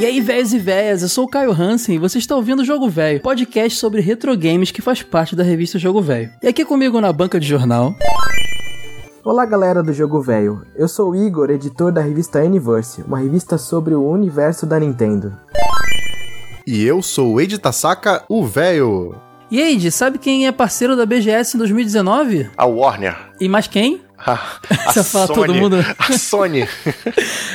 E aí, velhos e velhas, eu sou o Caio Hansen e você está ouvindo o Jogo Velho, podcast sobre retro games que faz parte da revista Jogo Velho. E aqui comigo na banca de jornal. Olá galera do Jogo Velho, eu sou o Igor, editor da revista Universe, uma revista sobre o universo da Nintendo. E eu sou o Eide Tasaka, o velho. E Eide, sabe quem é parceiro da BGS em 2019? A Warner. E mais quem? A, a fala todo mundo. A Sony.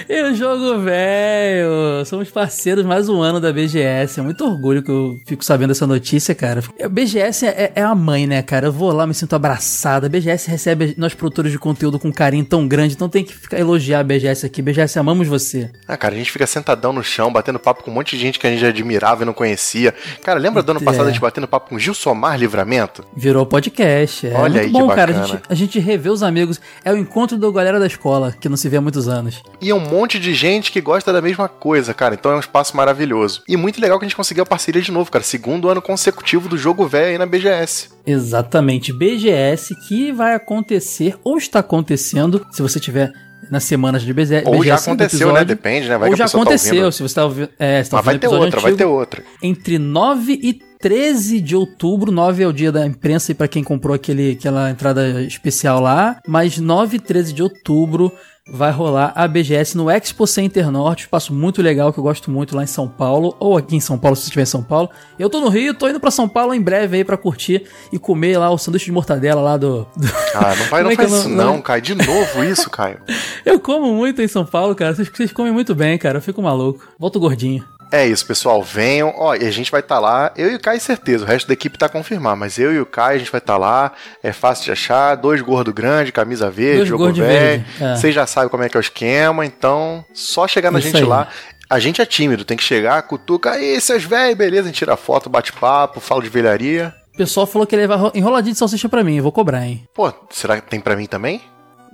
e o jogo velho. Somos parceiros mais um ano da BGS. É muito orgulho que eu fico sabendo essa notícia, cara. A BGS é, é a mãe, né, cara? Eu vou lá, me sinto abraçada. A BGS recebe nós produtores de conteúdo com um carinho tão grande, então tem que ficar elogiar a BGS aqui. BGS, amamos você. Ah, cara, a gente fica sentadão no chão, batendo papo com um monte de gente que a gente admirava e não conhecia. Cara, lembra do ano passado É. a gente batendo papo com Gilsomar Livramento? Virou podcast. É Olha muito aí que bom, cara. A bacana. gente, a gente revê os amigos. É o encontro da galera da escola, que não se vê há muitos anos. E é um monte de gente que gosta da mesma coisa, cara. Então é um espaço maravilhoso. E muito legal que a gente conseguiu a parceria de novo, cara. Segundo ano consecutivo do jogo velho aí na BGS. Exatamente, BGS que vai acontecer ou está acontecendo, se você tiver nas semanas de BGS. Ou já aconteceu, episódio, né? Depende, né? Vai ou já tá aconteceu, ouvindo. se você está ouvindo. É, você tá Mas vai ter outra, vai antigo. ter outra. Entre 9 e 13 de outubro, 9 é o dia da imprensa e para quem comprou aquele, aquela entrada especial lá, mas 9 e 13 de outubro vai rolar a BGS no Expo Center Norte, espaço muito legal que eu gosto muito lá em São Paulo, ou aqui em São Paulo se você estiver em São Paulo. Eu tô no Rio, tô indo pra São Paulo em breve aí pra curtir e comer lá o sanduíche de mortadela lá do... do- Ah, não vai, não é faz eu isso não- não, Caio. De novo isso, Caio. Eu como muito em São Paulo, cara, vocês, vocês comem muito bem, cara, eu fico maluco. Volto gordinho. É isso, pessoal. Venham. Ó, e a gente vai estar lá. Eu e o Caio, certeza. O resto da equipe tá confirmado. Mas eu e o Caio, a gente vai estar lá. É fácil de achar. Dois gordo grande, camisa verde, jogo velho. é. Vocês já sabem como é que é o esquema. Então, só chegar na Isso gente aí. lá. A gente é tímido, tem que chegar, cutuca. Aí, seus velhos, beleza. A gente tira foto, bate papo, fala de velharia. O pessoal falou que ia levar enroladinho de salsicha pra mim, eu vou cobrar, hein. Pô, será que tem pra mim também?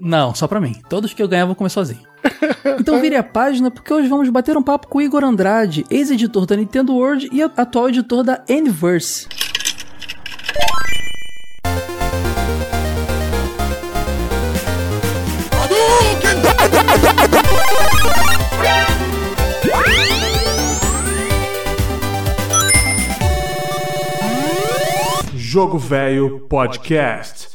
Não, só pra mim. Todos que eu ganhar vou comer sozinho. Então vire a página porque hoje vamos bater um papo com o Igor Andrade, ex-editor da Nintendo World e atual editor da Universe. Jogo Velho Podcast.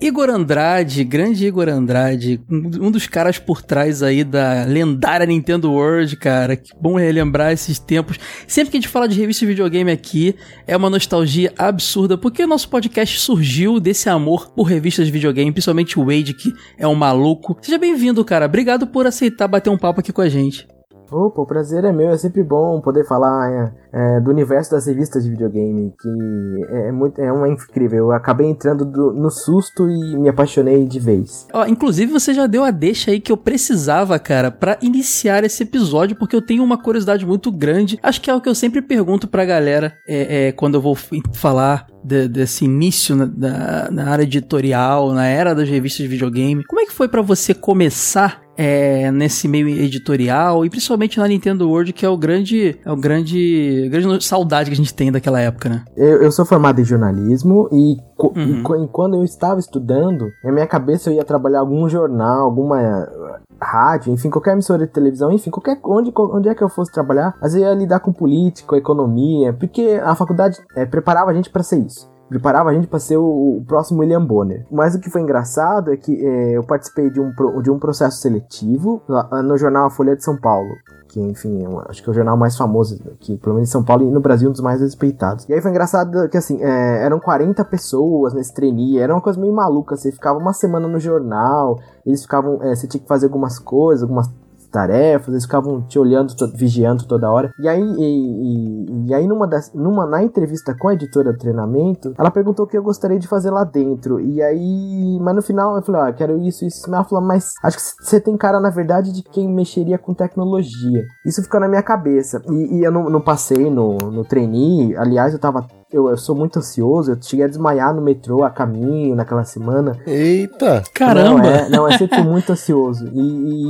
Igor Andrade, grande Igor Andrade, um dos caras por trás aí da lendária Nintendo World, cara. Que bom relembrar esses tempos. Sempre que a gente fala de revista de videogame aqui, é uma nostalgia absurda, porque o nosso podcast surgiu desse amor por revistas de videogame, principalmente o Wade, que é um maluco. Seja bem-vindo, cara. Obrigado por aceitar bater um papo aqui com a gente. Opa, o prazer é meu, é sempre bom poder falar é, é, do universo das revistas de videogame, que é, muito, é uma incrível. Eu acabei entrando do- no susto e me apaixonei de vez. Ó, inclusive você já deu a deixa aí que eu precisava, cara, pra iniciar esse episódio, porque eu tenho uma curiosidade muito grande. Acho que é o que eu sempre pergunto pra galera é, é, quando eu vou falar de- desse início na, da- na área editorial, na era das revistas de videogame. Como é que foi pra você começar é, nesse meio editorial e principalmente na Nintendo World, que é o grande, é o grande, grande saudade que a gente tem daquela época, né? Eu, eu sou formado em jornalismo e, Uhum. e quando eu estava estudando, na minha cabeça eu ia trabalhar algum jornal, alguma eh, rádio, enfim, qualquer emissora de televisão, enfim, qualquer onde, onde é que eu fosse trabalhar, às vezes eu ia lidar com política, economia, porque a faculdade eh, preparava a gente para ser isso. Preparava a gente para ser o, o próximo William Bonner. Mas o que foi engraçado é que eh, eu participei de um, de um processo seletivo lá- no jornal Folha de São Paulo que enfim, eu acho que é o jornal mais famoso aqui, pelo menos em São Paulo e no Brasil um dos mais respeitados. E aí foi engraçado que assim, é, eram 40 pessoas nesse trainee, era uma coisa meio maluca, você ficava uma semana no jornal, eles ficavam, é, você tinha que fazer algumas coisas, algumas tarefas, eles ficavam te olhando, vigiando toda hora. E aí, e, e- e aí numa, das, numa na entrevista com a editora do treinamento, ela perguntou o que eu gostaria de fazer lá dentro. E aí, mas no final eu falei, ah, quero isso, isso. Ela falou, mas acho que você tem cara, na verdade, de quem mexeria com tecnologia. Isso ficou na minha cabeça. E, e eu não, não passei no, no trainee, aliás, eu tava. Eu, eu sou muito ansioso, eu cheguei a desmaiar no metrô a caminho naquela semana. Eita! Caramba! Não, é, não, é sempre muito ansioso. E,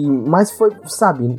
e- mas foi, sabe,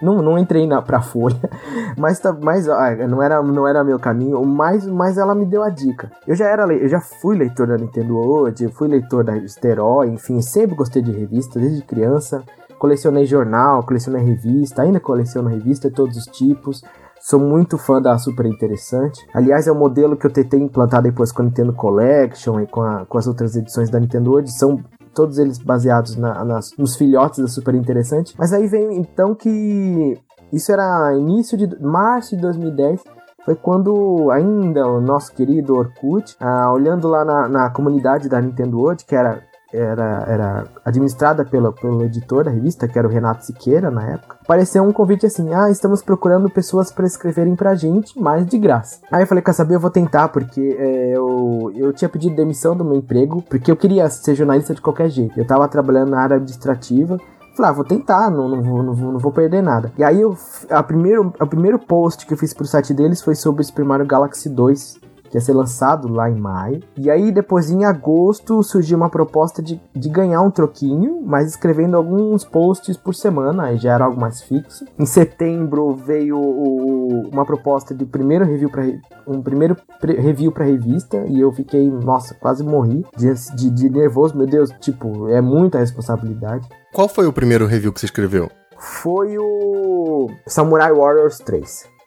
Não, não entrei na, pra Folha, mas, tá, mas ó, não, era, não era meu caminho, mas, mas ela me deu a dica. Eu já era, eu já fui leitor da Nintendo World, eu fui leitor da Steroid, enfim, sempre gostei de revista desde criança. Colecionei jornal, colecionei revista, ainda coleciono revista de todos os tipos. Sou muito fã da Super Interessante. Aliás, é o modelo que eu tentei implantar depois com a Nintendo Collection e com, a, com as outras edições da Nintendo World. São todos eles baseados na, nas, nos filhotes da Super Interessante. Mas aí vem então que isso era início de março de 2010. Foi quando ainda o nosso querido Orkut, ah, olhando lá na, na comunidade da Nintendo World, que era era, era administrada pelo, pelo editor da revista, que era o Renato Siqueira na época, apareceu um convite assim: ah, estamos procurando pessoas para escreverem pra gente, mas de graça. Aí eu falei: quer saber? Eu vou tentar, porque é, eu, eu tinha pedido demissão do meu emprego, porque eu queria ser jornalista de qualquer jeito. Eu tava trabalhando na área administrativa. Falei, ah, vou tentar, não, não, vou, não, vou, não vou perder nada. E aí, eu, a primeiro, o primeiro post que eu fiz pro site deles foi sobre o Super Mario Galaxy 2 que ia ser lançado lá em maio. E aí, depois em agosto, surgiu uma proposta de, de ganhar um troquinho, mas escrevendo alguns posts por semana, aí já era algo mais fixo. Em setembro veio o, uma proposta de primeiro review para um primeiro review para revista e eu fiquei, nossa, quase morri de, de, de nervoso, meu Deus, tipo, é muita responsabilidade. Qual foi o primeiro review que você escreveu? Foi o Samurai Warriors 3.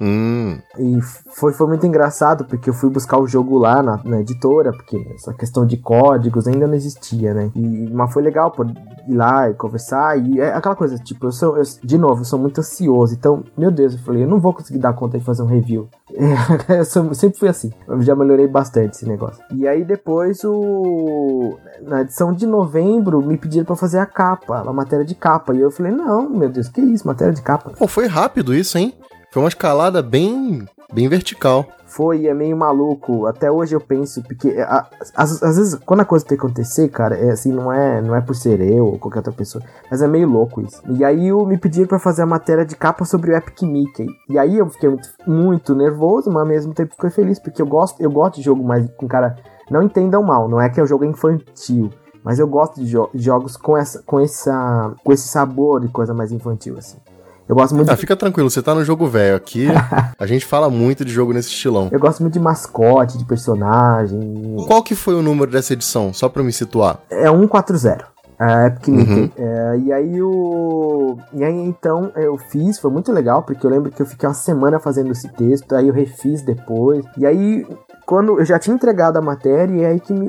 Hum. E foi, foi muito engraçado, porque eu fui buscar o jogo lá na, na, editora, porque essa questão de códigos ainda não existia, né? E, mas foi legal por ir lá e conversar. E é aquela coisa, tipo, eu sou, eu, de novo, eu sou muito ansioso. Então, meu Deus, eu falei, eu não vou conseguir dar conta de fazer um review. eu sou, sempre fui assim. Eu já melhorei bastante esse negócio. E aí depois, o na edição de novembro, me pediram para fazer a capa, a matéria de capa. E eu falei, não, meu Deus, que isso, matéria de capa. Pô, foi rápido isso, hein? Foi uma escalada bem, bem vertical. Foi, é meio maluco. Até hoje eu penso, porque é, às, vezes, quando a coisa tem que acontecer, cara, é assim, não é, não é por ser eu ou qualquer outra pessoa, mas é meio louco isso. E aí eu me pediram para fazer a matéria de capa sobre o Epic Mickey. E aí eu fiquei muito, muito nervoso, mas ao mesmo tempo fiquei feliz, porque eu gosto, eu gosto de jogo mais com cara. Não entendam mal, não é que o jogo é infantil. Mas eu gosto de, jo jogos com, essa, com, essa, com esse sabor de coisa mais infantil, assim. Eu gosto muito. Ah, de... fica tranquilo, você tá no jogo velho. Aqui a gente fala muito de jogo nesse estilão. Eu gosto muito de mascote, de personagem. Qual que foi o número dessa edição, só pra me situar? É 140. É pequenininho. Uhum. É, e aí o. E aí então eu fiz, foi muito legal, porque eu lembro que eu fiquei uma semana fazendo esse texto, aí eu refiz depois. E aí, quando eu já tinha entregado a matéria, e aí que me,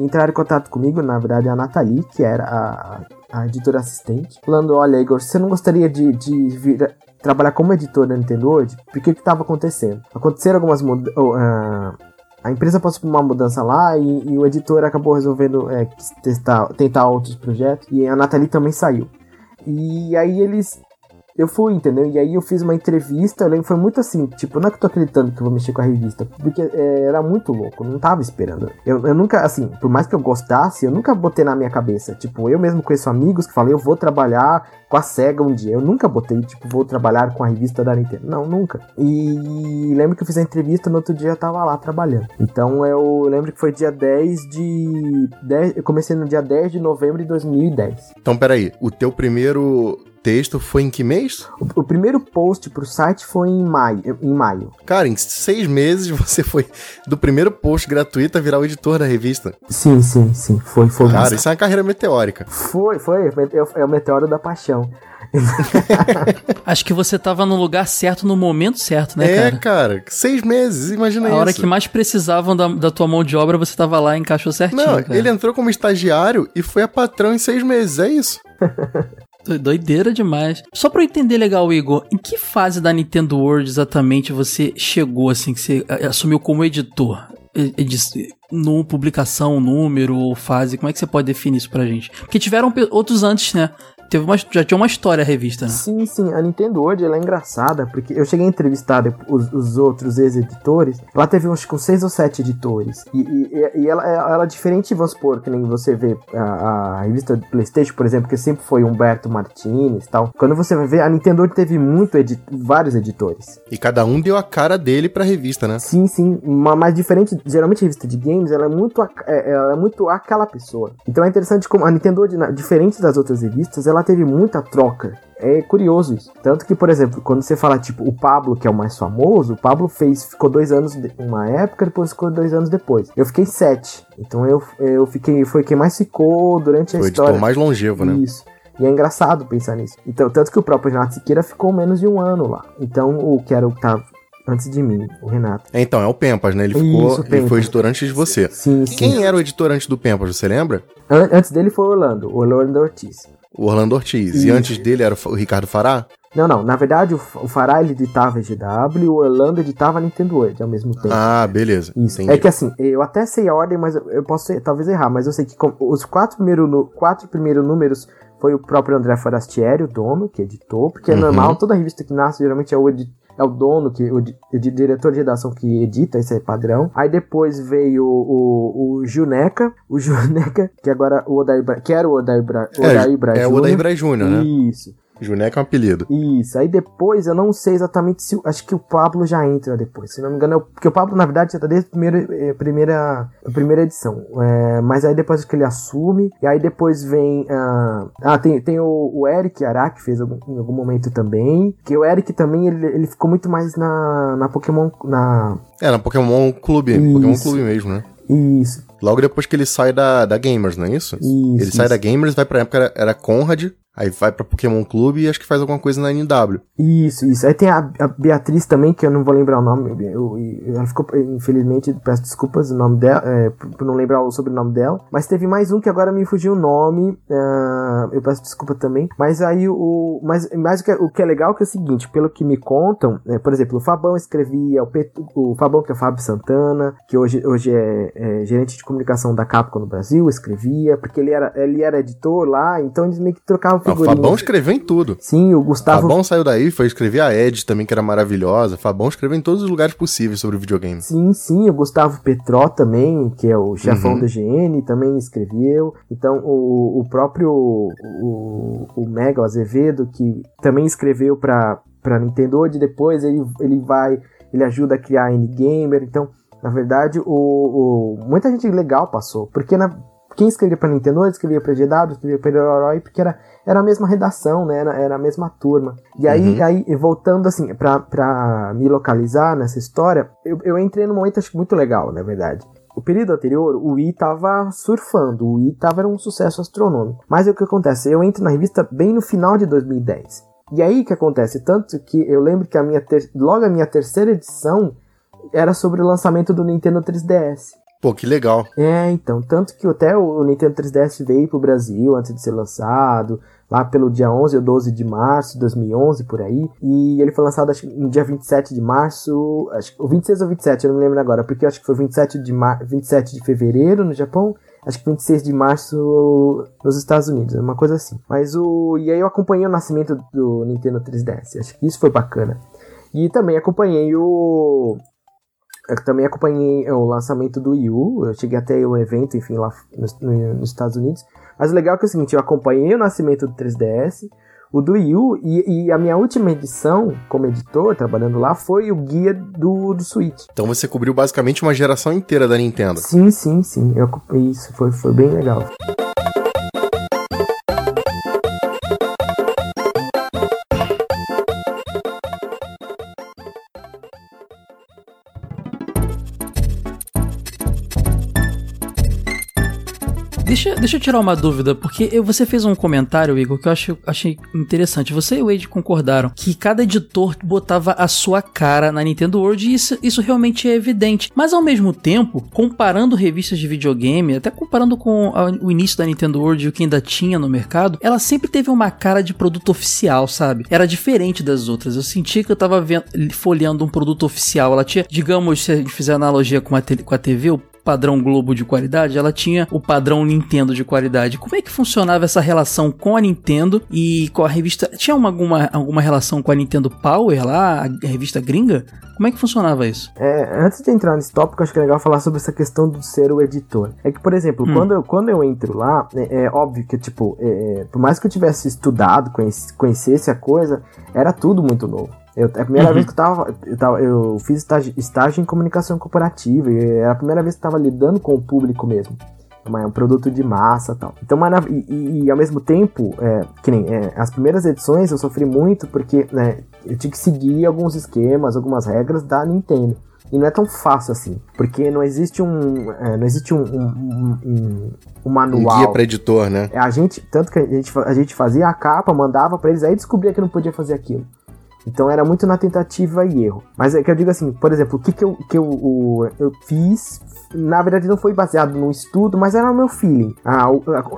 entraram em contato comigo, na verdade, a Nathalie, que era a, a editora assistente, falando: Olha, Igor, você não gostaria de, de vir trabalhar como editor da Nintendo hoje? Porque que estava acontecendo? Aconteceram algumas mudanças. Uh, a empresa passou por uma mudança lá e, e o editor acabou resolvendo é, testar, tentar outros projetos. E a Nathalie também saiu. E aí eles eu fui, entendeu? E aí eu fiz uma entrevista, eu lembro, foi muito assim, tipo, não é que eu tô acreditando que eu vou mexer com a revista, porque é, era muito louco, não tava esperando. Eu, eu nunca, assim, por mais que eu gostasse, eu nunca botei na minha cabeça, tipo, eu mesmo conheço amigos que falei, eu vou trabalhar com a SEGA um dia. Eu nunca botei, tipo, vou trabalhar com a revista da Nintendo. Não, nunca. E lembro que eu fiz a entrevista, no outro dia eu tava lá trabalhando. Então eu lembro que foi dia 10 de... 10, eu comecei no dia 10 de novembro de 2010. Então, peraí, o teu primeiro texto foi em que mês? O, o, primeiro post pro site foi em maio, em maio. Cara, em seis meses você foi do primeiro post gratuito a virar o editor da revista. Sim, sim, sim. Foi, foi. Cara, isso é uma carreira meteórica. Foi, foi. É o meteoro da paixão. Acho que você tava no lugar certo no momento certo, né, é, cara? É, cara. Seis meses, imagina A isso. A hora que mais precisavam da, da, tua mão de obra, você tava lá e encaixou certinho, Não, cara. ele entrou como estagiário e foi a patrão em seis meses, é isso. Doideira demais. Só pra eu entender legal, Igor, em que fase da Nintendo World exatamente você chegou, assim, que você assumiu como editor? no publicação, número ou fase, como é que você pode definir isso pra gente? Porque tiveram outros antes, né? Teve uma, já tinha uma história a revista, né? Sim, sim. A Nintendo World ela é engraçada, porque eu cheguei a entrevistar os, os outros ex-editores. Ela teve uns com seis ou sete editores. E, e, e ela, ela é diferente, vamos supor, que nem você vê a, a, revista do PlayStation, por exemplo, que sempre foi Humberto Martinez e tal. Quando você vai ver, a Nintendo World teve muito edi vários editores. E cada um deu a cara dele pra revista, né? Sim, sim. Mas diferente, geralmente a revista de games, ela é muito, a, é, ela é muito aquela pessoa. Então é interessante como a Nintendo World, diferente das outras revistas, ela ela teve muita troca é curioso isso. Tanto que, por exemplo, quando você fala, tipo, o Pablo, que é o mais famoso, o Pablo fez, ficou dois anos de- uma época, depois ficou dois anos depois. Eu fiquei sete. Então eu, eu fiquei, foi quem mais ficou durante a O história. editor mais longevo, né? Isso. E é engraçado pensar nisso. Então, tanto que o próprio Renato Siqueira ficou menos de um ano lá. Então, o que era o que tava antes de mim, o Renato. É, então, é o Pempas, né? Ele ficou. Isso, ele foi editor antes de você. Sim, sim. quem era o editor antes do Pempas, você lembra? An- antes dele foi o Orlando, o Orlando Ortiz. O Orlando Ortiz. E Isso. antes dele era o Ricardo Fará? Não, não. Na verdade, o, o Fará ele editava GW e o Orlando editava Nintendo World ao mesmo tempo. Ah, beleza. Isso. Entendi. É que assim, eu até sei a ordem, mas eu posso talvez errar, mas eu sei que os quatro, primeiro, quatro primeiros números foi o próprio André Forastieri, o dono, que editou, porque é Uhum. normal, toda revista que nasce geralmente é o, é o dono, que, o, edi- diretor de redação que edita, esse é padrão. Aí depois veio o, o Juneca, o Juneca, que agora o Odair, Bra- que era o Odair, Bra, Odair Bra é o. Odair Júnior, né? Isso. Juneca é um apelido. Isso, aí depois eu não sei exatamente se. Acho que o Pablo já entra depois, se não me engano. é o- Porque o Pablo, na verdade, já tá desde a primeira, eh, primeira, primeira edição. É, mas aí depois que ele assume, e aí depois vem. ah, ah, tem, tem o, o Eric Ará, que fez algum- em algum momento também. Que o Eric também, ele, ele ficou muito mais na, na Pokémon. Na, É, na Pokémon Clube. Pokémon Isso. Clube mesmo, né? isso, Logo depois que ele sai da, da Gamers, não é isso? isso. ele sai isso. da Gamers, vai pra época, era, era Conrad, aí vai pra Pokémon Clube e acho que faz alguma coisa na NW. Isso, isso. Aí tem a, a Beatriz também, que eu não vou lembrar o nome. Eu, eu- ela ficou, infelizmente, peço desculpas o nome dela, é, por, não lembrar o sobrenome dela. Mas teve mais um que agora me fugiu o nome. ah, eu peço desculpa também. Mas aí o. Mas, mas o, que é, o que é legal que é o seguinte, pelo que me contam, é, por exemplo, o Fabão escrevia, o, Pet- o Fabão, que é o Fábio Santana, que hoje, hoje é, é gerente de comunicação da Capcom no Brasil, escrevia, porque ele era, ele era editor lá, então eles meio que trocavam O figurinhas. Fabão escreveu em tudo. Sim, o Gustavo Fabão saiu daí, foi escrever a Ed também, que era maravilhosa. Fabão escreveu em todos os lugares possíveis sobre videogame. Sim, sim, o Gustavo Petró também, que é o chefão Uhum. da GN, também escreveu. Então, o, o próprio o, o Mega o Azevedo, que também escreveu para para Nintendo World, depois ele, ele vai, ele ajuda a criar a N-Gamer. Então, na verdade, o, o- muita gente legal passou, porque na, quem escrevia para Nintendo escrevia para GW, escrevia para Herói, porque era, era a mesma redação, né? Era, era a mesma turma. E aí, Uhum. aí voltando assim, pra, pra me localizar nessa história, eu, eu entrei num momento acho muito legal, na verdade. O período anterior, o Wii tava surfando, o Wii tava era um sucesso astronômico. Mas o que acontece? Eu entro na revista bem no final de 2010. E aí o que acontece? Tanto que eu lembro que a minha ter- logo a minha terceira edição era sobre o lançamento do Nintendo 3DS. Pô, que legal. É, então, tanto que até o Nintendo 3DS veio pro Brasil antes de ser lançado, lá pelo dia 11 ou 12 de março de 2011, por aí, e ele foi lançado acho, no dia 27 de março, acho que o 26 ou 27, eu não me lembro agora, porque acho que foi 27 de, mar, 27 de fevereiro no Japão, acho que 26 de março nos Estados Unidos, é uma coisa assim. Mas o. E aí eu acompanhei o nascimento do Nintendo 3DS, acho que isso foi bacana. E também acompanhei o. Eu também acompanhei o lançamento do Wii U, eu cheguei até o evento, enfim, lá nos, no- nos Estados Unidos. Mas o legal é que é o seguinte, eu acompanhei o nascimento do 3DS, o do Wii U, e, e a minha última edição como editor, trabalhando lá, foi o guia do, do Switch. Então você cobriu basicamente uma geração inteira da Nintendo. Sim, sim, sim, eu isso, foi, foi bem legal. Deixa, deixa eu tirar uma dúvida, porque você fez um comentário, Igor, que eu acho, achei interessante. Você e o Wade concordaram que cada editor botava a sua cara na Nintendo World e isso, isso realmente é evidente. Mas ao mesmo tempo, comparando revistas de videogame, até comparando com a- o início da Nintendo World e o que ainda tinha no mercado, ela sempre teve uma cara de produto oficial, sabe? Era diferente das outras. Eu senti que eu tava vendo, folheando um produto oficial. Ela tinha, digamos, se a gente fizer analogia com a, com a TV, o padrão Globo de qualidade, ela tinha o padrão Nintendo de qualidade. Como é que funcionava essa relação com a Nintendo e com a revista? Tinha uma, alguma, alguma relação com a Nintendo Power lá, a revista gringa? Como é que funcionava isso? É, antes de entrar nesse tópico, acho que é legal falar sobre essa questão do ser o editor. É que, por exemplo, Hum. quando, eu, quando eu entro lá, é, é óbvio que, tipo, é, é, por mais que eu tivesse estudado, conhece- conhecesse a coisa, era tudo muito novo. Eu, é a primeira Uhum. vez que eu tava, eu tava. Eu fiz estágio, estágio em comunicação corporativa, e era a primeira vez que eu tava lidando com o público mesmo. é um produto de massa tal. Então, mas na, e, e, ao mesmo tempo, é, que nem é, as primeiras edições eu sofri muito porque né, eu tinha que seguir alguns esquemas, algumas regras da Nintendo. E não é tão fácil assim, porque não existe um, é, não existe um, um, um, um manual. Um guia para editor, né? É, a gente, tanto que a gente, a gente fazia a capa, mandava para eles, aí descobria que não podia fazer aquilo. Então era muito na tentativa e erro. Mas é que eu digo assim, por exemplo, o que, que, eu, que eu, eu fiz, na verdade não foi baseado num estudo, mas era o meu feeling.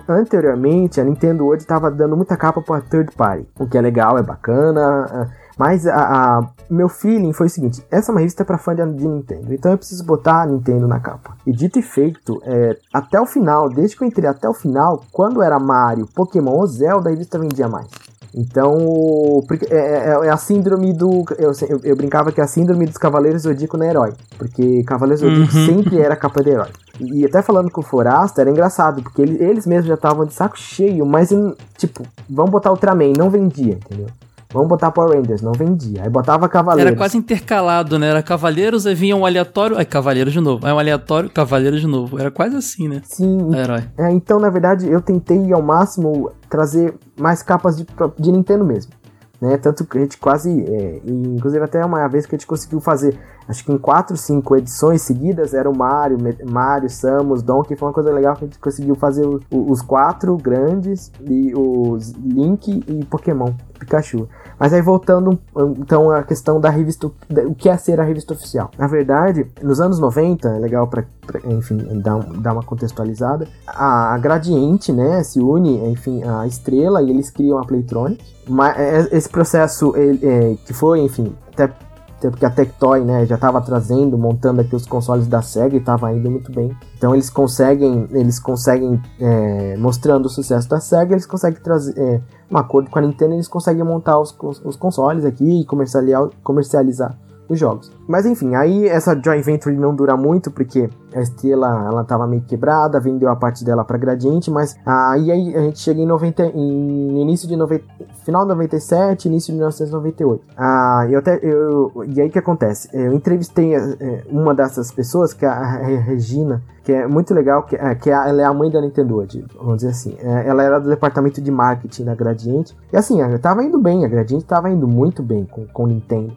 Anteriormente, a Nintendo hoje estava dando muita capa para third party, o que é legal, é bacana. Mas a, a, meu feeling foi o seguinte: essa é uma revista para fã de, de, Nintendo, então eu preciso botar a Nintendo na capa. E dito e feito, é, até o final, desde que eu entrei até o final, quando era Mario, Pokémon ou Zelda, a revista vendia mais. Então, é, é, é, a síndrome do. Eu, eu, eu, brincava que é a síndrome dos Cavaleiros Zodíaco na herói. Porque Cavaleiros Zodíaco uhum. sempre era capa de herói. E, até falando com o Forasta, era engraçado, porque ele, eles mesmos já estavam de saco cheio, mas, tipo, vamos botar Ultraman, não vendia, entendeu? Vamos botar Power Rangers, não vendia. Aí botava Cavaleiros. Era quase intercalado, né? Era Cavaleiros, aí vinha um aleatório, aí Cavaleiros de novo. Aí um aleatório, Cavaleiros de novo. Era quase assim, né? Sim. É, então, na verdade, eu tentei ao máximo trazer mais capas de, de Nintendo mesmo. Né? Tanto que a gente quase, é, inclusive até uma vez que a gente conseguiu fazer, acho que em 4, 5 edições seguidas, era o Mario, Mario, Samus, Donkey, foi uma coisa legal que a gente conseguiu fazer o, o, os quatro grandes, e os Link e Pokémon, Pikachu. Mas aí voltando então à questão da revista, o que é ser a revista oficial. Na verdade, nos anos 90, é legal para enfim, dar, dar uma contextualizada, a, a Gradiente, né, se une, enfim, a Estrela e eles criam a Playtronic. Mas é, esse processo ele, é, que foi, enfim, até até porque a Tectoy, né, já estava trazendo, montando aqui os consoles da Sega e estava indo muito bem. Então eles conseguem, eles conseguem, é, mostrando o sucesso da Sega, eles conseguem trazer, é, um acordo com a Nintendo, eles conseguem montar os, os consoles aqui e comercializar, comercializar os jogos. Mas enfim, aí essa joint venture não dura muito porque a estrela ela tava meio quebrada, vendeu a parte dela para Gradiente, mas aí, a gente chega em 90 em início de 90, final de 97, início de 1998. Ah, eu até eu, e aí que acontece? Eu entrevistei é, uma dessas pessoas que é a Regina, que é muito legal, que, é, que ela é a mãe da Nintendo vamos dizer assim. Ela era do departamento de marketing da Gradiente. E assim, tava indo bem, a Gradiente tava indo muito bem com com Nintendo.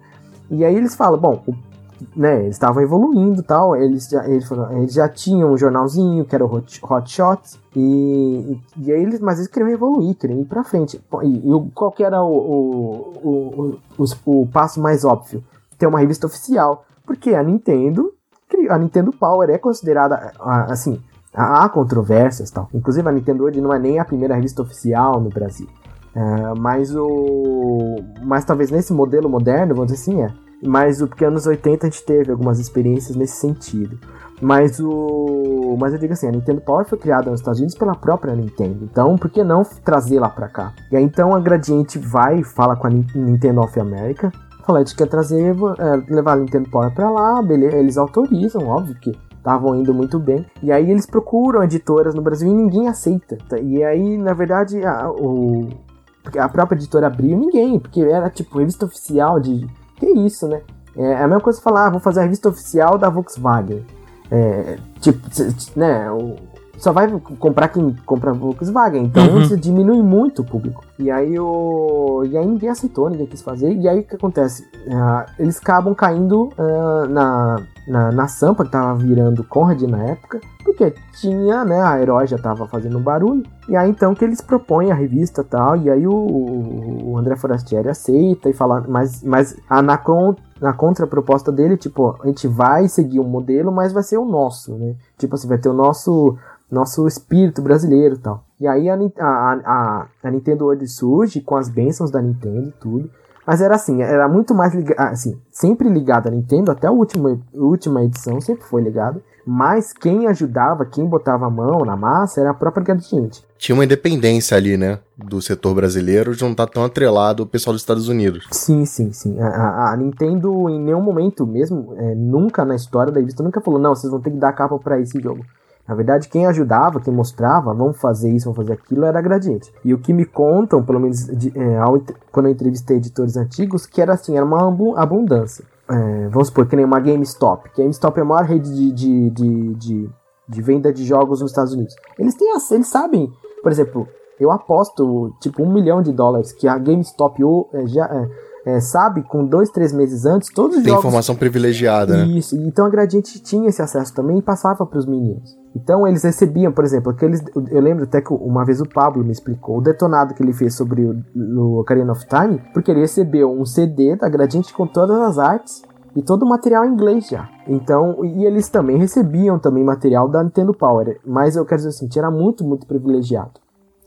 E aí eles falam, bom, o, né, eles estavam evoluindo tal, eles já, eles, eles já tinham um jornalzinho que era o Hot, Hot Shots, e, e, aí eles, mas eles queriam evoluir, queriam ir pra frente. E, e qual que era o, o, o, o, passo mais óbvio? Ter uma revista oficial, porque a Nintendo, a Nintendo Power é considerada, assim, há controvérsias tal. Inclusive a Nintendo hoje não é nem a primeira revista oficial no Brasil. É, mas o. Mas talvez nesse modelo moderno, vamos dizer assim, é. Mas o porque anos 80 a gente teve algumas experiências nesse sentido. Mas o. Mas eu digo assim, a Nintendo Power foi criada nos Estados Unidos pela própria Nintendo. Então, por que não trazê-la pra cá? E aí então a Gradiente vai fala com a Nintendo of America. Fala, a gente quer trazer, é, levar a Nintendo Power pra lá, beleza. Eles autorizam, óbvio que estavam indo muito bem. E aí eles procuram editoras no Brasil e ninguém aceita. E aí, na verdade, a, o, a própria editora abriu ninguém, porque era tipo revista oficial de. Que isso, né? É a mesma coisa falar, ah, vou fazer a revista oficial da Volkswagen. É, tipo, né? Só vai comprar quem compra Volkswagen. Então uhum. isso diminui muito o público. E aí o. E aí ninguém aceitou, ninguém quis fazer. E aí o que acontece? Uh, eles acabam caindo uh, na, na, na Sampa, que tava virando Conrad na época. Porque tinha, né? A Herói já tava fazendo barulho. E aí então que eles propõem a revista tal. E aí o, o André Forastieri aceita e fala. Mas, mas a, na, na contraproposta dele, tipo, a gente vai seguir um modelo, mas vai ser o nosso, né? Tipo assim, vai ter o nosso nosso espírito brasileiro tal. E aí a, a, a, a Nintendo World surge com as bênçãos da Nintendo e tudo. Mas era assim, era muito mais ligado, assim, sempre ligado à Nintendo, até a última, última edição sempre foi ligado. Mas quem ajudava, quem botava a mão na massa era a própria Gradiente. Tinha uma independência ali, né? Do setor brasileiro de não estar tá tão atrelado ao pessoal dos Estados Unidos. Sim, sim, sim. A, a, a Nintendo, em nenhum momento, mesmo, é, nunca na história da revista, nunca falou: não, vocês vão ter que dar capa para esse jogo. Na verdade, quem ajudava, quem mostrava, vamos fazer isso, vamos fazer aquilo, era a Gradiente. E o que me contam, pelo menos de, é, ao, quando eu entrevistei editores antigos, que era assim, era uma abundância. É, vamos supor, que nem uma GameStop. GameStop é a maior rede de, de, de, de de venda de jogos nos Estados Unidos. Eles têm, eles sabem, por exemplo, eu aposto tipo um milhão de dólares que a GameStop é, já é, é, sabe com dois, três meses antes todos os Tem jogos. informação privilegiada, né? Isso. Então a Gradiente tinha esse acesso também e passava para os meninos. Então eles recebiam, por exemplo, aqueles. Eu lembro até que uma vez o Pablo me explicou o detonado que ele fez sobre o, o Ocarina of Time, porque ele recebeu um CD da Gradiente com todas as artes e todo o material em inglês já. Então, e eles também recebiam também material da Nintendo Power, mas eu quero dizer assim, era muito, muito privilegiado.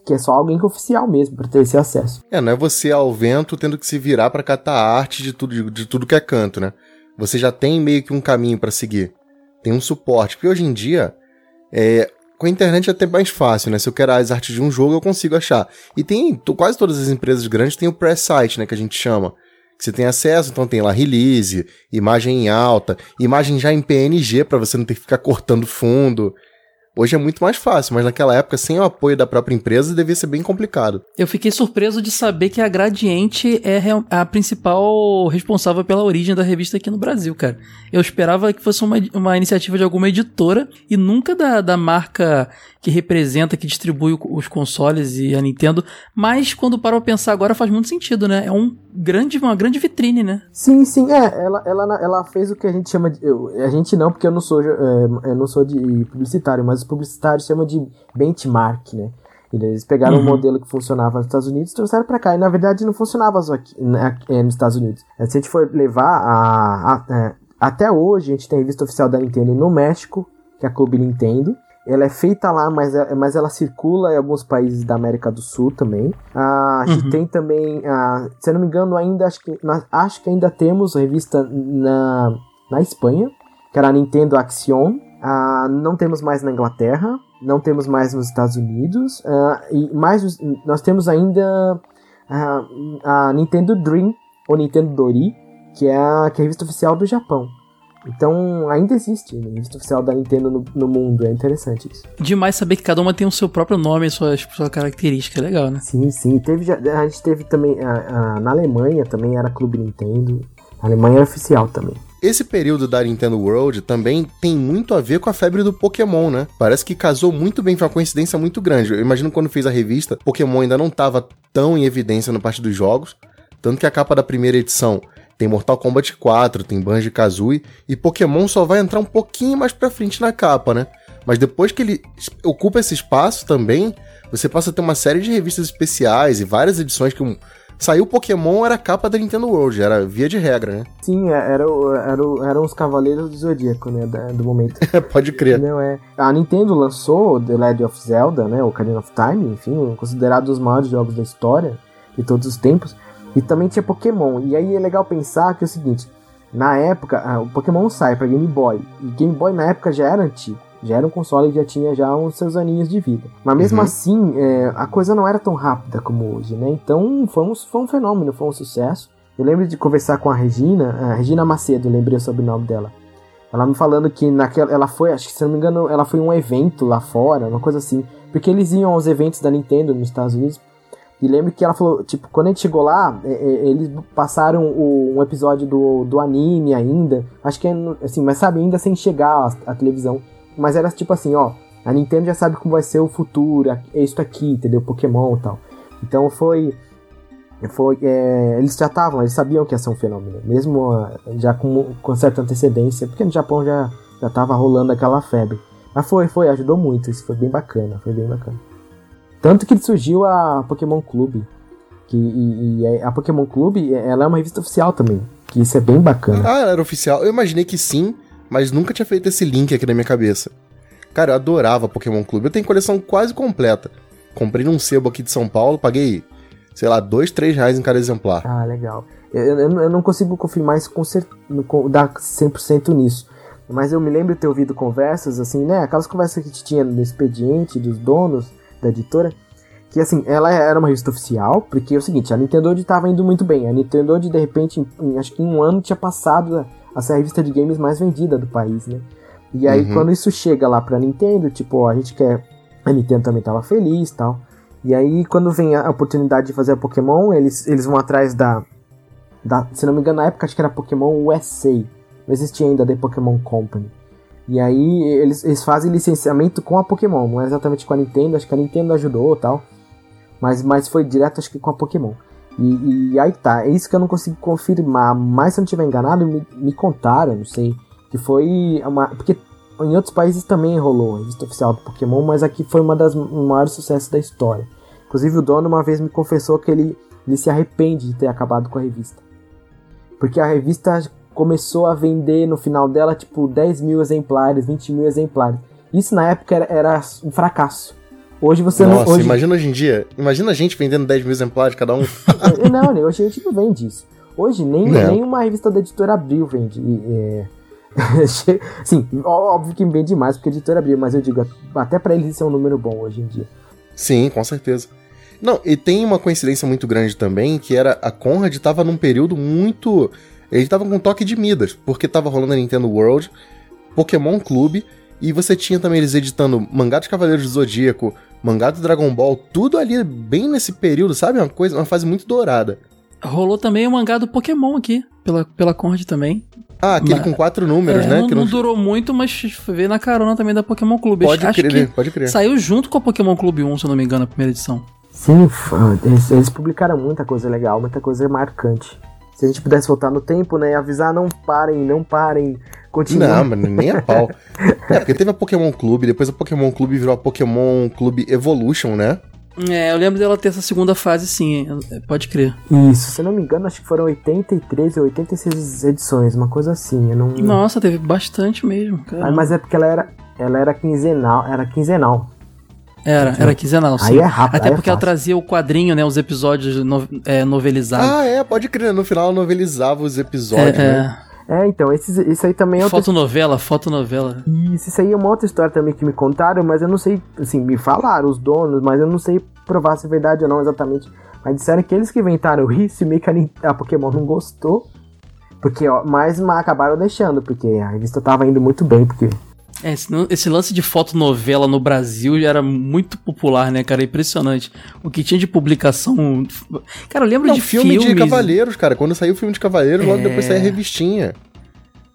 Que é só alguém que é oficial mesmo para ter esse acesso. É, não é você ao vento tendo que se virar para catar arte de tudo, de, de tudo que é canto, né? Você já tem meio que um caminho para seguir. Tem um suporte. Porque hoje em dia, é, com a internet é até mais fácil, né? Se eu quero as artes de um jogo, eu consigo achar. E tem, quase todas as empresas grandes têm o press site, né? Que a gente chama. Que você tem acesso, então tem lá release, imagem em alta, imagem já em PNG para você não ter que ficar cortando fundo. Hoje é muito mais fácil, mas naquela época, sem o apoio da própria empresa, devia ser bem complicado. Eu fiquei surpreso de saber que a Gradiente é a principal responsável pela origem da revista aqui no Brasil, cara. Eu esperava que fosse uma, uma iniciativa de alguma editora e nunca da, da marca que representa, que distribui os consoles e a Nintendo. Mas quando paro a pensar agora faz muito sentido, né? É um grande, uma grande vitrine, né? Sim, sim, é. Ela, ela, ela fez o que a gente chama de. Eu, a gente não, porque eu não sou, é, eu não sou de publicitário, mas os publicitários chamam de benchmark, né? Eles pegaram uhum. um modelo que funcionava nos Estados Unidos e trouxeram para cá. E na verdade não funcionava só aqui, né, é, nos Estados Unidos. Se a gente for levar a, a, a, é, até hoje, a gente tem a revista oficial da Nintendo no México, que é a Clube Nintendo. Ela é feita lá, mas, é, mas ela circula em alguns países da América do Sul também. Ah, a gente uhum. tem também, ah, se eu não me engano, ainda acho que, nós, acho que ainda temos revista na, na Espanha, que era a Nintendo Action. Ah, não temos mais na Inglaterra, não temos mais nos Estados Unidos. E mais nós temos ainda a Nintendo Dream, ou Nintendo Dori, que é a, que é a revista oficial do Japão. Então, ainda existe né? revista oficial da Nintendo no, no, mundo. É interessante isso. Demais saber que cada uma tem o seu próprio nome e sua, sua característica. É legal, né? Sim, sim. Teve, a gente teve também. A, a, na Alemanha também era Clube Nintendo. A Alemanha era oficial também. Esse período da Nintendo World também tem muito a ver com a febre do Pokémon, né? Parece que casou muito bem, foi uma coincidência muito grande. Eu imagino quando fez a revista, Pokémon ainda não estava tão em evidência na parte dos jogos, tanto que a capa da primeira edição tem Mortal Kombat 4, tem Banjo-Kazooie e Pokémon só vai entrar um pouquinho mais pra frente na capa, né? Mas depois que ele ocupa esse espaço também, você passa a ter uma série de revistas especiais e várias edições que um... Saiu Pokémon, era a capa da Nintendo World, era via de regra, né? Sim, é, era, era, eram os Cavaleiros do Zodíaco, né, do momento. Pode crer. Não, é. A Nintendo lançou The Legend of Zelda, né, o Ocarina of Time, enfim, considerado os maiores jogos da história de todos os tempos. E também tinha Pokémon. E aí é legal pensar que é o seguinte: na época, ah, o Pokémon sai para Game Boy. E Game Boy na época já era antigo. Já era um console que já tinha já uns seus aninhos de vida. Mas mesmo uhum. assim, é, a coisa não era tão rápida como hoje, né? Então foi um, foi um fenômeno, foi um sucesso. Eu lembro de conversar com a Regina, a Regina Macedo, lembrei sobre o nome dela. Ela me falando que naquela, ela foi, acho que se não me engano, ela foi um evento lá fora, uma coisa assim. Porque eles iam aos eventos da Nintendo nos Estados Unidos e lembro que ela falou, tipo, quando a gente chegou lá, é, é, eles passaram o, um episódio do, do anime ainda. Acho que é, assim, mas sabe, ainda sem chegar à, televisão. Mas era tipo assim, ó, a Nintendo já sabe como vai ser o futuro, é isso aqui, entendeu? Pokémon e tal. Então foi. foi é, eles já estavam, eles sabiam que ia ser um fenômeno, mesmo já com, com certa antecedência, porque no Japão já, já tava rolando aquela febre. Mas foi, foi, ajudou muito, isso foi bem bacana, foi bem bacana. Tanto que surgiu a Pokémon Clube. Que, e, e, a Pokémon Clube, ela é uma revista oficial também. Que isso é bem bacana. Ah, ela era oficial. Eu imaginei que sim, mas nunca tinha feito esse link aqui na minha cabeça. Cara, eu adorava Pokémon Clube. Eu tenho coleção quase completa. Comprei num sebo aqui de São Paulo, paguei, sei lá, dois, três reais em cada exemplar. Ah, legal. Eu, eu, eu não consigo confirmar isso com, cer dar 100% nisso. Mas eu me lembro de ter ouvido conversas, assim, né? Aquelas conversas que a gente tinha no expediente dos donos da editora, que assim, ela era uma revista oficial, porque é o seguinte, a Nintendo estava indo muito bem. A Nintendo de repente, em, em, acho que em um ano tinha passado a, ser a revista de games mais vendida do país, né? E aí uhum. quando isso chega lá pra Nintendo, tipo, ó, a gente quer. A Nintendo também tava feliz tal. E aí quando vem a oportunidade de fazer a Pokémon, eles, eles vão atrás da, da. Se não me engano, na época acho que era Pokémon USA. Não existia ainda The Pokémon Company. E aí eles, eles fazem licenciamento com a Pokémon, não é exatamente com a Nintendo, acho que a Nintendo ajudou tal. Mas, mas foi direto, acho que com a Pokémon. E, e aí tá, é isso que eu não consigo confirmar. Mas se eu não estiver enganado, me, me contaram, não sei. Que foi uma. Porque em outros países também rolou a revista oficial do Pokémon, mas aqui foi uma das maiores sucessos da história. Inclusive o dono uma vez me confessou que ele, ele se arrepende de ter acabado com a revista. Porque a revista começou a vender no final dela tipo 10 mil exemplares, 20 mil exemplares. Isso na época era, era um fracasso. Hoje você Nossa, não. Hoje... imagina hoje em dia. Imagina a gente vendendo 10 mil exemplares cada um. não, né, hoje a gente não vende isso. Hoje nem, nem uma revista da editora Abril vende. É... Sim, óbvio que vende mais porque a editora Abril, mas eu digo, até para eles isso é um número bom hoje em dia. Sim, com certeza. Não, e tem uma coincidência muito grande também, que era a Conrad estava num período muito. Ele estava com um toque de Midas, porque estava rolando a Nintendo World, Pokémon Clube, e você tinha também eles editando mangá dos Cavaleiros do Zodíaco, mangá do Dragon Ball, tudo ali bem nesse período, sabe? Uma coisa, uma fase muito dourada. Rolou também o mangá do Pokémon aqui, pela, pela Conrad também. Ah, aquele mas, com quatro números, é, né? Não, que não, durou muito, mas veio na carona também da Pokémon Clube. Pode Acho crer, que pode crer. Saiu junto com a Pokémon Clube 1, se eu não me engano, a primeira edição. Sim, eles, eles publicaram muita coisa legal, muita coisa marcante. Se a gente pudesse voltar no tempo, né, e avisar, não parem, não parem, continuem. Não, mas nem a pau. é, porque teve a Pokémon Clube, depois a Pokémon Clube virou a Pokémon Clube Evolution, né? É, eu lembro dela ter essa segunda fase, sim, pode crer. Isso, se eu não me engano, acho que foram 83 ou 86 edições, uma coisa assim. Eu não... Nossa, teve bastante mesmo, cara. Ah, mas é porque ela era, ela era quinzenal, era quinzenal. Era, era quinzenal, sim. Aí é rápido. Até aí porque é ela trazia o quadrinho, né? Os episódios no, é, novelizados. Ah, é, pode crer. No final ela novelizava os episódios, é, né? É, então, esses, isso aí também é outra... Fotonovela, fotonovela. Isso, isso aí é uma outra história também que me contaram, mas eu não sei, assim, me falaram os donos, mas eu não sei provar se é verdade ou não exatamente. Mas disseram que eles que inventaram isso, meio que a, a Pokémon não gostou. Porque, ó, mas, mas acabaram deixando, porque a revista tava indo muito bem, porque é, esse, esse, lance de fotonovela no Brasil já era muito popular, né, cara? Impressionante. O que tinha de publicação. Cara, eu lembro Não, de filme filmes... de Cavaleiros, cara. Quando saiu o filme de Cavaleiros, é... logo depois saiu a revistinha.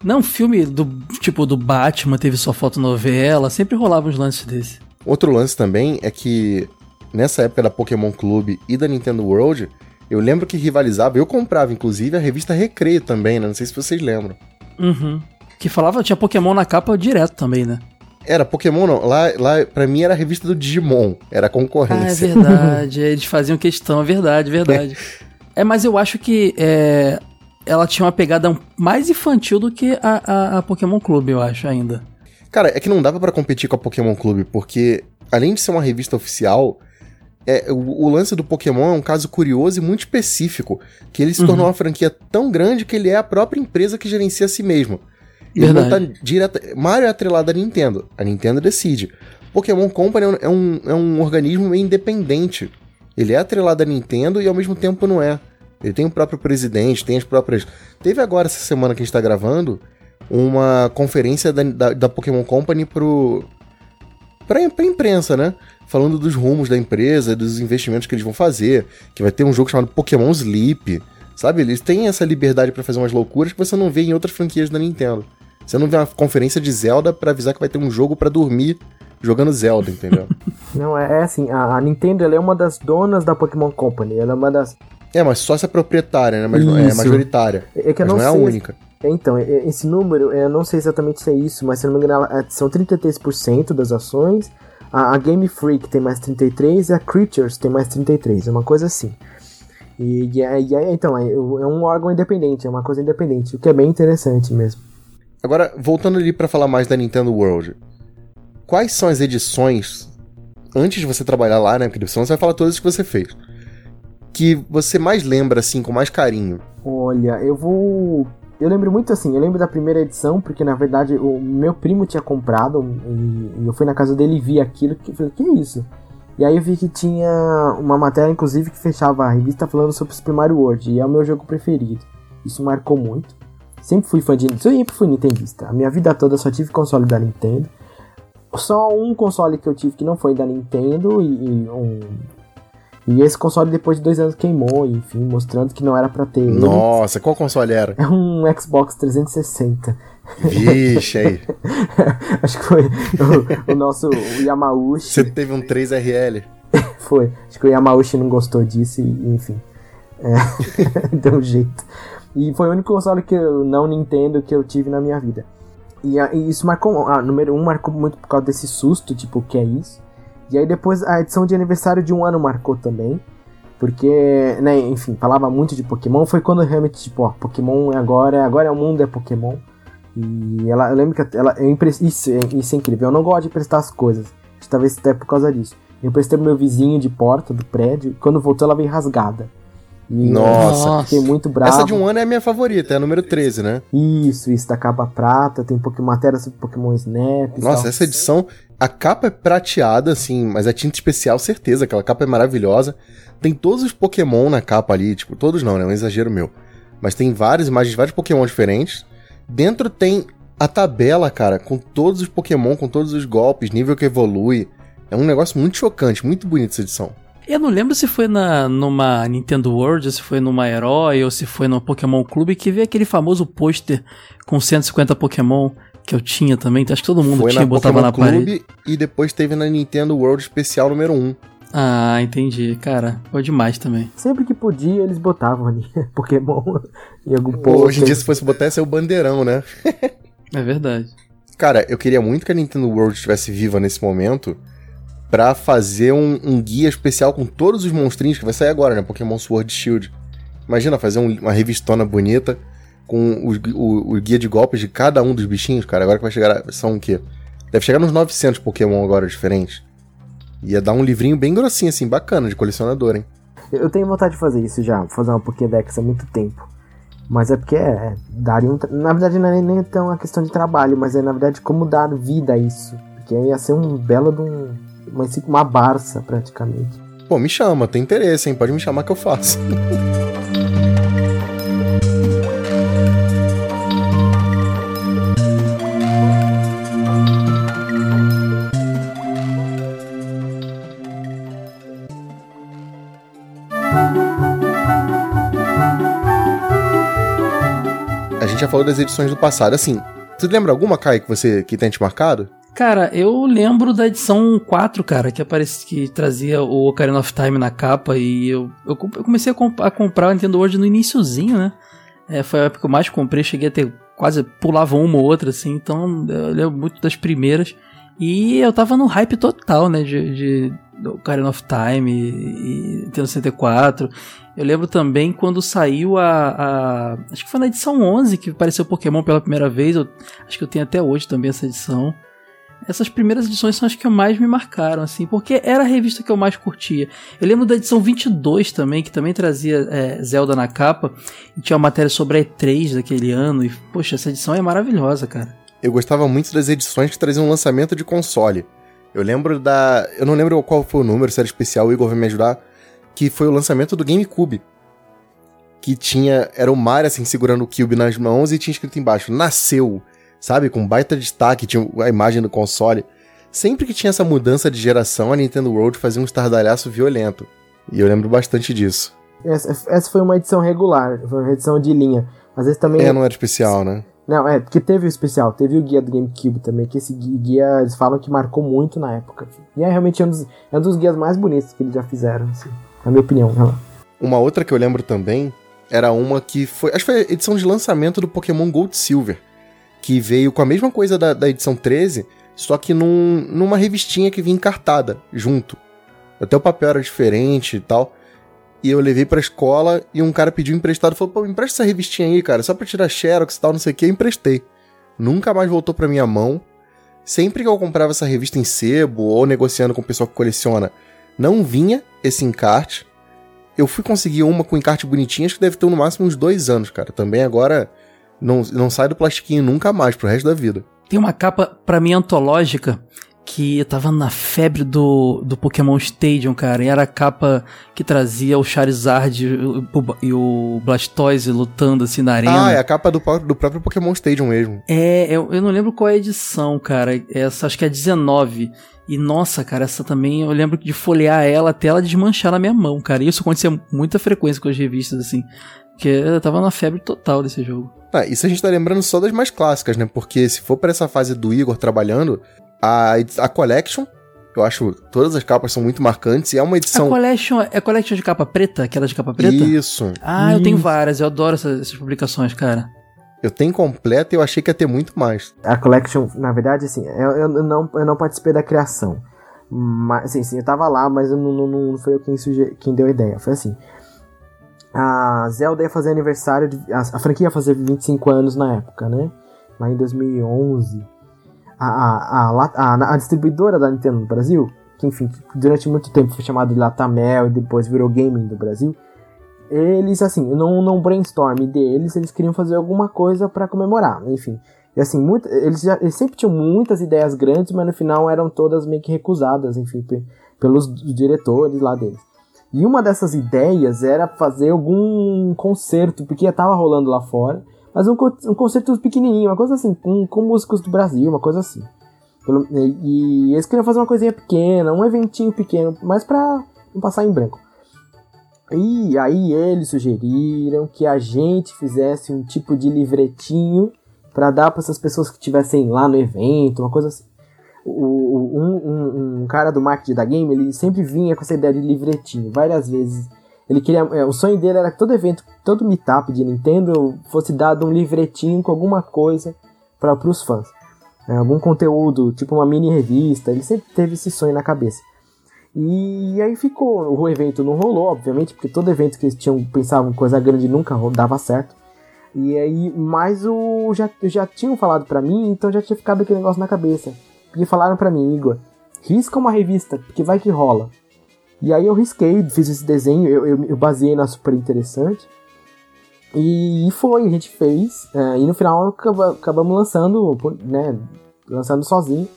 Não, filme do tipo do Batman teve sua fotonovela, sempre rolava uns lances desse. Outro lance também é que nessa época da Pokémon Clube e da Nintendo World, eu lembro que rivalizava, eu comprava inclusive a revista Recreio também, né? Não sei se vocês lembram. Uhum. Que falava, tinha Pokémon na capa direto também, né? Era Pokémon não, lá, lá pra mim era a revista do Digimon, era a concorrência. Ah, é verdade, eles faziam questão, é verdade, verdade. é, mas eu acho que é, ela tinha uma pegada mais infantil do que a, a, a Pokémon Clube, eu acho, ainda. Cara, é que não dava para competir com a Pokémon Clube, porque além de ser uma revista oficial, é, o, o, lance do Pokémon é um caso curioso e muito específico, que ele se uhum. tornou uma franquia tão grande que ele é a própria empresa que gerencia a si mesmo. Ele não tá direto. Mario é atrelado à Nintendo. A Nintendo decide. Pokémon Company é um, é um organismo meio independente. Ele é atrelado à Nintendo e ao mesmo tempo não é. Ele tem o próprio presidente, tem as próprias. Teve agora, essa semana que a gente tá gravando, uma conferência da, da, da Pokémon Company pro. Pra, pra imprensa, né? Falando dos rumos da empresa, dos investimentos que eles vão fazer. Que vai ter um jogo chamado Pokémon Sleep. Sabe? Eles têm essa liberdade para fazer umas loucuras que você não vê em outras franquias da Nintendo. Você não vê uma conferência de Zelda para avisar que vai ter um jogo para dormir jogando Zelda, entendeu? não, é, é assim, a, a Nintendo é uma das donas da Pokémon Company, ela é uma das... É, mas só se é proprietária, né? Mas não é majoritária. É que eu não, não é a única. Então, esse número, eu não sei exatamente se é isso, mas se não me engano, são 33% das ações. A, a Game Freak tem mais 33% e a Creatures tem mais 33%, é uma coisa assim. E, e, e então, é, é um órgão independente, é uma coisa independente, o que é bem interessante mesmo. Agora, voltando ali para falar mais da Nintendo World, quais são as edições, antes de você trabalhar lá, né? Porque você vai falar todas que você fez, que você mais lembra, assim, com mais carinho? Olha, eu vou. Eu lembro muito assim, eu lembro da primeira edição, porque na verdade o meu primo tinha comprado e, eu fui na casa dele e vi aquilo e falei, que é isso? E aí eu vi que tinha uma matéria, inclusive, que fechava a revista falando sobre Super Mario World, e é o meu jogo preferido. Isso marcou muito. Sempre fui fã de sempre fui nintendista. A minha vida toda só tive console da Nintendo. Só um console que eu tive que não foi da Nintendo e, e um E esse console depois de dois anos queimou, enfim, mostrando que não era pra ter. ele. Nossa, qual console era? É um Xbox 360. Vixe, aí. Acho que foi o, o nosso o Yamauchi. Você teve um 3RL. Foi. Acho que o Yamauchi não gostou disso e, enfim. É, deu um jeito. E foi o único console que eu não Nintendo que eu tive na minha vida. E, e isso marcou. Ah, número um marcou muito por causa desse susto, tipo, o que é isso? E aí depois a edição de aniversário de um ano marcou também. Porque, né, enfim, falava muito de Pokémon. Foi quando realmente, tipo, ó, Pokémon é agora, agora é o mundo, é Pokémon. E ela, eu lembro que ela, eu empre- isso, é- isso é incrível. Eu não gosto de emprestar as coisas. Acho que Talvez até por causa disso. Eu emprestei pro meu vizinho de porta do prédio. Quando voltou, ela veio rasgada. E Nossa. fiquei muito bravo. Essa de um ano é a minha favorita, é a número 13, né? Isso, isso da capa prata. Tem Pokémon, matéria sobre Pokémon Snap. Nossa, tal. essa edição, a capa é prateada, assim, mas a tinta especial, certeza, aquela capa é maravilhosa. Tem todos os Pokémon na capa ali, tipo, todos não, né? É um exagero meu. Mas tem várias imagens de vários Pokémon diferentes. Dentro tem a tabela, cara, com todos os Pokémon, com todos os golpes, nível que evolui. É um negócio muito chocante, muito bonito essa edição. Eu não lembro se foi na, numa Nintendo World, ou se foi numa Herói, ou se foi no Pokémon Clube, que veio aquele famoso pôster com 150 Pokémon que eu tinha também. Acho que todo mundo Foi tinha, na botava Pokémon na parede. Clube e depois teve na Nintendo World Especial número 1. Ah, entendi. Cara, foi demais também. Sempre que podia, eles botavam ali Pokémon em algum Pô, post. hoje em dia, se fosse botar, ia ser o bandeirão, né? É verdade. Cara, eu queria muito que a Nintendo World estivesse viva nesse momento pra fazer um, um guia especial com todos os monstrinhos que vai sair agora, né? Pokémon Sword e Shield. Imagina fazer um- uma revistona bonita com os o, o guia de golpes de cada um dos bichinhos, cara. Agora que vai chegar. a- São o quê? Deve chegar nos 900 Pokémon agora diferentes. Ia dar um livrinho bem grossinho, assim, bacana, de colecionador, hein? Eu tenho vontade de fazer isso já, fazer uma Pokédex há muito tempo. Mas é porque é, daria um. tra- Na verdade, não é nem, tão uma questão de trabalho, mas é na verdade como dar vida a isso. Porque ia ser um belo de um. Uma, uma barça, praticamente. Pô, me chama, tem interesse, hein? Pode me chamar que eu faço. falou das edições do passado. Assim, você lembra alguma, Kai, que você que tem te marcado? Cara, eu lembro da edição 4, cara, que aparece que trazia o Ocarina of Time na capa e eu, eu, eu comecei a, comp- a comprar o Nintendo World no iniciozinho, né? É, foi a época que eu mais comprei, cheguei a ter quase pulava uma ou outra, assim, então eu lembro muito das primeiras. E eu tava no hype total, né, de, de Ocarina of Time e, e Nintendo 64. Eu lembro também quando saiu a, a- Acho que foi na edição 11 que apareceu Pokémon pela primeira vez. Eu, acho que eu tenho até hoje também essa edição. Essas primeiras edições são as que mais me marcaram, assim, porque era a revista que eu mais curtia. Eu lembro da edição 22 também, que também trazia é, Zelda na capa, e tinha uma matéria sobre a E3 daquele ano, e, poxa, essa edição é maravilhosa, cara. Eu gostava muito das edições que traziam lançamento de console. Eu lembro da. Eu não lembro qual foi o número, se era especial, o Igor vai me ajudar. Que foi o lançamento do GameCube. Que tinha. Era o Mario assim, segurando o Cube nas mãos e tinha escrito embaixo: Nasceu. Sabe? Com baita destaque, tinha a imagem do console. Sempre que tinha essa mudança de geração, a Nintendo World fazia um estardalhaço violento. E eu lembro bastante disso. Essa, essa foi uma edição regular, foi uma edição de linha. Às vezes também. É, não era especial, né? Não, é, porque teve o especial, teve o guia do GameCube também, que esse gui- guia, eles falam que marcou muito na época. E é realmente um dos, é um dos guias mais bonitos que eles já fizeram, assim, na minha opinião. Ela. Uma outra que eu lembro também era uma que foi. Acho que foi a edição de lançamento do Pokémon Gold Silver. Que veio com a mesma coisa da, da edição 13, só que num, numa revistinha que vinha encartada junto. Até o papel era diferente e tal. E eu levei pra escola e um cara pediu emprestado. Falou, pô, empresta essa revistinha aí, cara, só pra tirar xerox e tal, não sei o que. Eu emprestei. Nunca mais voltou pra minha mão. Sempre que eu comprava essa revista em sebo ou negociando com o pessoal que coleciona, não vinha esse encarte. Eu fui conseguir uma com encarte bonitinho, acho que deve ter no máximo uns dois anos, cara. Também agora não, não sai do plastiquinho nunca mais pro resto da vida. Tem uma capa, pra mim, antológica, que eu tava na febre do, do Pokémon Stadium, cara, e era a capa que trazia o Charizard e o, Blastoise lutando assim na arena. Ah, é a capa do, do próprio Pokémon Stadium mesmo. É, eu, eu não lembro qual é a edição, cara. Essa acho que é 19. E nossa, cara, essa também eu lembro de folhear ela até ela desmanchar na minha mão, cara. E isso acontecia muita frequência com as revistas, assim. Porque eu tava na febre total desse jogo. Ah, isso a gente tá lembrando só das mais clássicas, né? Porque se for para essa fase do Igor trabalhando, a, a Collection, eu acho todas as capas são muito marcantes e é uma edição. A Collection é a Collection de capa preta? Aquela de capa preta? Isso. Ah, eu tenho várias, eu adoro essas, essas publicações, cara. Eu tenho completa e eu achei que ia ter muito mais. A Collection, na verdade, assim, eu, eu não, eu não participei da criação. Mas, assim, sim, eu tava lá, mas eu não, não, não foi eu quem, suge... quem deu a ideia. Foi assim. A Zelda ia fazer aniversário, de, a, a franquia ia fazer 25 anos na época, né? Lá em 2011 a, a, a, a, distribuidora da Nintendo no Brasil, que enfim, durante muito tempo foi chamada de Latamel e depois virou Gaming do Brasil, eles, assim, num, num brainstorm deles, eles queriam fazer alguma coisa para comemorar, enfim. E assim, muito, eles, já, eles sempre tinham muitas ideias grandes, mas no final eram todas meio que recusadas, enfim, pelos diretores lá deles. E uma dessas ideias era fazer algum concerto, porque tava rolando lá fora, mas um, um concerto pequenininho, uma coisa assim, com, com músicos do Brasil, uma coisa assim. E, e eles queriam fazer uma coisinha pequena, um eventinho pequeno, mas pra não passar em branco. E aí eles sugeriram que a gente fizesse um tipo de livretinho para dar para essas pessoas que estivessem lá no evento, uma coisa assim. O, um, um, um, cara do marketing da game, ele sempre vinha com essa ideia de livretinho, várias vezes ele queria, é, o sonho dele era que todo evento, todo meetup de Nintendo fosse dado um livretinho com alguma coisa para os fãs. É, algum conteúdo, tipo uma mini revista, ele sempre teve esse sonho na cabeça. E aí ficou, o evento não rolou, obviamente, porque todo evento que eles tinham pensavam coisa grande nunca dava certo. E aí, mas o já já tinham falado para mim, então já tinha ficado aquele negócio na cabeça. E falaram para mim, Igor, risca uma revista, porque vai que rola. E aí eu risquei, fiz esse desenho, eu, eu, eu baseei na super interessante. E, e foi, a gente fez. É, e no final acabamos lançando, né? Lançando sozinho.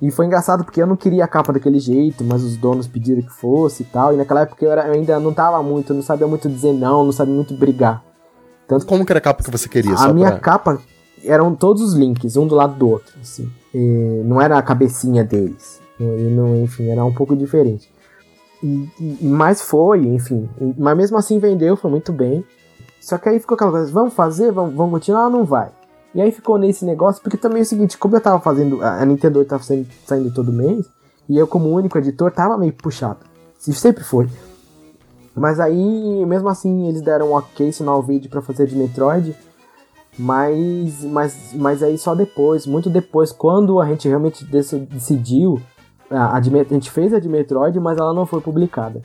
E foi engraçado porque eu não queria a capa daquele jeito, mas os donos pediram que fosse e tal. E naquela época eu, era, eu ainda não tava muito, não sabia muito dizer não, não sabia muito brigar. Tanto Como que era a capa que você queria? A minha pra... capa eram todos os links, um do lado do outro, assim. E não era a cabecinha deles. E não, enfim, era um pouco diferente. E, e, mas foi, enfim. Mas mesmo assim vendeu, foi muito bem. Só que aí ficou aquela coisa, vamos fazer, vamos, vamos continuar não vai? E aí ficou nesse negócio, porque também é o seguinte, como eu tava fazendo, a Nintendo tava saindo, saindo todo mês, e eu como único editor tava meio puxado. Sempre foi. Mas aí, mesmo assim, eles deram um ok, sinal vídeo para fazer de Metroid. Mas, mas, mas aí só depois, muito depois, quando a gente realmente decidiu a, a, gente fez a de Metroid, mas ela não foi publicada.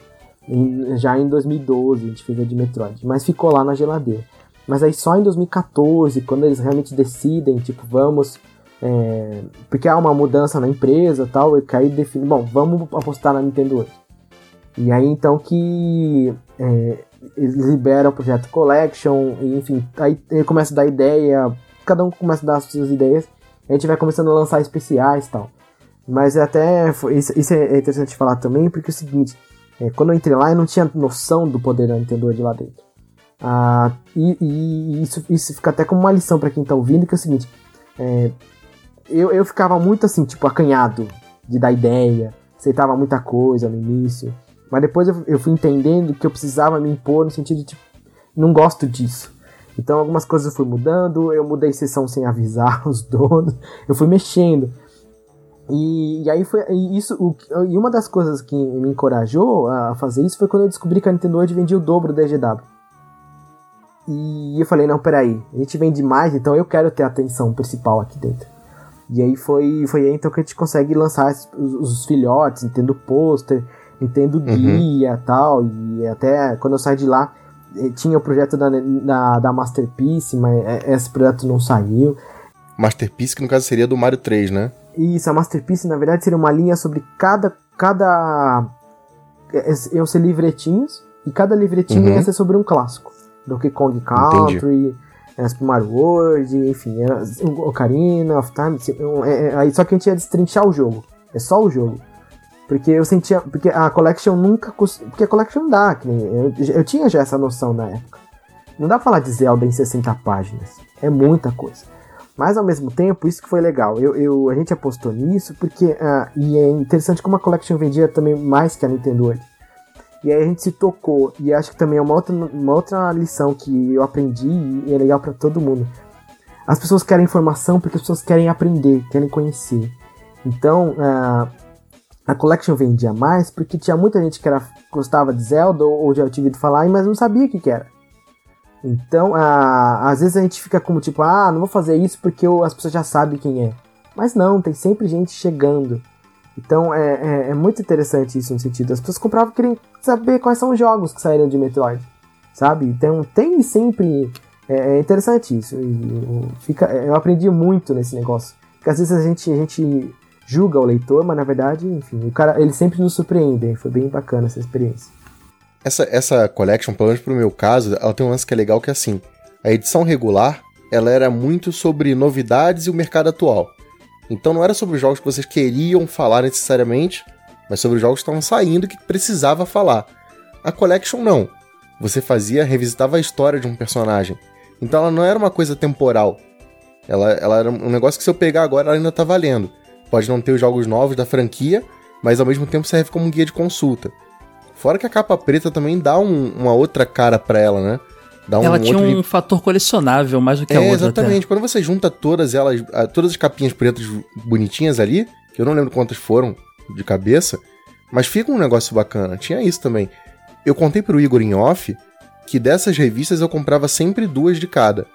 Em, já em 2012 a gente fez a de Metroid, mas ficou lá na geladeira. Mas aí só em 2014, quando eles realmente decidem, tipo, vamos. É, porque há uma mudança na empresa tal, e aí define, bom, vamos apostar na Nintendo hoje. E aí então que é, eles liberam o projeto Collection, e, enfim, aí ele começa a dar ideia, cada um começa a dar as suas ideias, a gente vai começando a lançar especiais tal. Mas é até. Isso, isso é interessante falar também, porque é o seguinte: é, quando eu entrei lá, eu não tinha noção do poder da Nintendo de lá dentro. Ah, e, e isso, isso fica até como uma lição para quem tá ouvindo, que é o seguinte: é, eu, eu ficava muito assim, tipo, acanhado de dar ideia, aceitava muita coisa no início. Mas depois eu, eu fui entendendo que eu precisava me impor no sentido de, tipo, não gosto disso. Então algumas coisas eu fui mudando, eu mudei sessão sem avisar os donos, eu fui mexendo. E, e, aí foi e isso o, e uma das coisas que me encorajou a fazer isso foi quando eu descobri que a Nintendo hoje vendia o dobro da EGW. E eu falei, não, peraí, a gente vende mais, então eu quero ter a atenção principal aqui dentro. E aí foi, foi aí então que a gente consegue lançar os, os filhotes, Nintendo Poster, Nintendo uhum. Guia e tal. E até quando eu saí de lá, eh, tinha o projeto da, da, da Masterpiece, mas eh, esse projeto não saiu. Masterpiece, que no caso seria do Mario 3, né? Isso, a Masterpiece, na verdade, seria uma linha sobre cada. cada iam ser livretinhos, e cada livretinho uhum. ia ser sobre um clássico. Donkey Kong Country, é, Super Mario World, enfim, era Ocarina of Time. É, é, só que a gente ia destrinchar o jogo. É só o jogo. Porque eu sentia. Porque a Collection nunca. Porque a Collection dá. Eu, eu tinha já essa noção na época. Não dá pra falar de Zelda em 60 páginas. É muita coisa. Mas ao mesmo tempo, isso que foi legal. Eu, eu a gente apostou nisso porque. Uh, e é interessante como a Collection vendia também mais que a Nintendo hoje. E aí a gente se tocou. E acho que também é uma outra, uma outra lição que eu aprendi e é legal para todo mundo. As pessoas querem informação porque as pessoas querem aprender, querem conhecer. Então, uh, a Collection vendia mais porque tinha muita gente que era, gostava de Zelda ou, já tinha ouvido falar, mas não sabia o que, que era. Então, uh, às vezes a gente fica como tipo, ah, não vou fazer isso porque eu, as pessoas já sabem quem é. Mas não, tem sempre gente chegando. Então é, é, é, muito interessante isso no sentido. As pessoas compravam querendo saber quais são os jogos que saíram de Metroid. Sabe? Então tem sempre. É, é interessante isso. E, fica, eu aprendi muito nesse negócio. Porque às vezes a gente, a gente julga o leitor, mas na verdade, enfim, o cara ele sempre nos surpreende. Foi bem bacana essa experiência. Essa, essa collection, pelo menos pro meu caso, ela tem um lance que é legal que é assim. A edição regular, ela era muito sobre novidades e o mercado atual. Então não era sobre jogos que vocês queriam falar necessariamente, mas sobre jogos que estavam saindo que precisava falar. A Collection não. Você fazia, revisitava a história de um personagem. Então ela não era uma coisa temporal. Ela, ela era um negócio que se eu pegar agora ela ainda tá valendo. Pode não ter os jogos novos da franquia, mas ao mesmo tempo serve como um guia de consulta. Fora que a capa preta também dá um, uma outra cara para ela, né? Dá um ela tinha um fator colecionável mais do que é, a outra. Exatamente. Até. Quando você junta todas elas, todas as capinhas pretas bonitinhas ali, que eu não lembro quantas foram de cabeça, mas fica um negócio bacana. Tinha isso também. Eu contei pro Igor em off que dessas revistas eu comprava sempre duas de cada.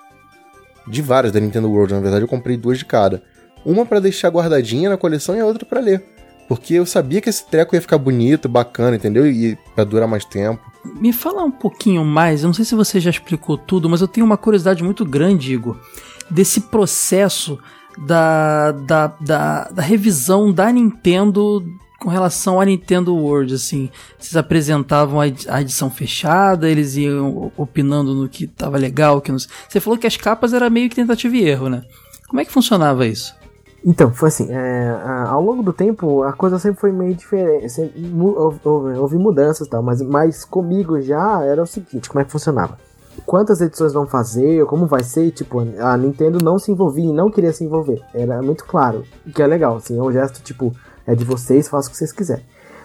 De várias da Nintendo World, na verdade, eu comprei duas de cada. Uma para deixar guardadinha na coleção e a outra para ler. Porque eu sabia que esse treco ia ficar bonito, bacana, entendeu? E para durar mais tempo. Me fala um pouquinho mais, eu não sei se você já explicou tudo, mas eu tenho uma curiosidade muito grande, Igor, desse processo da, da, da, da revisão da Nintendo com relação à Nintendo World, assim, vocês apresentavam a edição fechada, eles iam opinando no que tava legal, que não... Você falou que as capas era meio que tentativa e erro, né? Como é que funcionava isso? Então, foi assim, é, ao longo do tempo a coisa sempre foi meio diferente, sempre, houve, houve, mudanças e tal, mas, mas comigo já era o seguinte, como é que funcionava? Quantas edições vão fazer, como vai ser, tipo, a Nintendo não se envolvia e não queria se envolver, era muito claro, o que é legal, assim, é um gesto, tipo, é de vocês, façam o que vocês quiserem.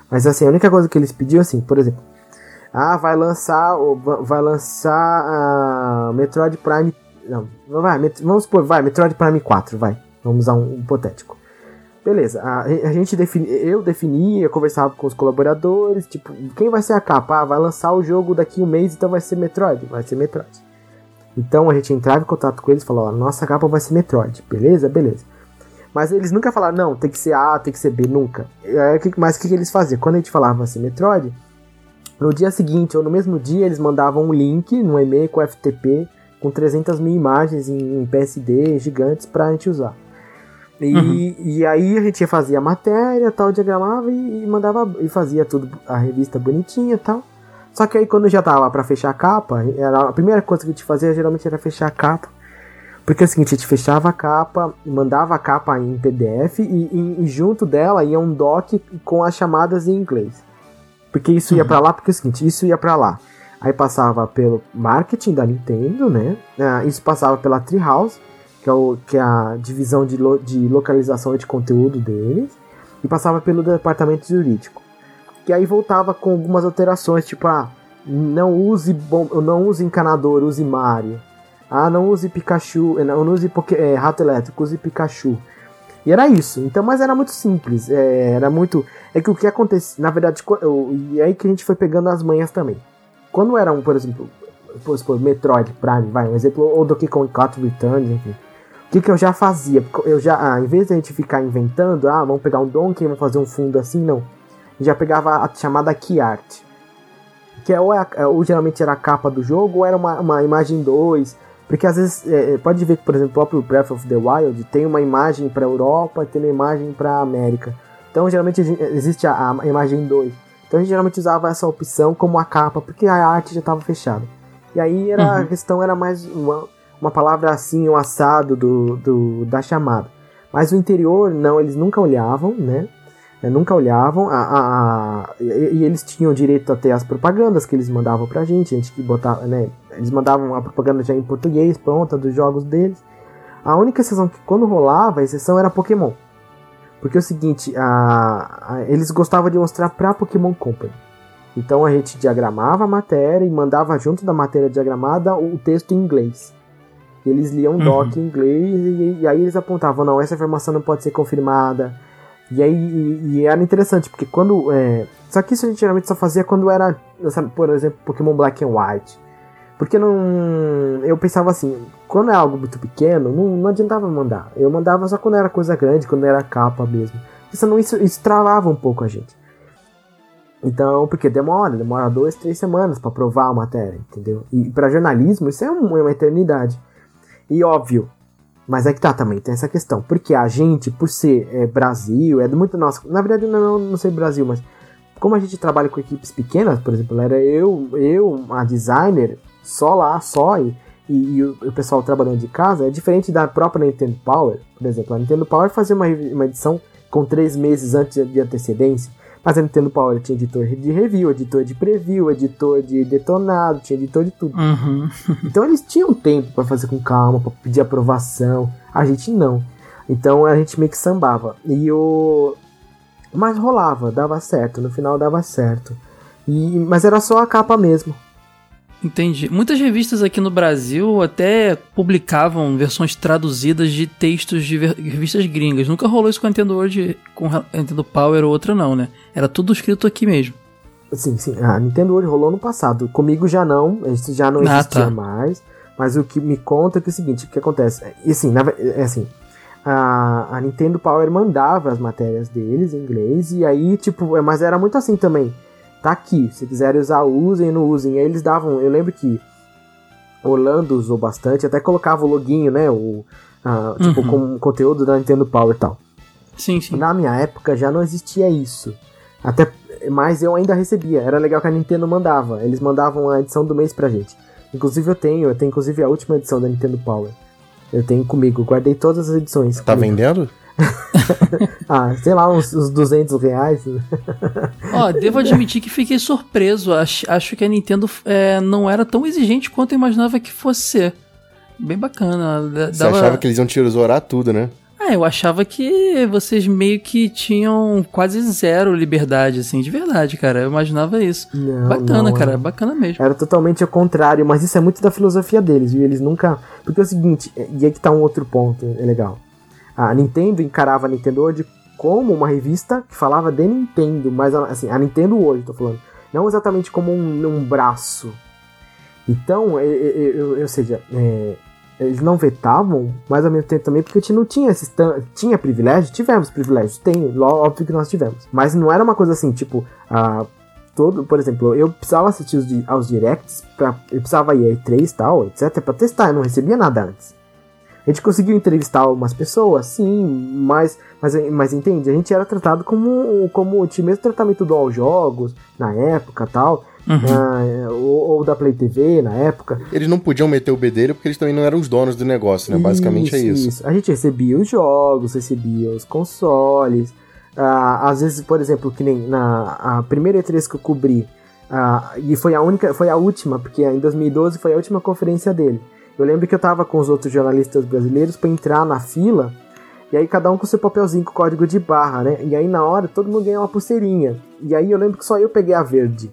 Mas assim, a única coisa que eles pediam, assim, por exemplo, ah, vai lançar, vai lançar a Metroid Prime, não, vai, vamos supor, vai, Metroid Prime 4, vai Vamos usar um hipotético. Beleza, a, a gente defini, eu definia, conversava com os colaboradores, tipo, quem vai ser a capa? Ah, vai lançar o jogo daqui um mês, então vai ser Metroid, vai ser Metroid. Então a gente entrava em contato com eles e falou, ó, nossa capa vai ser Metroid, beleza? Beleza. Mas eles nunca falaram, não, tem que ser A, tem que ser B, nunca. Mas o que, que eles faziam? Quando a gente falava assim, Metroid, no dia seguinte ou no mesmo dia eles mandavam um link no e-mail com FTP com 300 mil imagens em PSD gigantes pra gente usar. E, uhum. e aí a gente fazia a matéria, tal, diagramava e, e, mandava e fazia tudo a revista bonitinha, tal. Só que aí quando já tava para fechar a capa, era a primeira coisa que a gente fazia geralmente era fechar a capa. Porque é o seguinte, a gente fechava a capa, mandava a capa em PDF e, e, e junto dela ia um doc com as chamadas em inglês. Porque isso ia uhum. para lá, porque é o seguinte, isso ia para lá. Aí passava pelo marketing da Nintendo, né? Ah, isso passava pela Treehouse que é, o, que é a divisão de, lo, de localização e de conteúdo deles, e passava pelo departamento jurídico. Que aí voltava com algumas alterações, tipo, ah, não use, bom, não use encanador, use Mario. Ah, não use Pikachu, não use Poké, é, rato elétrico, use Pikachu. E era isso. Então, mas era muito simples. É, era muito. É que o que acontece, na verdade, e é aí que a gente foi pegando as manhas também. Quando era um, por exemplo, por exemplo, Metroid Prime, vai, um exemplo, ou Donkey Kong 4 Returns, enfim que, que eu já fazia? Eu já, ah, em vez de a gente ficar inventando, ah, vamos pegar um Donkey, vamos fazer um fundo assim, não. Já pegava a chamada key art. Que é ou, é, é, ou geralmente era a capa do jogo, ou era uma, uma imagem 2. Porque às vezes, é, é, pode ver que, por exemplo, o próprio Breath of the Wild tem uma imagem para Europa e tem uma imagem para América. Então, geralmente existe a, a imagem 2. Então, a gente geralmente usava essa opção como a capa, porque a arte já estava fechada. E aí era, uhum. a questão era mais uma, uma palavra assim, um assado do, do, da chamada. Mas o interior, não, eles nunca olhavam, né? é, nunca olhavam, a, a, a, e, eles tinham direito a ter as propagandas que eles mandavam pra gente, a gente que botava, né, eles mandavam a propaganda já em português, pronta, dos jogos deles. A única exceção que quando rolava, a exceção era Pokémon. Porque é o seguinte, a, eles gostavam de mostrar pra Pokémon Company. Então a gente diagramava a matéria e mandava junto da matéria diagramada o texto em inglês. Eles liam um doc uhum. em inglês e, e, aí eles apontavam, não, essa informação não pode ser confirmada. E aí e, e era interessante, porque quando. É, só que isso a gente geralmente só fazia quando era, sabe, por exemplo, Pokémon Black and White. Porque não. Eu pensava assim, quando é algo muito pequeno, não, não adiantava mandar. Eu mandava só quando era coisa grande, quando era capa mesmo. Senão isso, isso travava um pouco a gente. Então, porque demora, demora duas, três semanas para provar a matéria, entendeu? E para jornalismo isso é, é uma eternidade. E óbvio, mas é que tá também, tem essa questão. Porque a gente, por ser é, Brasil, é muito nosso. Na verdade, não, não sei Brasil, mas como a gente trabalha com equipes pequenas, por exemplo, era eu, eu, a designer, só lá, só, e, e, e o, o, pessoal trabalhando de casa, é diferente da própria Nintendo Power. Por exemplo, a Nintendo Power fazia uma, uma edição com três meses antes de antecedência. Mas a Nintendo Power tinha editor de review, editor de preview, editor de detonado, tinha editor de tudo. Uhum. então eles tinham tempo para fazer com calma, para pedir aprovação. A gente não. Então a gente meio que sambava. E o. Mas rolava, dava certo, no final dava certo. E... Mas era só a capa mesmo. Entendi. Muitas revistas aqui no Brasil até publicavam versões traduzidas de textos de revistas gringas. Nunca rolou isso com a Nintendo World, com a Nintendo Power ou outra não, né? Era tudo escrito aqui mesmo. Sim, sim. A Nintendo World rolou no passado. Comigo já não, isso já não ah, existia tá. mais. Mas o que me conta é que é o seguinte, o que acontece? E assim, na, é assim, a, a Nintendo Power mandava as matérias deles em inglês e aí, tipo, é, mas era muito assim também tá aqui. Se quiserem usar, usem, não usem. Aí eles davam, eu lembro que Orlando usou bastante, até colocava o loginho, né? O, uh, tipo, uhum. com conteúdo da Nintendo Power e tal. Sim, sim. Na minha época já não existia isso. Até, mas eu ainda recebia. Era legal que a Nintendo mandava. Eles mandavam a edição do mês pra gente. Inclusive eu tenho, eu tenho inclusive a última edição da Nintendo Power. Eu tenho comigo, guardei todas as edições. Tá comigo. vendendo? ah, sei lá, uns, uns 200 reais. Ó, devo admitir que fiquei surpreso. Acho, acho que a Nintendo é, não era tão exigente quanto eu imaginava que fosse ser. Bem bacana. Dava... Você achava que eles iam tesourar tudo, né? Ah, eu achava que vocês meio que tinham quase zero liberdade, assim, de verdade, cara. Eu imaginava isso. Não, bacana, não, cara, bacana mesmo. Era totalmente ao contrário, mas isso é muito da filosofia deles, viu? Eles nunca. Porque é o seguinte, e aí que tá um outro ponto, é legal. A Nintendo encarava a Nintendo World como uma revista que falava de Nintendo, mas assim, a Nintendo World, tô falando, não exatamente como um, um braço. Então, ou seja, é, eles não vetavam, mas ao mesmo tempo também porque a gente não tinha esses tinha privilégio, tivemos privilégios, tem, óbvio que nós tivemos, mas não era uma coisa assim, tipo, a todo, por exemplo, eu precisava assistir os, aos directs, pra, eu precisava ir a E3 e tal, etc, para testar, eu não recebia nada antes. A gente conseguiu entrevistar algumas pessoas, sim, mas, mas, mas entende, a gente era tratado como, como tinha mesmo tratamento do All Jogos na época tal. Uhum. Uh, ou, ou, da Play TV na época. Eles não podiam meter o bedelho porque eles também não eram os donos do negócio, né? Basicamente é isso. isso. A gente recebia os jogos, recebia os consoles. Uh, às vezes, por exemplo, que nem na a primeira E3 que eu cobri, uh, e foi a única, foi a última, porque em 2012 foi a última conferência dele. Eu lembro que eu tava com os outros jornalistas brasileiros para entrar na fila, e aí cada um com seu papelzinho com código de barra, né? E aí na hora todo mundo ganhou uma pulseirinha. E aí eu lembro que só eu peguei a verde.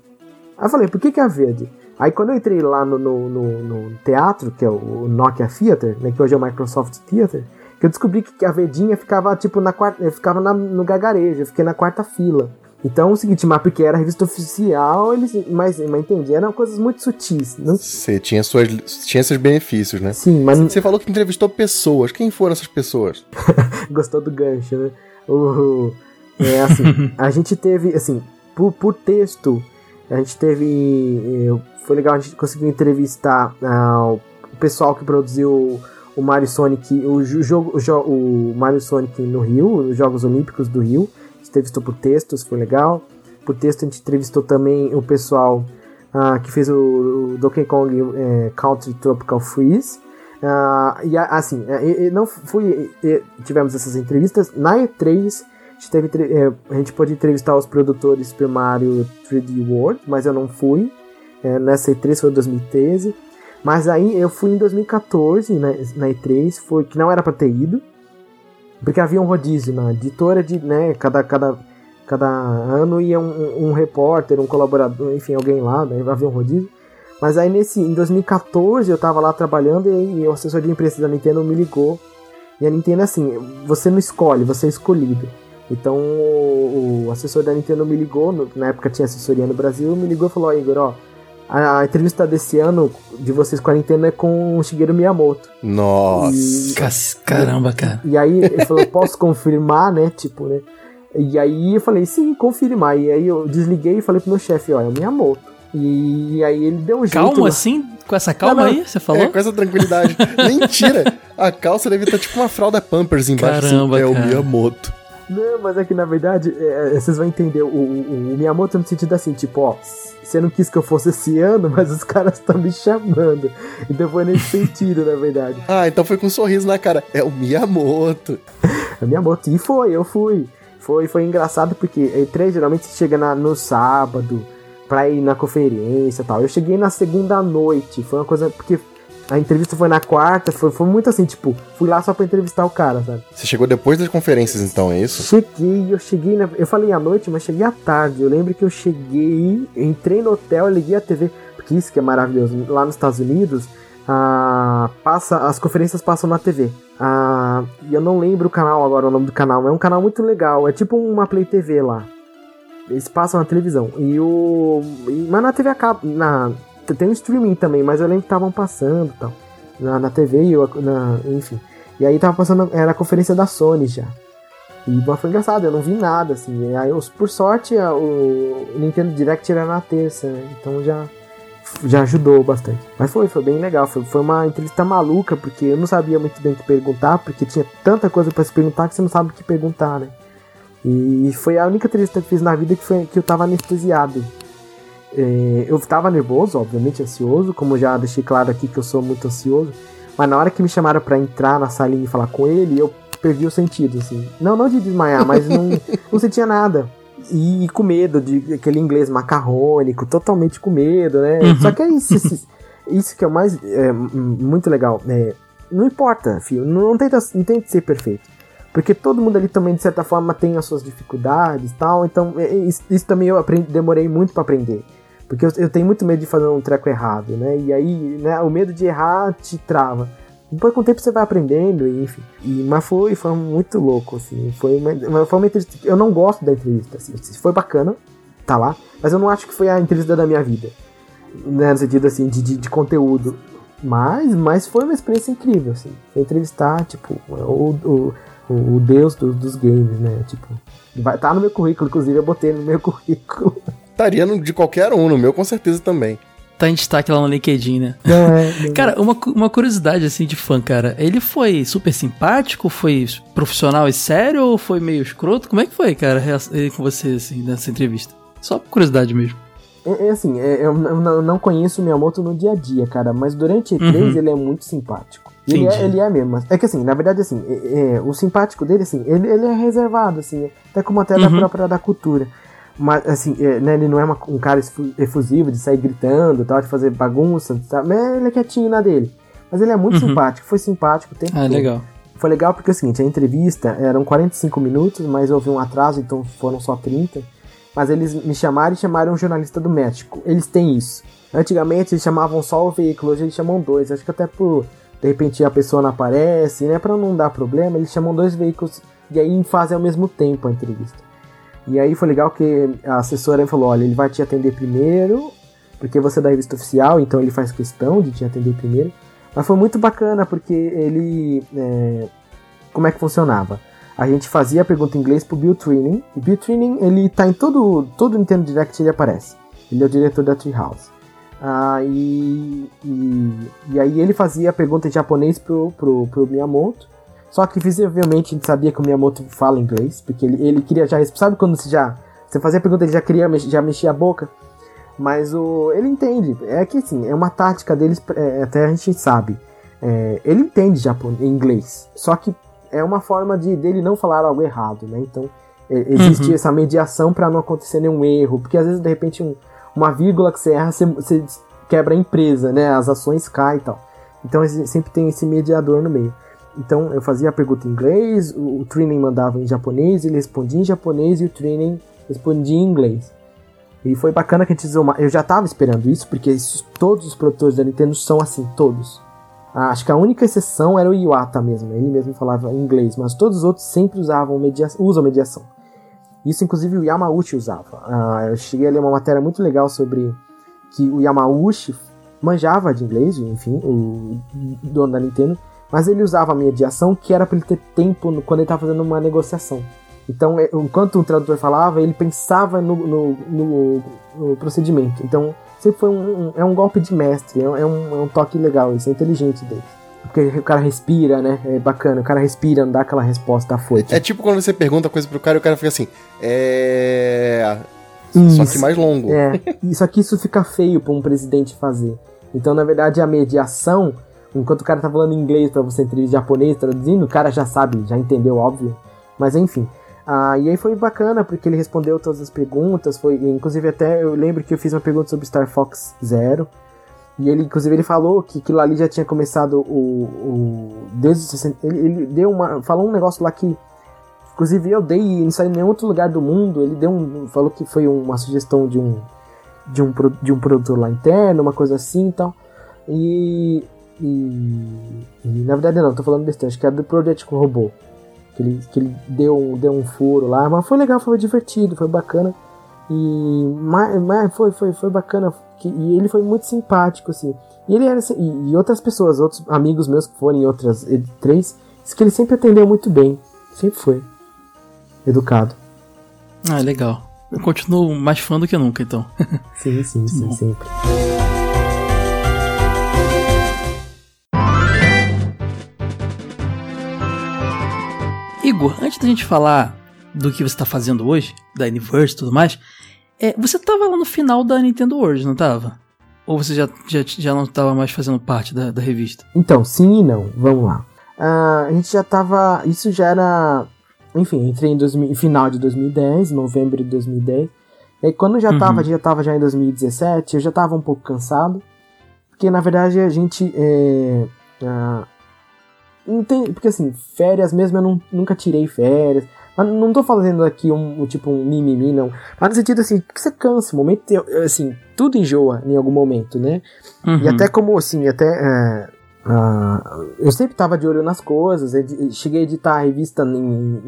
Aí eu falei, por que, que é a verde? Aí quando eu entrei lá no, no, no, no teatro, que é o Nokia Theater, né? Que hoje é o Microsoft Theater, que eu descobri que a verdinha ficava tipo na quarta. ficava na, no gagarejo, eu fiquei na quarta fila. Então, o seguinte, mas porque era revista oficial, eles. Mas, mas entendi, eram coisas muito sutis. Você tinha, suas, tinha esses benefícios, né? Sim, mas. Você falou que entrevistou pessoas. Quem foram essas pessoas? Gostou do gancho, né? O, é assim, a gente teve, assim, por, por texto, a gente teve. Foi legal, a gente conseguiu entrevistar uh, o pessoal que produziu o Mario Sonic, o jogo, o, o Mario Sonic no Rio, os Jogos Olímpicos do Rio entrevistou por textos, foi legal. Por texto a gente entrevistou também o pessoal uh, que fez o, o Donkey Kong é, Country Tropical Freeze. Uh, e assim, é, não fui. tivemos essas entrevistas. Na E3 gente, teve, é, a gente pôde entrevistar os produtores Super Mario 3D World, mas eu não fui. É, nessa E3 foi em 2013. Mas aí eu fui em 2014 na, na E3, foi, que não era pra ter ido. Porque havia um rodízio na editora de, né, cada, cada, cada ano ia um, um- repórter, um colaborador, enfim, alguém lá, né, havia um rodízio. Mas aí nesse, em 2014 eu tava lá trabalhando e aí o assessor de imprensa da Nintendo me ligou. E a Nintendo assim, você não escolhe, você é escolhido. Então o, o assessor da Nintendo me ligou, na época tinha assessoria no Brasil, me ligou e falou, ó Igor, ó, a, a entrevista desse ano de vocês com a Nintendo é com o Shigeru Miyamoto. Nossa. E- Cas- Caramba, cara. E aí ele falou, posso confirmar, né? Tipo, né? E aí eu falei, sim, confirmar. E aí eu desliguei e falei pro meu chefe, ó, é o Miyamoto. E aí ele deu um jeito. Calma lá. assim? Com essa calma Não, não. aí, você falou? É, com essa tranquilidade. Mentira! A calça deve estar tipo uma fralda Pampers embaixo. Caramba, assim, é cara. o Miyamoto. Não, mas é que na verdade, é, é, vocês vão entender o, o, o Miyamoto no sentido assim, tipo, ó, você não quis que eu fosse esse ano, mas os caras estão me chamando. Então foi nesse sentido, na verdade. Ah, então foi com um sorriso na cara. É o Miyamoto. É Miyamoto. E foi, eu fui. Foi, foi engraçado porque E3 geralmente chega na- no sábado pra ir na conferência e tal. Eu cheguei na segunda noite. Foi uma coisa. Porque a entrevista foi na quarta. Foi, foi muito assim, tipo, fui lá só pra entrevistar o cara, sabe? Você chegou depois das conferências, então, é isso? Cheguei, eu cheguei, na, eu falei à noite, mas cheguei à tarde. Eu lembro que eu cheguei, entrei no hotel, liguei a TV, porque isso que é maravilhoso. Lá nos Estados Unidos, ah, passa, as conferências passam na TV. Ah, e eu não lembro o canal agora, o nome do canal, mas é um canal muito legal. É tipo uma Play TV lá. Eles passam na televisão. E o. mas na TV acaba. Na, tem um streaming também, mas eu lembro que estavam passando tal. Na, na TV e eu, na, enfim. E aí tava passando. Era a conferência da Sony já. E mas foi engraçado, eu não vi nada, assim. Aí, por sorte, a- o Nintendo Direct era na terça, né? Então já, já ajudou bastante. Mas foi, foi bem legal. Foi, foi uma entrevista maluca, porque eu não sabia muito bem o que perguntar, porque tinha tanta coisa pra se perguntar que você não sabe o que perguntar, né? E foi a única entrevista que fiz na vida que, foi, que eu tava anestesiado. É, eu tava nervoso, obviamente ansioso, como já deixei claro aqui que eu sou muito ansioso. Mas na hora que me chamaram pra entrar na salinha e falar com ele, eu perdi o sentido, assim. Não, não de desmaiar, mas não, não sentia nada. E, com medo de aquele inglês macarrônico, totalmente com medo, né? Uhum. Só que é isso, isso, isso que é o mais é, muito legal. É, não importa, filho, não tenta, não tenta ser perfeito. Porque todo mundo ali também, de certa forma, tem as suas dificuldades e tal. Então, é, é, isso, isso também eu aprendi, demorei muito pra aprender. Porque eu, eu tenho muito medo de fazer um treco errado, né? E aí, né, o medo de errar te trava. Depois, com o tempo, você vai aprendendo, enfim. E, mas foi, foi muito louco, assim. Foi uma, foi uma entrevista. Eu não gosto da entrevista, assim. Foi bacana, tá lá. Mas eu não acho que foi a entrevista da minha vida. Né, no sentido, assim, de, de, de conteúdo. Mas, mas foi uma experiência incrível, assim. Entrevistar, tipo, o, o, o, o deus do- dos games, né? Tipo, vai, tá no meu currículo, inclusive eu botei no meu currículo. Estaria no- de qualquer um, no meu com certeza também. Tá em destaque lá no LinkedIn, né? Não é. não. Cara, uma, uma curiosidade assim de fã, cara. Ele foi super simpático? Foi profissional e sério ou foi meio escroto? Como é que foi, cara, ele com você, assim, nessa entrevista? Só por curiosidade mesmo. É, é assim, é, eu não- conheço o Miyamoto no dia a dia, cara, mas durante E3 Uhum. ele é muito simpático. Ele é, ele é mesmo. É que assim, na verdade, assim, é- é, o simpático dele, assim, ele, ele é reservado, assim, até como até da Uhum. própria da cultura. Mas, assim, é, né, ele não é uma- um cara efu- efusivo de sair gritando, tal, de fazer bagunça, sabe? Mas ele é quietinho na dele. Mas ele é muito Uhum. simpático, foi simpático o tempo Ah, todo. legal. Foi legal porque é o seguinte, a entrevista eram 45 minutos, mas houve um atraso, então foram só 30. Mas eles me chamaram e chamaram um jornalista do México. Eles têm isso. Antigamente eles chamavam só o veículo, hoje eles chamam dois. Acho que até por de repente a pessoa não aparece, né? Pra não dar problema, eles chamam dois veículos e aí fazem ao mesmo tempo a entrevista. E aí foi legal que a assessora falou: olha, ele vai te atender primeiro, porque você é da revista oficial, então ele faz questão de te atender primeiro. Mas foi muito bacana porque ele. é, como é que funcionava? A gente fazia a pergunta em inglês pro Bill Training. O Bill Training, ele tá em todo, todo Nintendo Direct, ele aparece. Ele é o diretor da Treehouse. Ah, e, e, e aí ele fazia a pergunta em japonês pro, pro, pro Miyamoto. Só que visivelmente a gente sabia que o Miyamoto fala inglês, porque ele, ele queria já. Sabe quando você já. Você fazia a pergunta, ele já queria já mexer a boca? Mas o, ele entende. É que assim, é uma tática deles, é, até a gente sabe. É, ele entende japonês, inglês. Só que é uma forma de dele não falar algo errado, né? Então Existe essa mediação pra não acontecer nenhum erro, porque às vezes de repente um- uma vírgula que você erra, você, você quebra a empresa, né? As ações caem e tal. Então sempre tem esse mediador no meio. Então eu fazia a pergunta em inglês, o, o training mandava em japonês, ele respondia em japonês e o training respondia em inglês. E foi bacana que a gente usou uma... Eu já tava esperando isso, porque todos os produtores da Nintendo são assim, todos. Ah, Acho que a única exceção era o Iwata mesmo, ele mesmo falava inglês, mas todos os outros sempre usavam media... usam mediação. Isso inclusive o Yamauchi usava. Ah, eu cheguei a ler uma matéria muito legal sobre que o Yamauchi manjava de inglês, enfim, o dono da Nintendo, mas ele usava a mediação que era para ele ter tempo no- quando ele estava fazendo uma negociação. Então, é, enquanto o tradutor falava, ele pensava no, no- no- no procedimento. Então, sempre foi um, um- é um golpe de mestre, é, um- é um, é um toque legal, isso é inteligente dele. Porque o cara respira, né? É bacana, o cara respira, não dá aquela resposta afoita. É tipo quando você pergunta coisa pro cara e o cara fica assim, é. Só que Isso. mais longo. É, só que isso fica feio pra um presidente fazer. Então, na verdade, a mediação, enquanto o cara tá falando inglês pra você entender japonês traduzindo, o cara já sabe, já entendeu, óbvio. Mas enfim. Ah, e aí foi bacana, porque ele respondeu todas as perguntas. Foi, inclusive, até eu lembro que eu fiz uma pergunta sobre Star Fox Zero. E ele, inclusive, ele falou que aquilo ali já tinha começado o. o desde os 60, ele, ele deu uma. Falou um negócio lá que. Inclusive eu dei e não saiu em nenhum outro lugar do mundo. Ele deu um. Falou que foi uma sugestão de um. De um, de um produtor lá interno, uma coisa assim e tal. E. E, e, na verdade não, tô falando besteira, acho que era do Project Robô. Que ele, que ele deu, um- deu um furo lá, mas foi legal, foi divertido, foi bacana. E mas, mas foi, foi, foi bacana. que- e ele foi muito simpático, assim. E ele era assim- e, e outras pessoas, outros amigos meus que foram em outras E3, disse que ele sempre atendeu muito bem. Sempre foi. Educado. Ah, legal. Eu continuo mais fã do que nunca, então. Sim, sim, sim, Bom. sempre. Igor, antes da gente falar do que você tá fazendo hoje, da Universe e tudo mais, é, você tava lá no final da Nintendo World, não tava? Ou você já, já, já não tava mais fazendo parte da, da revista? Então, sim e não. Vamos lá. Ah, a gente já tava. Isso já era. Enfim, entrei em 2000 final de 2010, novembro de 2010. E aí, quando já Uhum. tava, já tava já em 2017, eu já tava um pouco cansado. Porque na verdade a gente. É, ah, não tem, porque assim, férias mesmo eu não- nunca tirei férias. Mas não tô fazendo aqui um, um tipo um mimimi, não. Mas no sentido assim, que você cansa, o momento, assim, tudo enjoa em algum momento, né? E Uhum. até como, assim, até. é, ah, eu sempre tava de olho nas coisas. Cheguei a editar a revista em- em-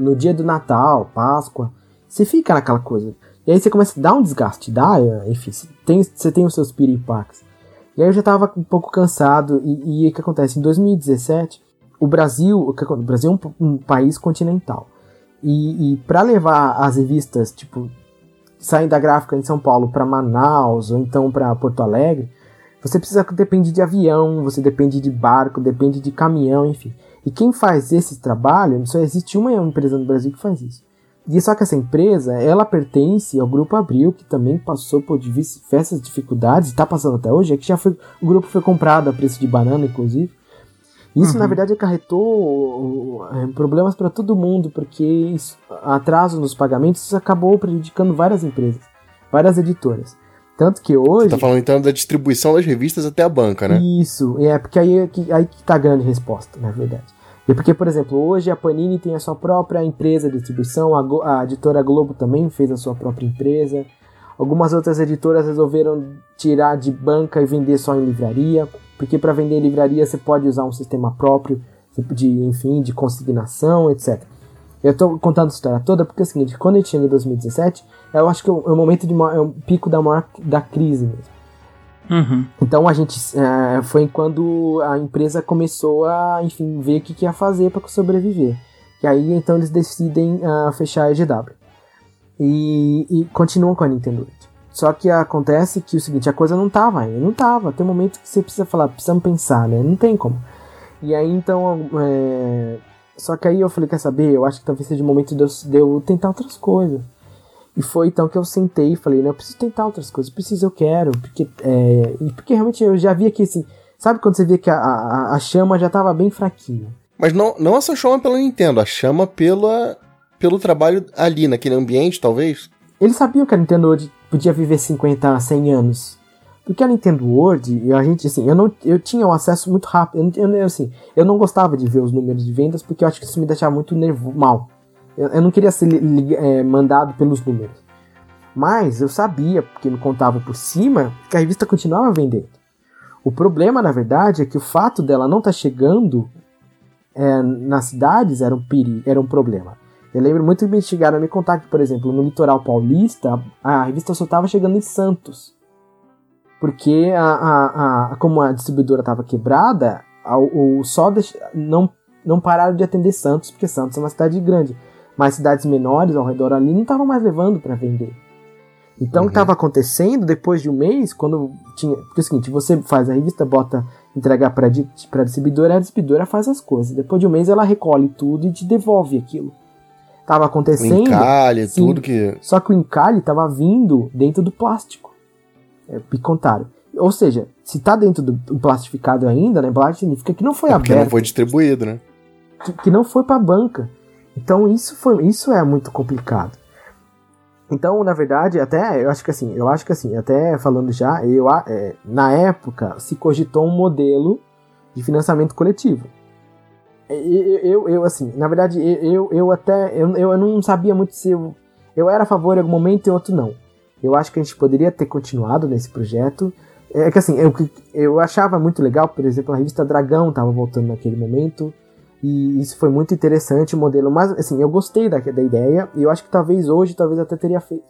no, dia do Natal, Páscoa. Você fica naquela coisa. E aí você começa a dar um desgaste, dá, enfim, você tem, você tem os seus piripaques. E aí eu já tava um pouco cansado. E, e o que acontece? Em 2017, o Brasil. O, Brasil é um, um país continental. E, e para levar as revistas, tipo, saem da gráfica em São Paulo para Manaus ou então para Porto Alegre, você precisa depende de avião, você depende de barco, depende de caminhão, enfim. E quem faz esse trabalho, só existe uma empresa no Brasil que faz isso. E só que essa empresa, ela pertence ao Grupo Abril, que também passou por diversas dificuldades, está passando até hoje, é que já foi, o grupo foi comprado a preço de banana, inclusive. Isso, Uhum. na verdade, acarretou eh, problemas para todo mundo, porque isso, atraso nos pagamentos acabou prejudicando várias empresas, várias editoras. Tanto que hoje. Tá falando então da distribuição das revistas até a banca, né? Isso, é, porque aí, é aí que tá a grande resposta, na verdade. E porque, por exemplo, hoje a Panini tem a sua própria empresa de distribuição, a, Go- a editora Globo também fez a sua própria empresa. Algumas outras editoras resolveram tirar de banca e vender só em livraria, porque para vender em livraria você pode usar um sistema próprio de, enfim, de consignação, etc. Eu tô contando a história toda porque é o seguinte, quando a gente chega em 2017, eu acho que é o, é momento de é o pico da maior da crise mesmo. Uhum. Então a gente é, foi quando a empresa começou a, enfim, ver o que, que ia fazer para sobreviver. E aí então eles decidem ah, fechar a EGW. E, e continuam com a Nintendo 8. Só que acontece que o seguinte, a coisa não tava ainda, não tava. Tem um momento que você precisa falar, precisamos pensar, né? Não tem como. E aí então. é, Só que aí eu falei, quer saber? Eu acho que talvez seja o momento de eu, de eu tentar outras coisas. E foi então que eu sentei e falei, né, eu preciso tentar outras coisas, preciso, eu quero, porque, é, porque realmente eu já via que assim, sabe quando você vê que a, a, a chama já tava bem fraquinha? Mas não, não essa chama pela Nintendo, a chama pela, pelo trabalho ali, naquele ambiente, talvez? Eles sabiam que a Nintendo World podia viver 50, 100 anos. Porque a Nintendo World, a gente, assim, eu, não, eu tinha um acesso muito rápido. Eu, eu, assim, eu não gostava de ver os números de vendas porque eu acho que isso me deixava muito nervo, mal. Eu, eu não queria ser é, mandado pelos números. Mas eu sabia, porque me contava por cima, que a revista continuava vendendo. O problema, na verdade, é que o fato dela não estar tá chegando é, nas cidades era um, perigo, era um problema. Eu lembro muito que chegaram a me contar que, por exemplo, no litoral paulista, a revista só estava chegando em Santos. Porque a, a, a como a distribuidora estava quebrada, a, o só não, não pararam de atender Santos, porque Santos é uma cidade grande. Mas cidades menores ao redor ali não estavam mais levando para vender. Então uhum. o que estava acontecendo depois de um mês, quando tinha. Porque é o seguinte, você faz a revista, bota, entregar para a distribuidora, a distribuidora faz as coisas. Depois de um mês ela recolhe tudo e te devolve aquilo tava acontecendo. O encalhe, sim, tudo que. Só que o encalhe tava vindo dentro do plástico. É picontário. Ou seja, se tá dentro do plastificado ainda, né? Plástico significa que não foi é aberto. não foi distribuído, né? Que, que não foi pra banca. Então isso foi, isso é muito complicado. Então, na verdade, até eu acho que assim, eu acho que assim, até falando já, eu é, na época se cogitou um modelo de financiamento coletivo. Eu, eu, eu, assim, na verdade, eu, eu até. Eu, eu não sabia muito se eu. Eu era a favor em algum momento e outro não. Eu acho que a gente poderia ter continuado nesse projeto. É que assim, eu, eu achava muito legal, por exemplo, a revista Dragão estava voltando naquele momento. E isso foi muito interessante o modelo. Mas assim, eu gostei da, da ideia. E eu acho que talvez hoje, talvez até teria feito.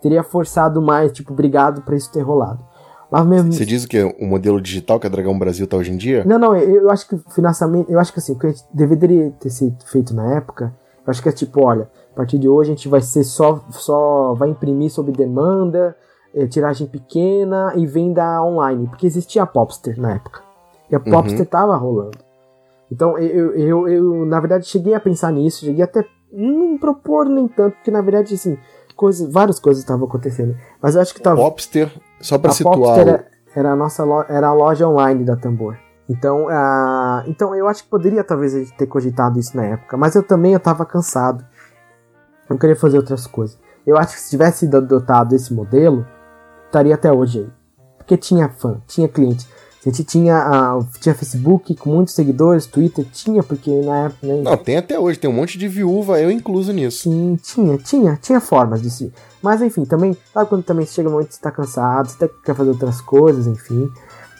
Teria forçado mais, tipo, obrigado para isso ter rolado. Mas mesmo... Você diz que o modelo digital que a Dragão Brasil tá hoje em dia? Não, não, eu, eu acho que financiamento, eu acho que assim, o que a gente deveria ter sido feito na época, eu acho que é tipo, olha, a partir de hoje a gente vai ser só, só vai imprimir sob demanda, é, tiragem pequena e venda online, porque existia a Popster na época. E a uhum. Popster uhum. tava rolando. Então eu, eu, eu, na verdade, cheguei a pensar nisso, cheguei até não propor nem tanto, porque na verdade, assim, coisas, várias coisas estavam acontecendo. Mas eu acho que tava. Popster, só para situar. Popster era, era, a nossa lo, era a loja online da Tambor. Então, uh, então eu acho que poderia talvez ter cogitado isso na época, mas eu também eu tava cansado. Eu queria fazer outras coisas. Eu acho que se tivesse adotado esse modelo, estaria até hoje aí. Porque tinha fã, tinha cliente. A gente tinha, uh, tinha Facebook com muitos seguidores, Twitter tinha, porque na época. Né, Não, tem até hoje, tem um monte de viúva, eu incluso nisso. Sim, tinha, tinha, tinha formas de se. Mas enfim, também, sabe quando também chega um momento que você tá cansado, você quer fazer outras coisas, enfim.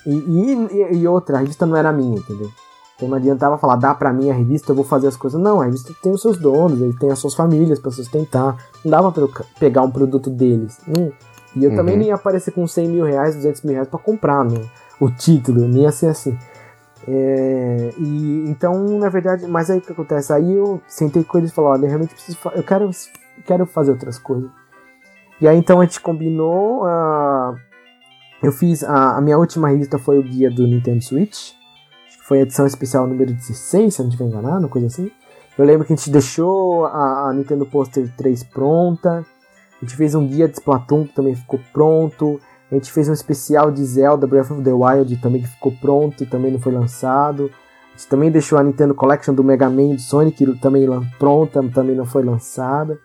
E, e, e, outra, a revista não era minha, entendeu? Então não adiantava falar, dá pra mim a revista, eu vou fazer as coisas. Não, a revista tem os seus donos, ele tem as suas famílias pra sustentar. Não dava pra eu pegar um produto deles. Hum. E eu uhum. também nem ia aparecer com 100 mil reais, 200 mil reais pra comprar, não o título, nem ia ser assim. É, e então, na verdade, mas aí o que acontece? Aí eu sentei com eles e falei, olha, eu realmente preciso, eu quero, quero fazer outras coisas. E aí então a gente combinou, uh, eu fiz, a, a, minha última revista foi o guia do Nintendo Switch, foi a edição especial número 16, se eu não estiver enganado, coisa assim. Eu lembro que a gente deixou a, a Nintendo Poster 3 pronta, a gente fez um guia de Splatoon que também ficou pronto, a gente fez um especial de Zelda Breath of the Wild também que ficou pronto e também não foi lançado. A gente também deixou a Nintendo Collection do Mega Man do Sonic também pronta, também não foi lançada.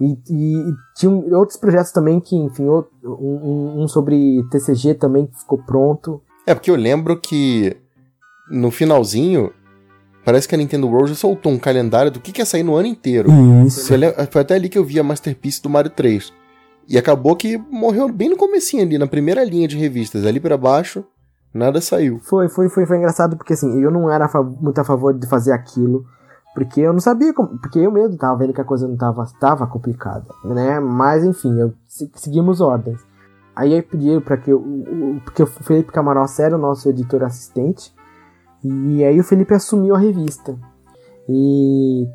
E, e, e tinha outros projetos também que, enfim, outro, um, um, sobre TCG também que ficou pronto. É, porque eu lembro que no finalzinho, parece que a Nintendo World soltou um calendário do que, que ia sair no ano inteiro. Isso. Foi até ali que eu vi a Masterpiece do Mario 3. E acabou que morreu bem no comecinho ali, na primeira linha de revistas, ali para baixo, nada saiu. Foi, foi, foi, foi engraçado porque assim, eu não era muito a favor de fazer aquilo, porque eu não sabia como, porque eu mesmo tava vendo que a coisa não tava, tava complicada, né? Mas enfim, eu seguimos ordens. Aí eu pedi para que o, porque o Felipe Camarós era o nosso editor assistente, e aí o Felipe assumiu a revista. E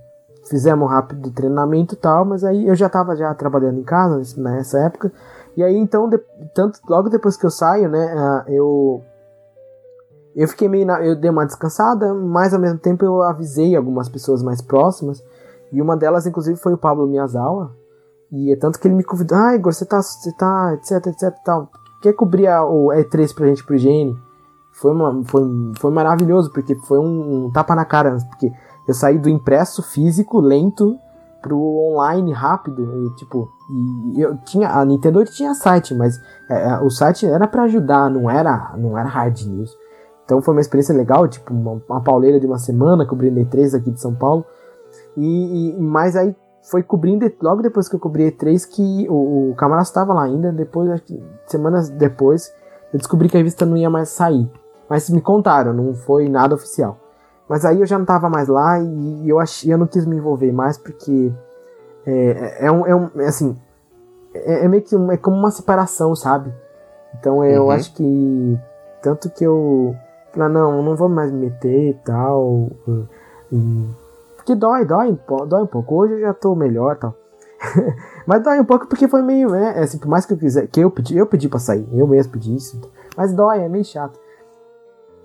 fizemos um rápido treinamento e tal, mas aí eu já estava já trabalhando em casa nessa época. E aí então, de, tanto logo depois que eu saio, né, uh, eu eu fiquei meio na, eu dei uma descansada, mas ao mesmo tempo eu avisei algumas pessoas mais próximas, e uma delas inclusive foi o Pablo Miyazawa. E é tanto que ele me convidou, ah, Igor, você tá, você tá, etc, etc, tal. Quer cobrir a, o E3 pra gente pro Gene? Foi, uma, foi, foi maravilhoso, porque foi um, um tapa na cara, porque eu saí do impresso físico, lento, pro online rápido. E, tipo, e eu tinha. A Nintendo tinha site, mas é, é, o site era para ajudar, não era, não era hard news. Então foi uma experiência legal, tipo, uma, uma pauleira de uma semana, cobrindo E3 aqui de São Paulo. E, e mas aí foi cobrindo, logo depois que eu cobri E3, que o, o Camarada estava lá ainda. Depois, semanas depois, eu descobri que a revista não ia mais sair. Mas me contaram, não foi nada oficial. Mas aí eu já não tava mais lá e eu, ach, eu não quis me envolver mais porque é, é, um, é um é assim, é, é, meio que um, é como uma separação, sabe? Então eu uhum. acho que tanto que eu falei, não, não vou mais me meter e tal. E, porque dói, dói, dói um pouco. Hoje eu já tô melhor tal. mas dói um pouco porque foi meio, né? É, assim, por mais que eu quiser, que eu pedi, eu pedi pra sair, eu mesmo pedi isso. Mas dói, é meio chato.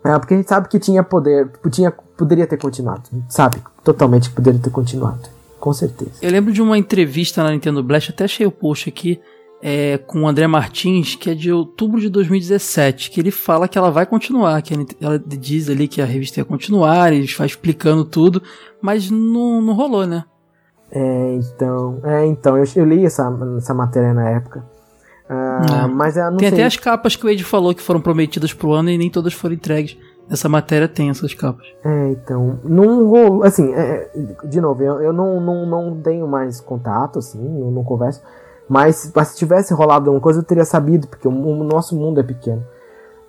É, porque a gente sabe que tinha poder, tinha, poderia ter continuado. Sabe? Totalmente poderia ter continuado. Com certeza. Eu lembro de uma entrevista na Nintendo Blast, até achei o post aqui, é, com o André Martins, que é de outubro de 2017, que ele fala que ela vai continuar, que ela diz ali que a revista ia continuar, ele vai explicando tudo, mas não, não rolou, né? É, então, é, então eu, eu li essa, essa matéria na época. Uh, mas eu não tem sei. até as capas que o Ed falou que foram prometidas pro ano e nem todas foram entregues. Essa matéria tem essas capas. É, então. Não rolou. Assim, é, de novo, eu, eu não, não, não tenho mais contato, assim, eu não converso. Mas se tivesse rolado alguma coisa, eu teria sabido, porque o, o nosso mundo é pequeno.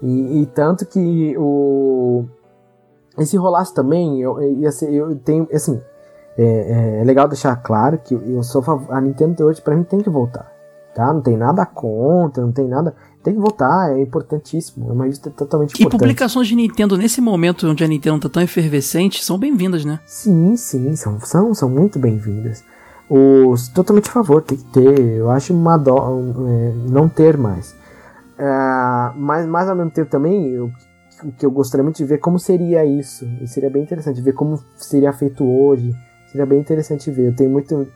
E, e, tanto que o. E se rolasse também, eu, ser, eu tenho. Assim, é, é, legal deixar claro que eu sou a Nintendo hoje para mim tem que voltar tá? Não tem nada contra, não tem nada. Tem que votar, é importantíssimo. É uma revista totalmente importante. E publicações de Nintendo nesse momento onde a Nintendo tá tão efervescente são bem-vindas, né? Sim, sim, são, são, são muito bem-vindas. Os totalmente a favor, tem que ter. Eu acho uma dó é, não ter mais. É, mas, mas ao mesmo tempo também, eu, o que eu gostaria muito de ver como seria isso. E seria bem interessante ver como seria feito hoje. Seria bem interessante ver. Eu tenho muito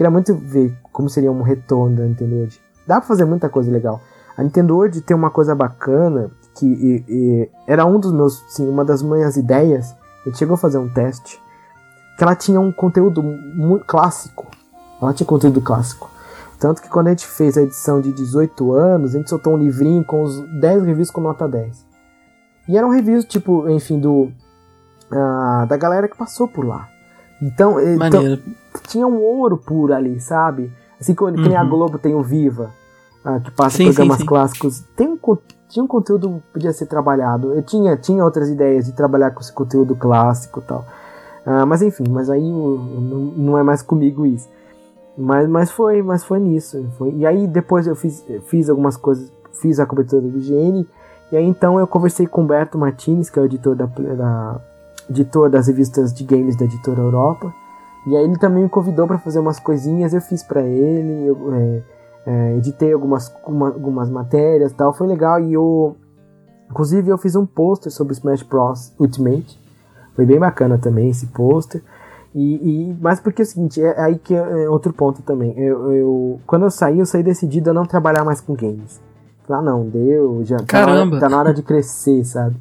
Queria muito ver como seria um retorno da Nintendo World. Dá pra fazer muita coisa legal. A Nintendo World tem uma coisa bacana que e, e, era um dos meus, sim, uma das minhas ideias. A gente chegou a fazer um teste que ela tinha um conteúdo muito clássico. Ela tinha conteúdo clássico. Tanto que quando a gente fez a edição de 18 anos, a gente soltou um livrinho com os 10 reviews com nota 10. E eram reviews, tipo, enfim, do. Uh, da galera que passou por lá. Então, então tinha um ouro puro ali, sabe? Assim como uhum. a Globo tem o Viva, uh, que passa sim, programas sim, sim. clássicos. Tem um, tinha um conteúdo que podia ser trabalhado. Eu tinha, tinha outras ideias de trabalhar com esse conteúdo clássico e tal. Uh, mas enfim, mas aí não, não é mais comigo isso. Mas, mas foi, mas foi nisso. Foi. E aí depois eu fiz, fiz algumas coisas, fiz a cobertura do IGN. E aí então eu conversei com o Humberto Martins, que é o editor da, da editor das revistas de games da editora Europa. E aí ele também me convidou para fazer umas coisinhas, eu fiz para ele, eu, é, é, editei algumas, uma, algumas matérias tal, foi legal. E eu, inclusive eu fiz um pôster sobre Smash Bros Ultimate, foi bem bacana também esse pôster. E, e, mas porque é o seguinte, é aí que é outro ponto também. Eu, eu, quando eu saí, eu saí decidido a não trabalhar mais com games. Ah, não, deu, já tá na, hora, tá na hora de crescer, sabe?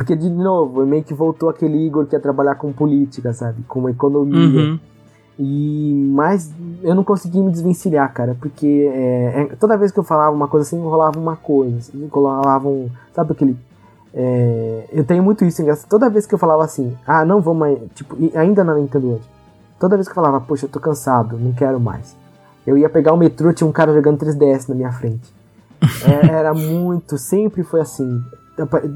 Porque, de novo, meio que voltou aquele Igor que ia trabalhar com política, sabe? Com economia. Uhum. E mas eu não consegui me desvencilhar, cara, porque é, é, toda vez que eu falava uma coisa assim, rolava uma coisa, assim, rolava um, sabe aquele é, eu tenho muito isso, engraçado. Toda vez que eu falava assim, ah, não vou mais, tipo, ainda na Nintendo hoje, toda vez que eu falava, poxa, eu tô cansado, não quero mais. Eu ia pegar o metrô, tinha um cara jogando 3DS na minha frente. É, era muito, sempre foi assim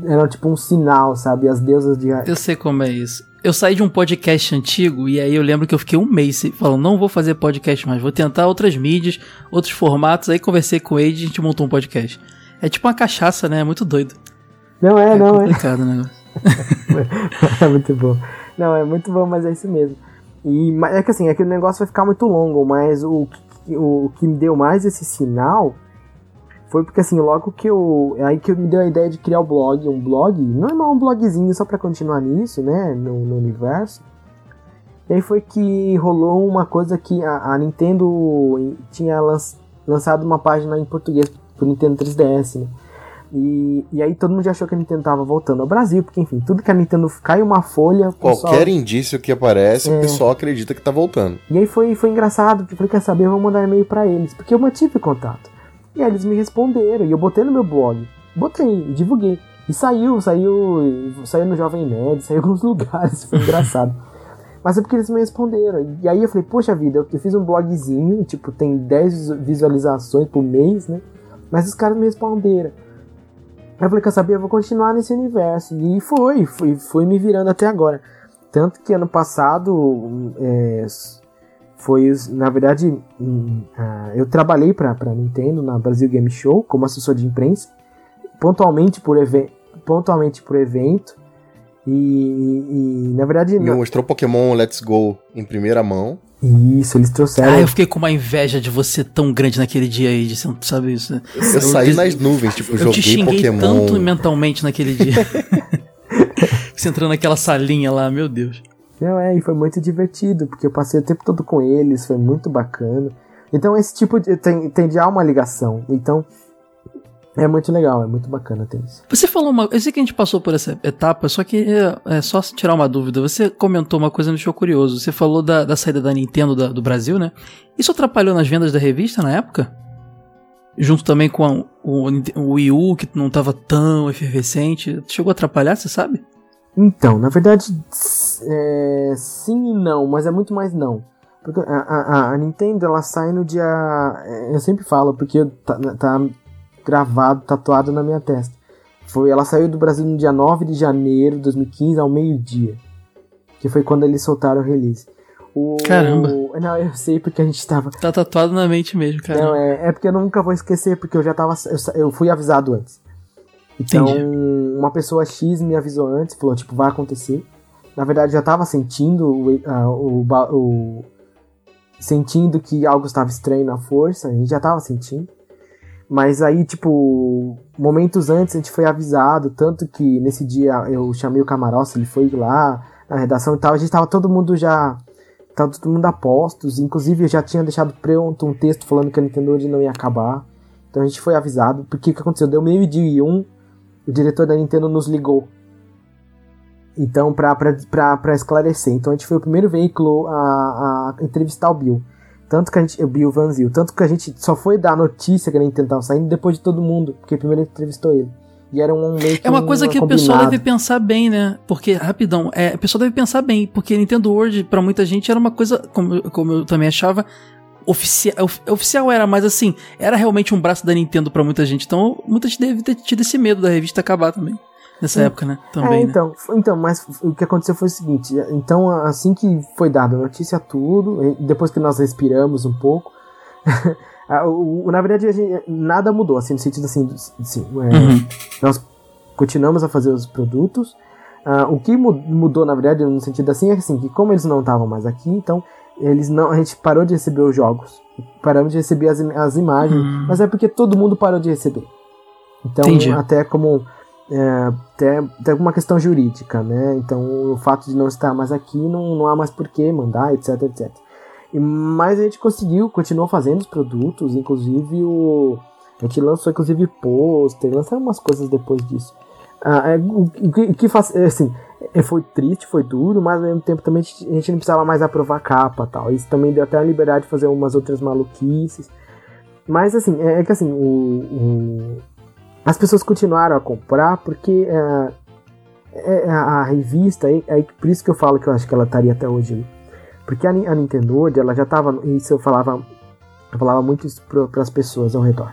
era tipo um sinal, sabe? As deusas de. Eu sei como é isso. Eu saí de um podcast antigo e aí eu lembro que eu fiquei um mês falando, não vou fazer podcast mais, vou tentar outras mídias, outros formatos. Aí conversei com ele e a gente montou um podcast. É tipo uma cachaça, né? É muito doido. Não é, é não é. complicado o negócio. é muito bom. Não, é muito bom, mas é isso mesmo. E é que assim, é que o negócio vai ficar muito longo, mas o, o que me deu mais esse sinal foi porque assim, logo que eu. Aí que eu me deu a ideia de criar o blog, um blog, normal, um blogzinho só para continuar nisso, né? No, no, universo. E aí foi que rolou uma coisa que a, a Nintendo tinha lançado uma página em português pro Nintendo 3DS, né? E, e aí todo mundo já achou que a Nintendo tava voltando ao Brasil, porque enfim, tudo que a Nintendo cai uma folha. o pessoal- Qualquer indício que aparece, É. o pessoal acredita que tá voltando. E aí foi, foi engraçado, porque eu falei, quer saber, eu vou mandar e-mail pra eles, porque eu mantive contato. E aí eles me responderam, e eu botei no meu blog, botei, divulguei. E saiu, saiu, saiu no Jovem Nerd, saiu em alguns lugares, foi engraçado. Mas é porque eles me responderam. E aí eu falei, poxa vida, eu, fiz um blogzinho, tipo, tem 10 visualizações por mês, né? Mas os caras me responderam. Eu falei, quer saber, eu vou continuar nesse universo. E foi, fui, fui me virando até agora. Tanto que ano passado, é, foi, na verdade, ah, eu trabalhei pra, pra Nintendo na Brasil Game Show como assessor de imprensa, pontualmente por, even pontualmente por evento. E, e, na verdade, Me na- mostrou Pokémon Let's Go em primeira mão. isso, eles trouxeram. Ah, eu fiquei com uma inveja de você tão grande naquele dia aí, de você não sabe isso. né? Eu saí te- nas nuvens, tipo, Eu te joguei xinguei Pokémon. tanto mentalmente naquele dia. você entrou naquela salinha lá, meu Deus. Não, é, e foi muito divertido, porque eu passei o tempo todo com eles, foi muito bacana. Então, esse tipo de. tem, tem já uma ligação. Então, é muito legal, é muito bacana ter isso. Você falou uma. Eu sei que a gente passou por essa etapa, só que é, é só tirar uma dúvida. Você comentou uma coisa que me deixou curioso. Você falou da, da saída da Nintendo da- do Brasil, né? Isso atrapalhou nas vendas da revista na época? Junto também com a- o, o Wii U, que não estava tão efervescente. Chegou a atrapalhar, você sabe? Então, na verdade, é, sim e não, mas é muito mais não. Porque a, a- a Nintendo, ela sai no dia. é, Eu sempre falo, porque tá, tá gravado, tatuado na minha testa. Foi, ela saiu do Brasil no dia 9 de janeiro de 2015, ao meio-dia. Que foi quando eles soltaram o release. O, Caramba. Não, eu sei porque a gente tava. Tá tatuado na mente mesmo, cara. Não, é, é porque eu nunca vou esquecer, porque eu já tava. Eu, eu fui avisado antes. Então, Entendi. uma pessoa X me avisou antes, falou, tipo, vai acontecer. Na verdade, eu já tava sentindo o, o, o- Sentindo que algo estava estranho na força, a gente já tava sentindo. Mas aí, tipo, momentos antes a gente foi avisado, tanto que nesse dia eu chamei o Camarossi, ele foi lá na redação e tal, a gente tava todo mundo já. Tava todo mundo a postos, inclusive eu já tinha deixado pronto um texto falando que a Nintendo não ia acabar. Então a gente foi avisado, porque o que aconteceu? Deu meio dia e um, o diretor da Nintendo nos ligou. Então, pra esclarecer. Então a gente foi o primeiro veículo a, a entrevistar o Bill. Tanto que a gente. O Bill Vanzil. Tanto que a gente só foi dar a notícia que a Nintendo tava saindo depois de todo mundo. Porque primeiro a entrevistou ele. E era um meio que É uma coisa um que o pessoal combinado. deve pensar bem, né? Porque, rapidão, é, o pessoal deve pensar bem, porque Nintendo World, pra muita gente, era uma coisa, como, como eu também achava, oficial. Oficial era, mas assim, era realmente um braço da Nintendo pra muita gente. Então, muita gente deve ter tido esse medo da revista acabar também. Nessa Sim. época, né? Também, é, né? então, f- então, mas o que aconteceu foi o seguinte, então assim que foi dada a notícia tudo, depois que nós respiramos um pouco, na verdade gente- nada mudou, assim, no sentido assim, assim, é, Uhum. nós continuamos a fazer os produtos, ah, o que mu- mudou na verdade no sentido assim é assim, que como eles não estavam mais aqui, então eles não, a gente parou de receber os jogos, paramos de receber as, as imagens, Hum. mas é porque todo mundo parou de receber. Então, Entendi. até como é, até, até uma questão jurídica, né? Então, o fato de não estar mais aqui não, não há mais por que mandar, etc, etc. E, mas a gente conseguiu, continuou fazendo os produtos, inclusive o. A gente lançou inclusive pôster, lançaram umas coisas depois disso. Ah, é, o, que, o que faz, é, assim, foi triste, foi duro, mas ao mesmo tempo também a gente, não precisava mais aprovar capa tal. Isso também deu até a liberdade de fazer umas outras maluquices. Mas assim, é, é que assim, o- o, as pessoas continuaram a comprar porque é, é, a, a revista, é, é por isso que eu falo que eu acho que ela estaria até hoje. Porque a, a Nintendo ela já tava, isso eu falava, eu falava muito isso para as pessoas ao redor.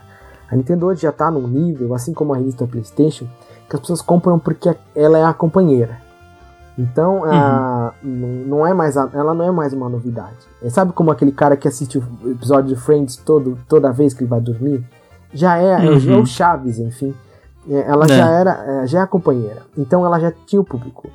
A Nintendo já tá num nível, assim como a revista PlayStation, que as pessoas compram porque ela é a companheira. Então, a- não, é mais a- ela não é mais uma novidade. É, sabe como aquele cara que assiste o episódio de Friends todo, toda vez que ele vai dormir? Já é, é o- é Uhum. o Chaves, enfim. É, ela É. já era, é, já é a companheira. Então ela já tinha o público.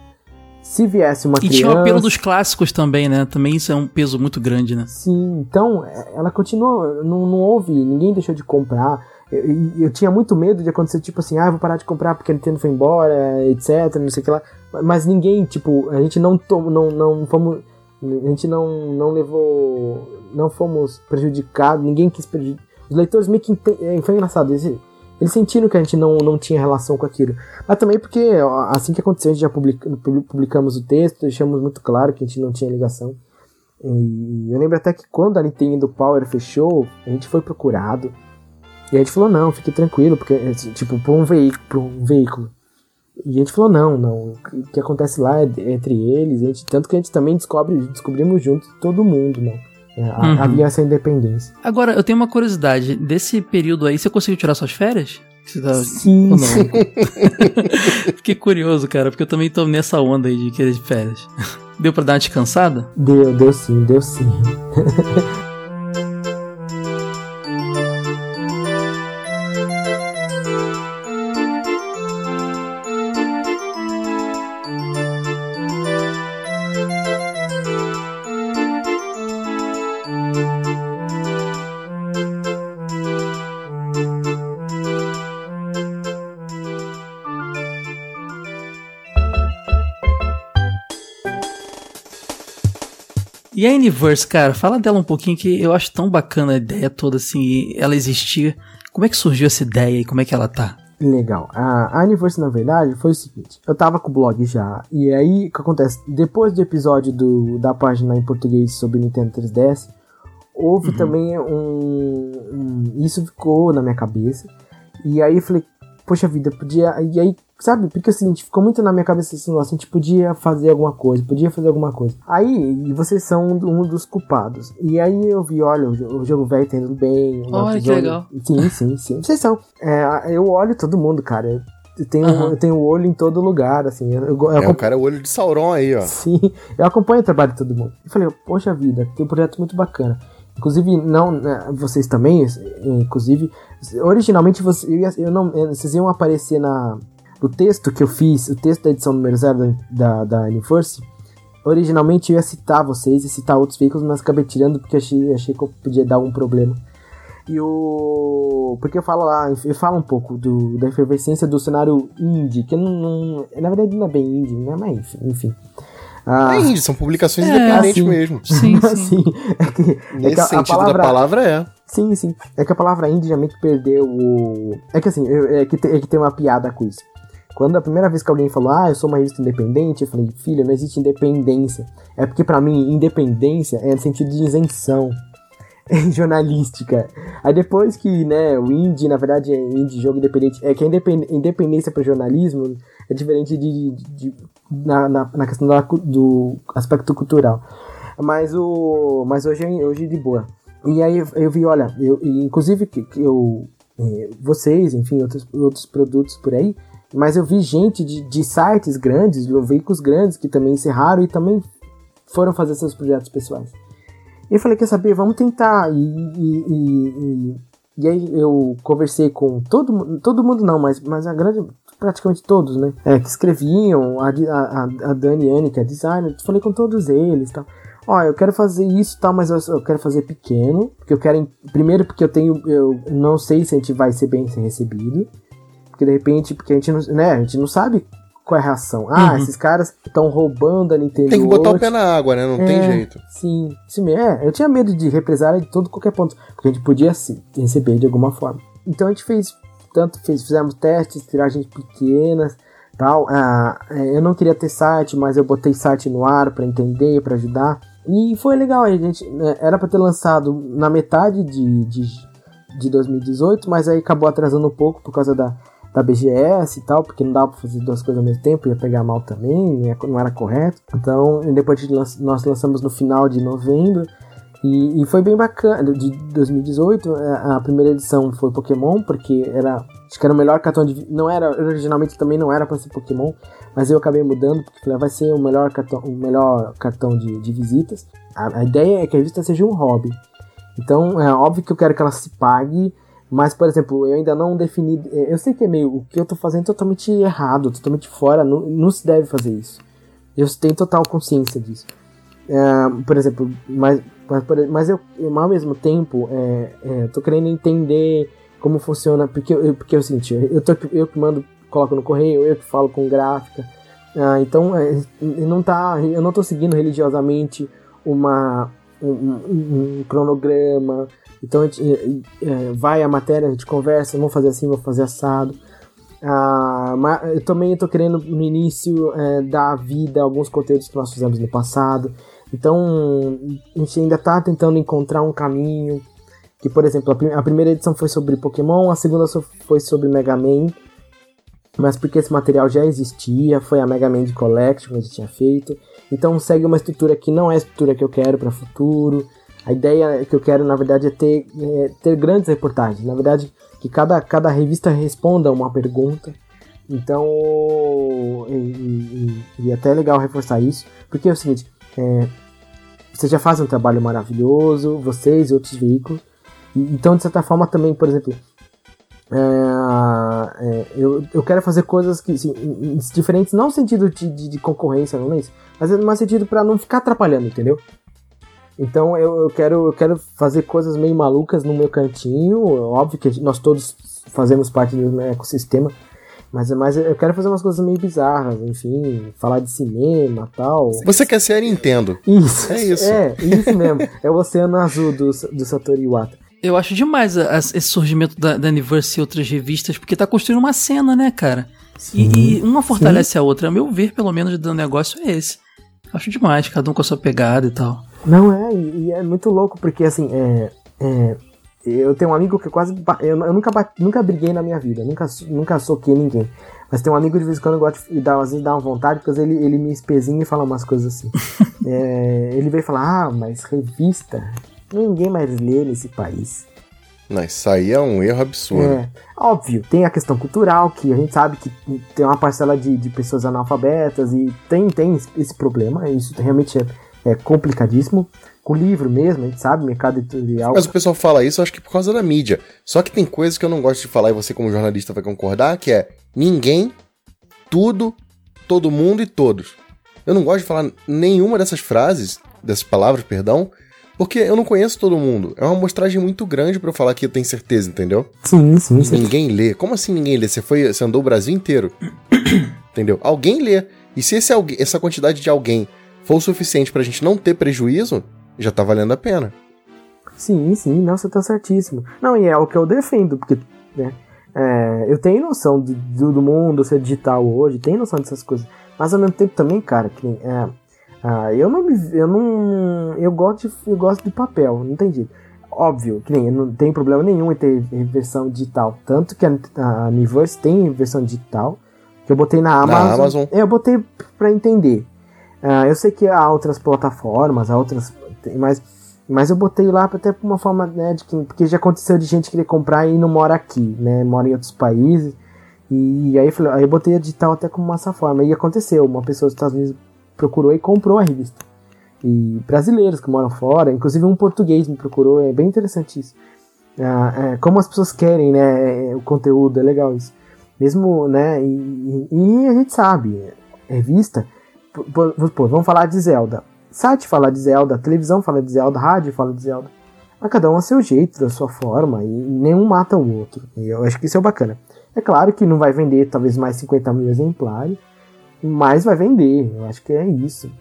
Se viesse uma E criança, tinha o apelo dos clássicos também, né? Também isso é um peso muito grande, né? Sim, então é, ela continua, não, não houve, ninguém deixou de comprar. Eu, eu- tinha muito medo de acontecer, tipo assim, ah, vou parar de comprar porque a Nintendo foi embora, etc, não sei o que lá. Mas ninguém, tipo, a gente não tom, não, não fomos, a gente não, não levou, não fomos prejudicados, ninguém quis prejudicar. Os leitores meio que é, foi engraçado, esse, Eles sentiram que a gente não, não tinha relação com aquilo. Mas também porque assim que aconteceu, a gente já publica, publicamos o texto, deixamos muito claro que a gente não tinha ligação. E eu lembro até que quando a Nintendo Power fechou, a gente foi procurado. E a gente falou, não, fique tranquilo, porque, tipo, por um veículo, por um veículo. E a gente falou, não, não, o que acontece lá é entre eles, gente, tanto que a gente também descobre, descobrimos juntos todo mundo, não. É, uhum. Havia essa independência. Agora, eu tenho uma curiosidade, desse período aí, você conseguiu tirar suas férias? Tá... Sim. Ou não? Fiquei curioso, cara, porque eu também tô nessa onda aí de querer de férias. Deu pra dar uma descansada? Deu, deu sim, deu sim. E a Universe, cara, fala dela um pouquinho que eu acho tão bacana a ideia toda, assim, ela existia. Como é que surgiu essa ideia e como é que ela tá? Legal. A, a Universe, na verdade, foi o seguinte: eu tava com o blog já, e aí o que acontece? Depois do episódio do, da página em português sobre Nintendo 3DS, houve uhum. também um, um, Isso ficou na minha cabeça, e aí eu falei, poxa vida, podia. E aí Sabe? Porque assim, ficou muito na minha cabeça esse negócio, a gente podia fazer alguma coisa, podia fazer alguma coisa. Aí, vocês são um, dos culpados. E aí eu vi, olha, o, jogo velho tá indo bem. Olha que legal. Sim, sim, sim. Vocês são. É, eu olho todo mundo, cara. Eu tenho, uhum. eu tenho o olho em todo lugar, assim. Eu, eu, eu é, o cara é o olho de Sauron aí, ó. Sim, eu acompanho o trabalho de todo mundo. Eu falei, poxa vida, tem um projeto muito bacana. Inclusive, não, né, vocês também, inclusive, originalmente você, eu, não, vocês iam aparecer na, o texto que eu fiz, o texto da edição número 0 da, da Universe, originalmente eu ia citar vocês e citar outros veículos, mas acabei tirando porque achei, achei que eu podia dar algum problema. E o. Porque eu falo lá, eu falo um pouco do, da efervescência do cenário indie, que não, não, Na verdade não é bem indie, né? Mas enfim. Ah, é indie, são publicações é, independentes assim, mesmo. Sim, sim. É que, é Nesse é que sentido palavra, da palavra é. Sim, sim. É que a palavra indie realmente perdeu o. É que assim, é que, é que tem uma piada com isso. Quando a primeira vez que alguém falou, ah, eu sou uma revista independente, eu falei, filha, não existe independência. É porque para mim, independência é no sentido de isenção jornalística. Aí depois que, né, o indie, na verdade, é indie, jogo independente, é que a independência para jornalismo é diferente de, de, de na, na, na, questão da, do aspecto cultural. Mas o mas hoje hoje de boa. E aí eu vi, olha, eu inclusive que, que eu eh, vocês, enfim, outros outros produtos por aí, mas eu vi gente de, de sites grandes, de veículos grandes que também encerraram e também foram fazer seus projetos pessoais. E eu falei, quer saber, vamos tentar. E, e, e, e, aí eu conversei com todo, todo mundo, não, mas, mas a grande, praticamente todos, né? É, que escreviam, a, a, a Daniane, que é designer, falei com todos eles tal. Ó, eu quero fazer isso tal, mas eu, quero fazer pequeno, porque eu quero. Primeiro, porque eu tenho. Eu não sei se a gente vai ser bem recebido. Porque de repente, porque a gente não, né, a gente não sabe qual é a reação. Ah, uhum. esses caras estão roubando a Nintendo. Tem que botar o pé na água, né? Não é, tem jeito. Sim, sim, é. Eu tinha medo de represália de todo qualquer ponto, porque a gente podia se receber de alguma forma. Então a gente fez, tanto fez, fizemos testes, tiragens pequenas, tal. Ah, é, eu não queria ter site, mas eu botei site no ar para entender, para ajudar. E foi legal, a gente né, era para ter lançado na metade de, de, de 2018, mas aí acabou atrasando um pouco por causa da da BGS e tal, porque não dava pra fazer duas coisas ao mesmo tempo, ia pegar mal também, não era correto. Então, depois nós lançamos no final de novembro. E, e, foi bem bacana. De 2018, é, a primeira edição foi Pokémon, porque era. Acho que era o melhor cartão de. Não era. Originalmente também não era para ser Pokémon, mas eu acabei mudando, porque falei, ah, vai ser o melhor cartão, o melhor cartão de, de visitas. A, a ideia é que a revista seja um hobby. Então, é óbvio que eu quero que ela se pague mas, por exemplo, eu ainda não defini. É, eu sei que é meio. O que eu tô fazendo é totalmente errado, totalmente fora. Não, não se deve fazer isso. Eu tenho total consciência disso. É, por exemplo, mas, mas, mas eu, eu, ao mesmo tempo, é, é, tô querendo entender como funciona. Porque, eu, porque é o seguinte: eu, tô, eu que mando, coloco no correio, eu que falo com gráfica. Ah, então, é, não tá, eu não tô seguindo religiosamente uma, um, um, um cronograma Então a gente, é, vai a matéria, a gente conversa, vamos fazer assim, vamos fazer assado. Ah, eu também estou querendo no início é, dar vida a alguns conteúdos que nós fizemos no passado. Então a gente ainda está tentando encontrar um caminho. Que, por exemplo, a, prim a, primeira edição foi sobre Pokémon, a segunda foi sobre Mega Man. Mas porque esse material já existia, foi a Mega Man Collection que a gente tinha feito. Então segue uma estrutura que não é a estrutura que eu quero para o futuro. A ideia que eu quero, na verdade, é ter, é ter grandes reportagens. Na verdade, que cada, cada revista responda uma pergunta. Então, e, e, e, até é legal reforçar isso, porque é o seguinte: é, você já faz um trabalho maravilhoso, vocês e outros veículos. Então, de certa forma, também, por exemplo, é, é, eu, eu quero fazer coisas que assim, diferentes, não no sentido de, de, de concorrência, não é isso, mas no sentido para não ficar atrapalhando, entendeu? Então eu, eu, quero, eu quero fazer coisas meio malucas no meu cantinho. Óbvio que nós todos fazemos parte do ecossistema. Mas, mas eu quero fazer umas coisas meio bizarras, enfim, falar de cinema tal. Você quer ser a Nintendo. Isso. É isso. É, isso mesmo. é o Oceano Azul do, do Satoru Iwata. Eu acho demais a, a, esse surgimento da, da Universe e outras revistas, porque tá construindo uma cena, né, cara? Sim, e, e, uma fortalece sim. a outra. A meu ver, pelo menos, do negócio é esse. Acho demais, cada um com a sua pegada e tal. Não é, e, é muito louco, porque assim, é, é, eu tenho um amigo que quase. Eu, eu nunca, nunca briguei na minha vida, nunca, nunca soquei ninguém. Mas tem um amigo de vez em quando eu gosto de dar, às vezes dá uma vontade, porque ele, ele me espezinha e fala umas coisas assim. é, ele veio falar: Ah, mas revista, ninguém mais lê nesse país. Não, isso aí é um erro absurdo. É, óbvio, tem a questão cultural, que a gente sabe que tem uma parcela de, de pessoas analfabetas e tem, tem esse problema, isso realmente é é complicadíssimo. Com o livro mesmo, a gente sabe, mercado editorial. Mas o pessoal fala isso, eu acho que por causa da mídia. Só que tem coisas que eu não gosto de falar e você, como jornalista, vai concordar, que é ninguém, tudo, todo mundo e todos. Eu não gosto de falar nenhuma dessas frases, dessas palavras, perdão, porque eu não conheço todo mundo. É uma amostragem muito grande para eu falar que eu tenho certeza, entendeu? Sim, sim, sim. Ninguém lê. Como assim ninguém lê? Você foi, você andou o Brasil inteiro. entendeu? Alguém lê. E se esse, essa quantidade de alguém for o suficiente pra gente não ter prejuízo, já tá valendo a pena. Sim, sim, não, você tá certíssimo. Não, e é o que eu defendo, porque, né, é, eu tenho noção do, do, mundo ser digital hoje, tenho noção dessas coisas, mas ao mesmo tempo também, cara, que é, ah, eu não eu não eu gosto de, eu gosto de papel, não tem jeito. Óbvio, que nem não tem problema nenhum em ter versão digital, tanto que a, a Universe tem versão digital, que eu botei na Amazon. Na Amazon. É, eu botei para entender. Uh, eu sei que há outras plataformas, há outras. Mas, mas eu botei lá até por uma forma, né, de que. Porque já aconteceu de gente querer comprar e não mora aqui, né? Mora em outros países. E aí aí eu botei a digital até como essa forma. E aconteceu, uma pessoa dos Estados Unidos procurou e comprou a revista. E brasileiros que moram fora, inclusive um português me procurou, é bem interessante isso. Uh, é, como as pessoas querem, né, o conteúdo, é legal isso. Mesmo, né, e, e a gente sabe, revista Pô, vamos falar de Zelda. Site fala de Zelda, televisão fala de Zelda, rádio fala de Zelda. Mas cada um a seu jeito, da sua forma, e nenhum mata o outro. E eu acho que isso é bacana. É claro que não vai vender talvez mais 50 mil exemplares, mas vai vender. Eu acho que é isso.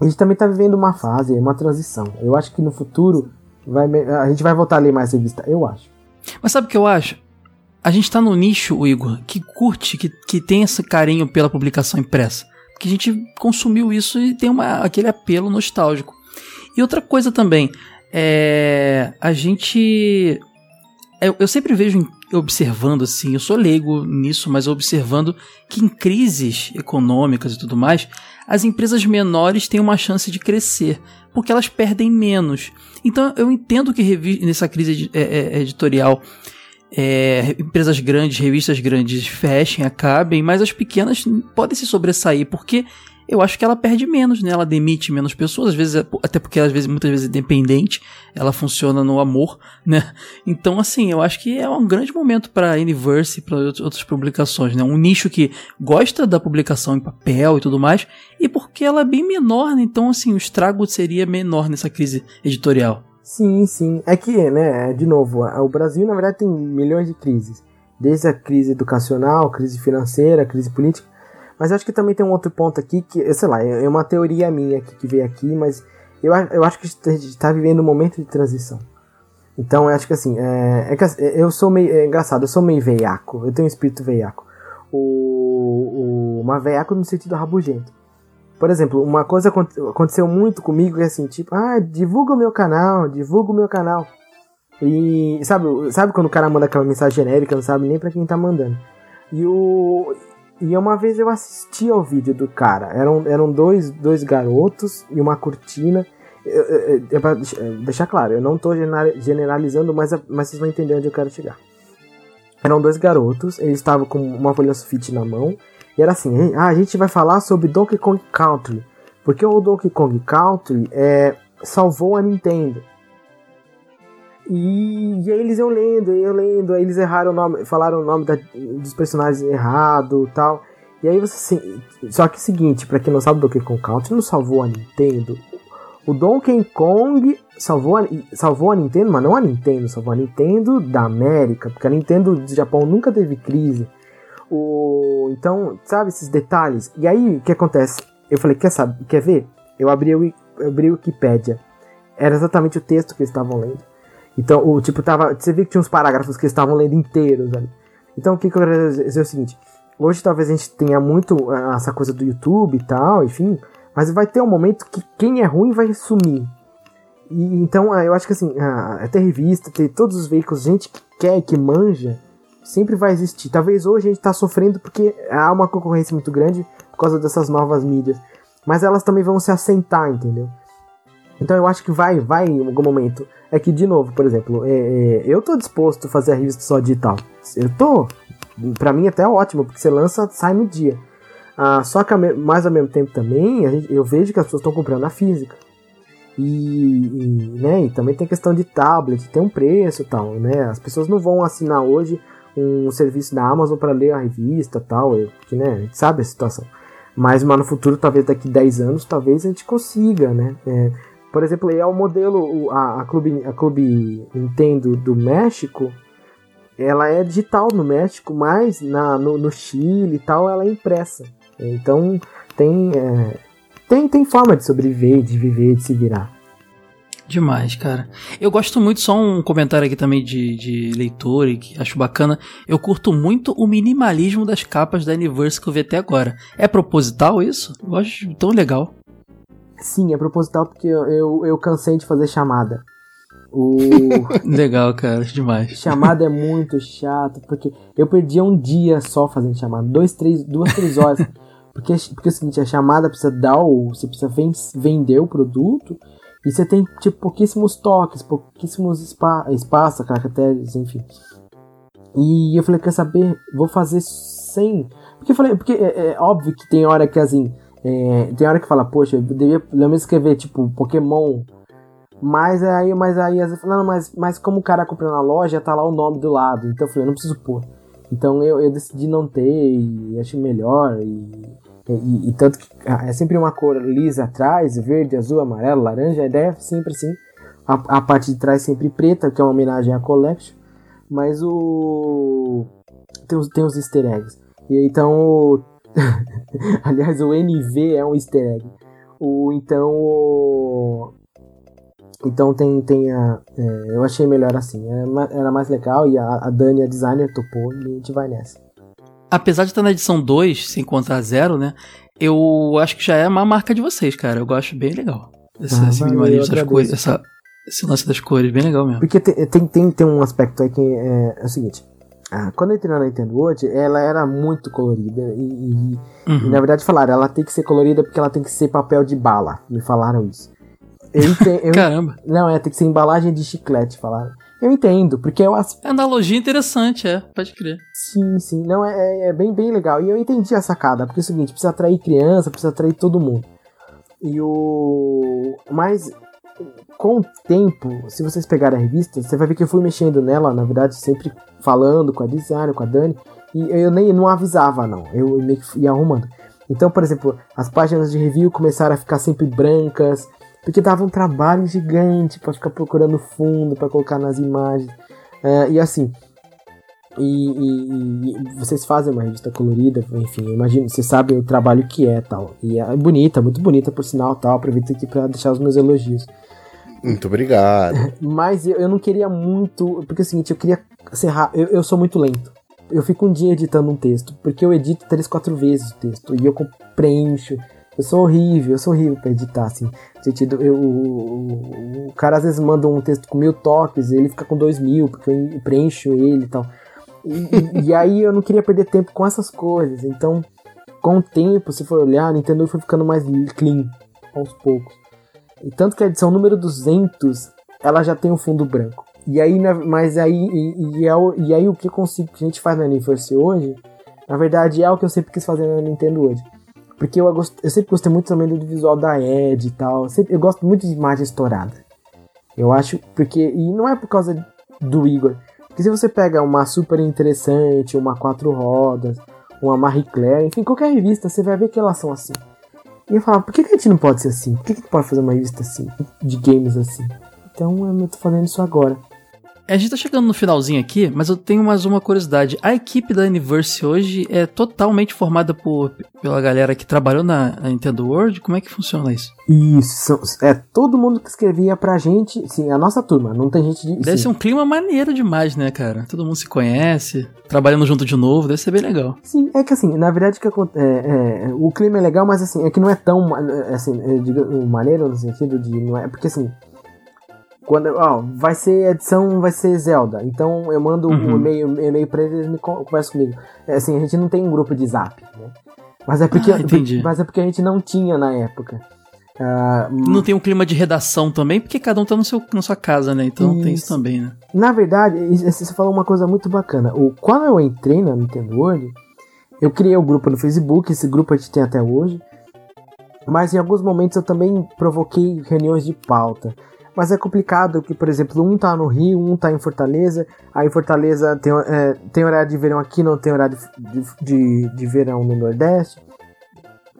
A gente também está vivendo uma fase, uma transição. Eu acho que no futuro vai, a gente vai voltar a ler mais revista, eu acho. Mas sabe o que eu acho? A gente está no nicho, Igor, que curte, que, que tem esse carinho pela publicação impressa que a gente consumiu isso e tem uma, aquele apelo nostálgico. E outra coisa também, é, a gente. Eu, eu sempre vejo observando assim, eu sou leigo nisso, mas observando que em crises econômicas e tudo mais, as empresas menores têm uma chance de crescer, porque elas perdem menos. Então eu entendo que nessa crise é, é, editorial é, empresas grandes, revistas grandes fechem, acabem, mas as pequenas podem se sobressair, porque eu acho que ela perde menos, né? Ela demite menos pessoas, às vezes, até porque às vezes, muitas vezes é independente, ela funciona no amor, né? Então, assim, eu acho que é um grande momento para Universe e para outras publicações, né? Um nicho que gosta da publicação em papel e tudo mais, e porque ela é bem menor, né? Então, assim, o estrago seria menor nessa crise editorial. Sim, sim. É que, né, de novo, o Brasil na verdade tem milhões de crises. Desde a crise educacional, crise financeira, crise política. Mas eu acho que também tem um outro ponto aqui que, sei lá, é uma teoria minha aqui, que veio aqui, mas eu, eu acho que a gente está vivendo um momento de transição. Então eu acho que assim, é, é que assim, eu sou meio. É engraçado, eu sou meio veiaco. Eu tenho um espírito veiaco. O, o, uma veiaco no sentido rabugento. Por exemplo, uma coisa aconteceu muito comigo que é assim, tipo, ah, divulga o meu canal, divulga o meu canal. E sabe, sabe quando o cara manda aquela mensagem genérica, não sabe nem para quem tá mandando. E o e uma vez eu assisti ao vídeo do cara. Eram, eram dois, dois garotos e uma cortina. É pra deixar claro, eu não tô generalizando, mas, mas vocês vão entender onde eu quero chegar. Eram dois garotos, eles estavam com uma folha sulfite na mão. E era assim: ah, a gente vai falar sobre Donkey Kong Country. Porque o Donkey Kong Country é, salvou a Nintendo. E, e aí eles iam lendo, eu lendo, aí eles erraram o nome, falaram o nome da, dos personagens errado tal. E aí você. Só que é o seguinte, pra quem não sabe, Donkey Kong Country não salvou a Nintendo. O Donkey Kong salvou a, salvou a Nintendo, mas não a Nintendo, salvou a Nintendo da América, porque a Nintendo do Japão nunca teve crise. O, então, sabe esses detalhes? E aí, o que acontece? Eu falei, quer saber, quer ver? Eu abri, o, eu abri o Wikipedia. Era exatamente o texto que eles estavam lendo. Então, o tipo, tava. Você viu que tinha uns parágrafos que eles estavam lendo inteiros ali. Então, o que, que eu quero dizer é o seguinte: hoje talvez a gente tenha muito ah, essa coisa do YouTube e tal, enfim, mas vai ter um momento que quem é ruim vai sumir. E, então, ah, eu acho que assim, ah, ter revista, ter todos os veículos, gente que quer que manja, sempre vai existir. Talvez hoje a gente está sofrendo porque há uma concorrência muito grande por causa dessas novas mídias. Mas elas também vão se assentar, entendeu? Então eu acho que vai, vai em algum momento. É que, de novo, por exemplo, é, é, eu tô disposto a fazer a revista só digital. Eu tô. Pra mim até é ótimo, porque você lança, sai no dia. Ah, só que mais ao mesmo tempo também, gente, eu vejo que as pessoas estão comprando a física. E, e, né, e também tem questão de tablet, tem um preço e tal, né? As pessoas não vão assinar hoje um serviço da Amazon para ler a revista tal, porque, né, a gente sabe a situação. Mas, mas no futuro, talvez daqui 10 anos, talvez a gente consiga, né? É, por exemplo, é o modelo, a, a, Clube, a Clube Nintendo do México, ela é digital no México, mas na, no, no Chile e tal, ela é impressa. Então, tem, é, tem, tem forma de sobreviver, de viver, de se virar. Demais, cara. Eu gosto muito, só um comentário aqui também de, de leitor e que acho bacana. Eu curto muito o minimalismo das capas da Universe que eu vi até agora. É proposital isso? Eu acho tão legal. Sim, é proposital porque eu, eu, eu cansei de fazer chamada. O... Legal, cara, demais. Chamada é muito chato, porque eu perdia um dia só fazendo chamada, dois, três, duas, três horas. Porque, porque é o seguinte, a chamada precisa dar o. Você precisa vender o produto e você tem tipo pouquíssimos toques, pouquíssimos spa, espaços, caracteres, enfim. E eu falei, quer saber? Vou fazer sem. Porque eu falei, porque é, é óbvio que tem hora que assim é, tem hora que fala, poxa, eu devia pelo menos escrever, tipo, Pokémon. Mas aí, mas aí, às vezes, não, mas, mas como o cara comprou na loja, tá lá o nome do lado. Então eu falei, não preciso pôr. Então eu, eu decidi não ter e achei melhor. E, e, e, tanto que ah, é sempre uma cor lisa atrás, verde, azul, amarelo, laranja. A ideia é sempre assim. A, a parte de trás sempre preta, que é uma homenagem à Collection. Mas o. Tem os, tem os easter eggs. E então Aliás, o NV é um easter egg. O, então, o, então tem, tem a. É, eu achei melhor assim. Era, era mais legal e a, a Dani, a designer, topou e a gente vai nessa. Apesar de estar na edição 2, sem contar zero, né? Eu acho que já é uma marca de vocês, cara. Eu gosto bem legal. Esse, ah, esse minimalismo das cores, essa, esse lance das cores, bem legal mesmo. Porque tem, tem, tem, tem um aspecto aí que é, é o seguinte: ah, quando eu entrei na Nintendo World, ela era muito colorida. E, e, uhum. e, na verdade falaram, ela tem que ser colorida porque ela tem que ser papel de bala. Me falaram isso. Eu eu, Caramba. Não, é, tem que ser embalagem de chiclete, falaram. Eu entendo, porque eu. É analogia interessante, é, pode crer. Sim, sim. Não, é, é, é bem, bem legal. E eu entendi a sacada, porque é o seguinte, precisa atrair criança, precisa atrair todo mundo. E o. Mas com o tempo, se vocês pegarem a revista, você vai ver que eu fui mexendo nela, na verdade, sempre falando com a designer, com a Dani, e eu nem não avisava, não. Eu meio que ia arrumando. Então, por exemplo, as páginas de review começaram a ficar sempre brancas, porque dava um trabalho gigante para ficar procurando fundo, para colocar nas imagens. Uh, e assim, e, e, e, vocês fazem uma revista colorida, enfim, imagino, vocês sabem o trabalho que é tal. E é bonita, muito bonita por sinal tal. Aproveito aqui para deixar os meus elogios. Muito obrigado. Mas eu, eu não queria muito. Porque é o seguinte, eu queria serrar. Eu, eu sou muito lento. Eu fico um dia editando um texto. Porque eu edito três, quatro vezes o texto. E eu preencho. Eu sou horrível, eu sou horrível pra editar, assim. No sentido, eu, o, o cara às vezes manda um texto com mil toques, ele fica com dois mil, porque eu preencho ele e tal. E, e, aí eu não queria perder tempo com essas coisas. Então, com o tempo, se for olhar, a Nintendo foi ficando mais clean aos poucos. E tanto que a edição número 200, ela já tem um fundo branco. E aí, mas aí, e, e, é o, e aí o que, consigo, que a gente faz na Universe hoje, na verdade é o que eu sempre quis fazer na Nintendo hoje. Porque eu, eu sempre gostei muito também do visual da Ed e tal. Eu, sempre, eu gosto muito de imagem estourada. Eu acho, porque. E não é por causa do Igor. Porque se você pega uma super interessante, uma quatro rodas, uma Marie Claire, enfim, qualquer revista, você vai ver que elas são assim. E eu falava, por que, que a gente não pode ser assim? Por que, que a gente pode fazer uma revista assim? De games assim? Então eu tô fazendo isso agora. A gente tá chegando no finalzinho aqui, mas eu tenho mais uma curiosidade. A equipe da Universe hoje é totalmente formada por, pela galera que trabalhou na, na Nintendo World? Como é que funciona isso? Isso, é todo mundo que escrevia pra gente, sim, a nossa turma, não tem gente de. Deve sim. ser um clima maneiro demais, né, cara? Todo mundo se conhece, trabalhando junto de novo, deve ser bem legal. Sim, é que assim, na verdade que é, é, o clima é legal, mas assim, é que não é tão assim, eu digo, maneiro no sentido de. Não é, porque assim quando, ó, vai ser edição, vai ser Zelda. Então eu mando uhum. um e-mail, e-mail pra eles, eles me conversam comigo. É, assim, a gente não tem um grupo de zap, né? Mas é porque, ah, entendi. mas é porque a gente não tinha na época. Uh, não tem um clima de redação também, porque cada um tá no seu, na sua casa, né? Então isso. tem isso também, né? Na verdade, você falou uma coisa muito bacana. O, quando eu entrei na Nintendo World, eu criei o um grupo no Facebook, esse grupo a gente tem até hoje. Mas em alguns momentos eu também provoquei reuniões de pauta. Mas é complicado que, por exemplo, um tá no Rio, um tá em Fortaleza. Aí Fortaleza tem, é, tem horário de verão aqui, não tem horário de, de, de verão no Nordeste.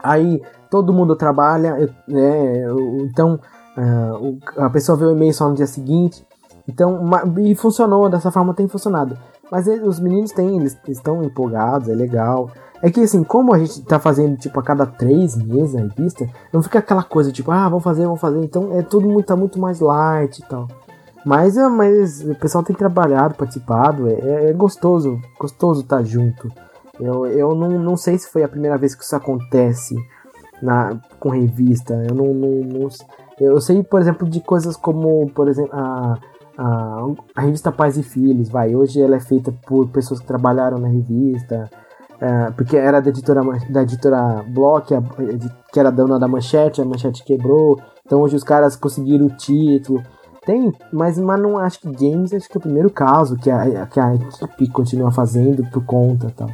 Aí todo mundo trabalha, né? Então uh, a pessoa vê o e-mail só no dia seguinte. Então, e funcionou, dessa forma tem funcionado. Mas os meninos têm, eles estão empolgados, é legal. É que assim, como a gente tá fazendo tipo a cada três meses a revista, não fica aquela coisa tipo, ah, vamos fazer, vamos fazer. Então é tudo muito, tá muito mais light e tal. Mas, é, mas o pessoal tem trabalhado, participado, é, é, é gostoso, gostoso estar tá junto. Eu, eu não, não sei se foi a primeira vez que isso acontece na, com revista. Eu não, não, não eu sei, por exemplo, de coisas como, por exemplo, a, a, a revista Pais e Filhos, vai. Hoje ela é feita por pessoas que trabalharam na revista. É, porque era da editora, da editora Block, que era dona da manchete, a manchete quebrou. Então hoje os caras conseguiram o título. Tem, mas, mas não acho que games acho que é o primeiro caso que a, que a equipe continua fazendo por conta tal.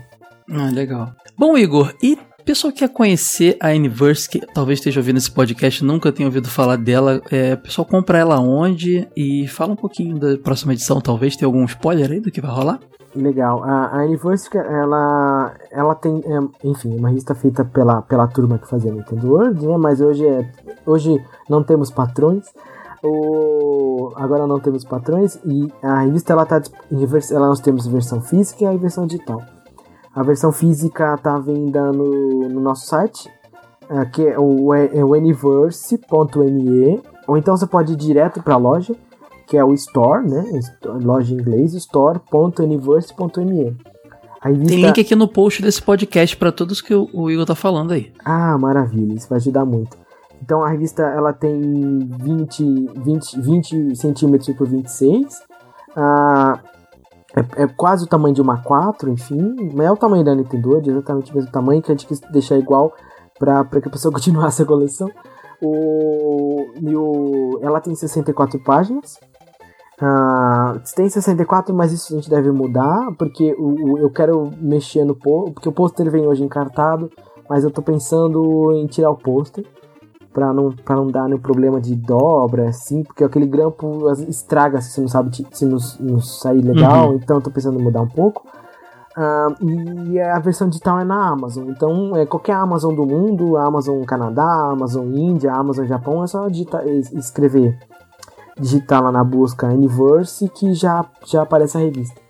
Ah, legal. Bom, Igor, e pessoal que quer conhecer a Universe, que talvez esteja ouvindo esse podcast, nunca tenha ouvido falar dela, é, pessoal compra ela onde? E fala um pouquinho da próxima edição, talvez tem algum spoiler aí do que vai rolar? Legal. A, a ela, ela tem, é, enfim, uma revista feita pela, pela turma que fazia Nintendo World, né? Mas hoje, é, hoje não temos patrões. O, agora não temos patrões e a revista ela tá ela nós temos versão física e a versão digital. A versão física está à venda no, no nosso site, é, que é o, é o universe.me, ou então você pode ir direto para a loja que é o store, né? Loja em inglês, store.universe.me. Revista... Tem link aqui no post desse podcast para todos que o Igor tá falando aí. Ah, maravilha, isso vai ajudar muito. Então a revista ela tem 20, 20, 20 centímetros por 26. Ah, é, é, quase o tamanho de uma 4, enfim. Mas é o tamanho da Nintendo, é exatamente o mesmo tamanho que a gente quis deixar igual para que a pessoa continuasse a coleção. O, o, ela tem 64 páginas. Uh, tem 64, mas isso a gente deve mudar, porque o, o eu quero mexer no pôster, porque o pôster vem hoje encartado, mas eu tô pensando em tirar o pôster para não, pra não dar nenhum problema de dobra, assim, porque aquele grampo estraga se não sabe se nos, nos sair legal, uhum. então eu tô pensando em mudar um pouco. Uh, e a versão digital é na Amazon. Então, é qualquer Amazon do mundo, Amazon Canadá, Amazon Índia, Amazon Japão, é só digitar, escrever digitar lá na busca Universe que já, já aparece a revista.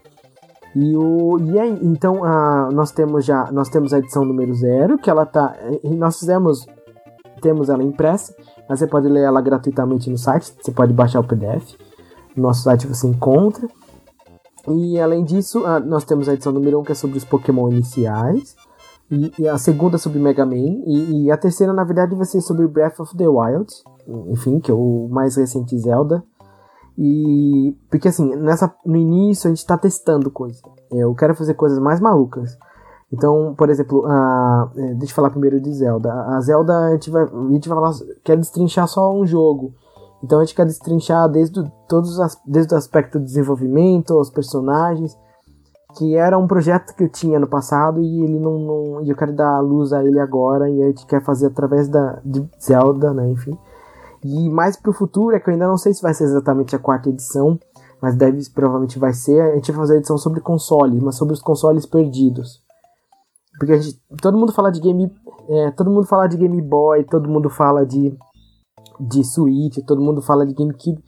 E, o, e aí, então a, nós temos já nós temos a edição número zero, que ela tá. Nós fizemos. Temos ela impressa, mas você pode ler ela gratuitamente no site, você pode baixar o PDF. No nosso site você encontra. E além disso, nós temos a edição número 1 um, que é sobre os Pokémon iniciais. E, e a segunda sobre Mega Man. E, e, a terceira, na verdade, vai ser sobre Breath of the Wild. Enfim, que é o mais recente Zelda. E. Porque assim, nessa, no início a gente tá testando coisas. Eu quero fazer coisas mais malucas. Então, por exemplo, a, é, deixa eu falar primeiro de Zelda. A Zelda a gente vai, a gente vai falar, quer destrinchar só um jogo. Então a gente quer destrinchar desde, todos as, desde o aspecto do desenvolvimento, os personagens, que era um projeto que eu tinha no passado e ele não, não eu quero dar luz a ele agora e a gente quer fazer através da de Zelda, né, enfim. E mais pro futuro é que eu ainda não sei se vai ser exatamente a quarta edição, mas deve provavelmente vai ser. A gente vai fazer a edição sobre consoles, mas sobre os consoles perdidos. Porque gente, todo mundo fala de game, é, todo mundo fala de Game Boy, todo mundo fala de de Switch, todo mundo fala de GameCube,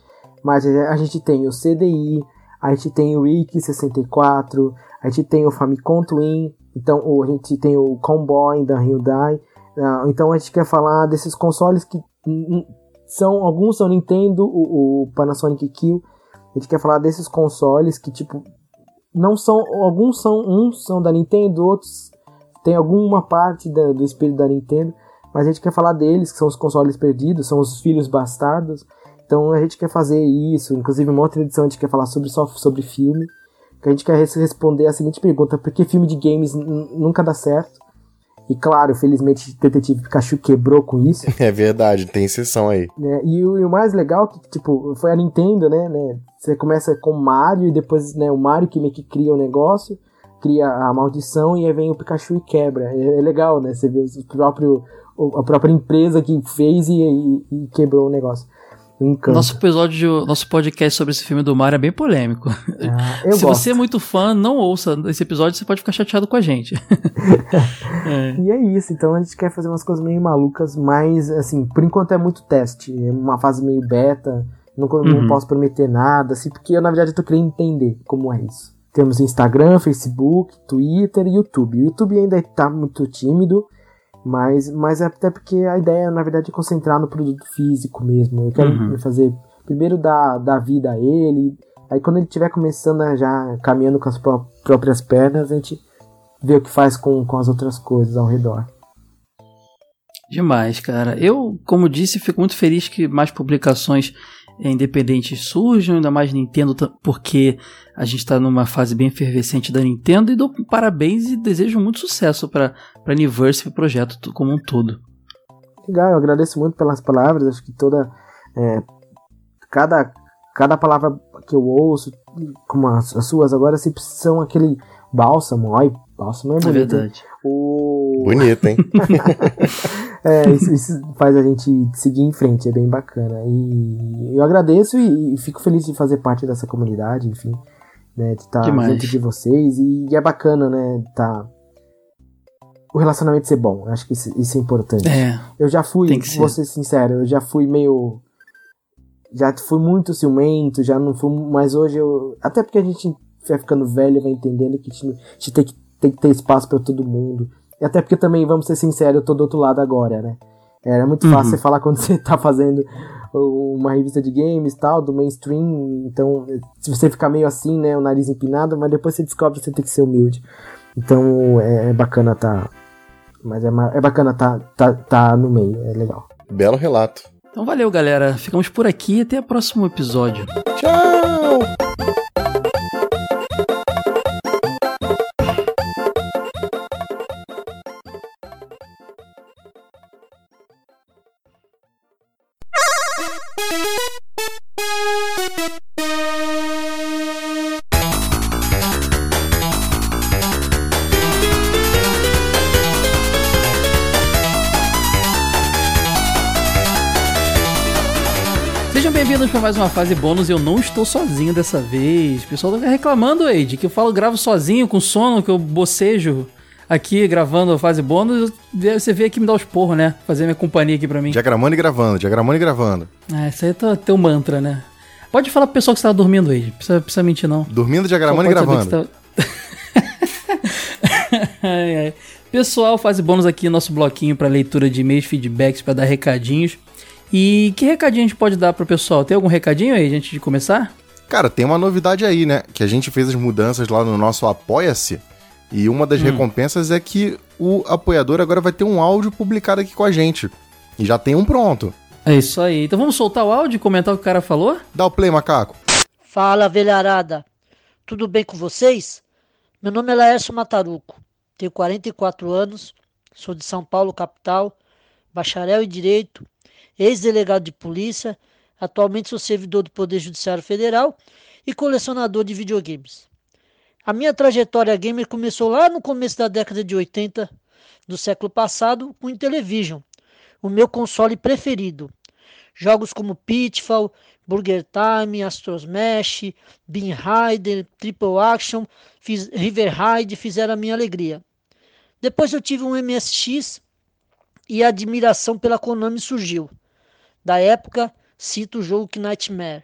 mas a gente tem o CDI, a gente tem o Wiki 64, a gente tem o Famicom Twin, então a gente tem o Comboy da Hyundai. Ah, então a gente quer falar desses consoles que são alguns são Nintendo, o, o Panasonic Kill. A gente quer falar desses consoles que tipo não são alguns são uns são da Nintendo, outros tem alguma parte da, do espírito da Nintendo, mas a gente quer falar deles, que são os consoles perdidos, são os filhos bastardos. Então a gente quer fazer isso, inclusive uma outra edição a gente quer falar sobre só sobre filme, que a gente quer responder a seguinte pergunta: por que filme de games nunca dá certo? E claro, felizmente Detetive Pikachu quebrou com isso. É verdade, tem exceção aí. É, e, o, e, o, mais legal é que, tipo, foi a Nintendo, né, né? Você começa com o Mario e depois, né, o Mario que meio que cria o negócio, cria a maldição e aí vem o Pikachu e quebra. É, é legal, né? Você vê o próprio, a própria empresa que fez e, e, e quebrou o negócio. Nosso episódio, nosso podcast sobre esse filme do Mario é bem polêmico. Ah, Se gosto. você é muito fã, não ouça esse episódio, você pode ficar chateado com a gente. é. E é isso, então a gente quer fazer umas coisas meio malucas, mas assim, por enquanto é muito teste, é uma fase meio beta, não, uhum. não posso prometer nada, assim, porque eu na verdade eu tô querendo entender como é isso. Temos Instagram, Facebook, Twitter e YouTube. O YouTube ainda tá muito tímido, mas, mas é até porque a ideia, na verdade, é concentrar no produto físico mesmo. Eu quero uhum. fazer primeiro dar, dar vida a ele. Aí quando ele estiver começando a já caminhando com as pró próprias pernas, a gente vê o que faz com, com as outras coisas ao redor. Demais, cara. Eu, como disse, fico muito feliz que mais publicações independentes surjam, ainda mais Nintendo, porque a gente está numa fase bem efervescente da Nintendo e dou parabéns e desejo muito sucesso para a Universe e o projeto como um todo. Legal, eu agradeço muito pelas palavras, acho que toda é, cada, cada palavra que eu ouço, como as, as suas agora, sempre são aquele bálsamo, ai, bálsamo é bonito. É verdade. O... Bonito, hein? é, isso, isso, faz a gente seguir em frente, é bem bacana. E eu agradeço e, e fico feliz de fazer parte dessa comunidade, enfim, né, de estar junto de vocês. E, e, é bacana, né, tá o relacionamento ser bom. Acho que isso, isso é importante. É, eu já fui, vou ser sincero, eu já fui meio já fui muito ciumento, já não fui, mas hoje eu, até porque a gente vai ficando velho, vai entendendo que a gente tem que, tem que ter espaço para todo mundo. E até porque também, vamos ser sinceros, eu tô do outro lado agora, né? Era muito uhum. fácil você falar quando você tá fazendo uma revista de games tal, do mainstream. Então, se você ficar meio assim, né, o nariz empinado, mas depois você descobre que você tem que ser humilde. Então, é, é bacana tá. Mas é, é bacana tá, tá, tá no meio, é legal. Belo relato. Então valeu, galera. Ficamos por aqui até o próximo episódio. Tchau! Mais uma fase bônus e eu não estou sozinho dessa vez. O pessoal tá reclamando, Ed, que eu falo gravo sozinho, com sono, que eu bocejo aqui gravando a fase bônus. Você veio aqui me dar os porros, né? Fazer minha companhia aqui pra mim. Diagramando e gravando, diagramando e gravando. Ah, isso aí é teu mantra, né? Pode falar pro pessoal que você tava dormindo, Ed. Precisa, precisa mentir, não. Dormindo, diagramando e gravando. Tá... ai, ai. Pessoal, fase bônus aqui, nosso bloquinho para leitura de e-mails, feedbacks, para dar recadinhos. E que recadinho a gente pode dar pro pessoal? Tem algum recadinho aí antes de começar? Cara, tem uma novidade aí, né? Que a gente fez as mudanças lá no nosso Apoia-se. E uma das recompensas é que o apoiador agora vai ter um áudio publicado aqui com a gente. E já tem um pronto. É isso aí. Então vamos soltar o áudio e comentar o que o cara falou? Dá o play, macaco. Fala, velharada. Tudo bem com vocês? Meu nome é Laércio Mataruco. Tenho 44 anos, sou de São Paulo, capital, bacharel em Direito, ex-delegado de polícia, atualmente sou servidor do Poder Judiciário Federal e colecionador de videogames. A minha trajetória gamer começou lá no começo da década de 80 do século passado com o Intellivision, o meu console preferido. Jogos como Pitfall, Burger Time, Astros Mesh, Bean Rider, Triple Action, fiz, River Ride fizeram a minha alegria. Depois eu tive um MSX e a admiração pela Konami surgiu. Da época, cito o jogo Nightmare.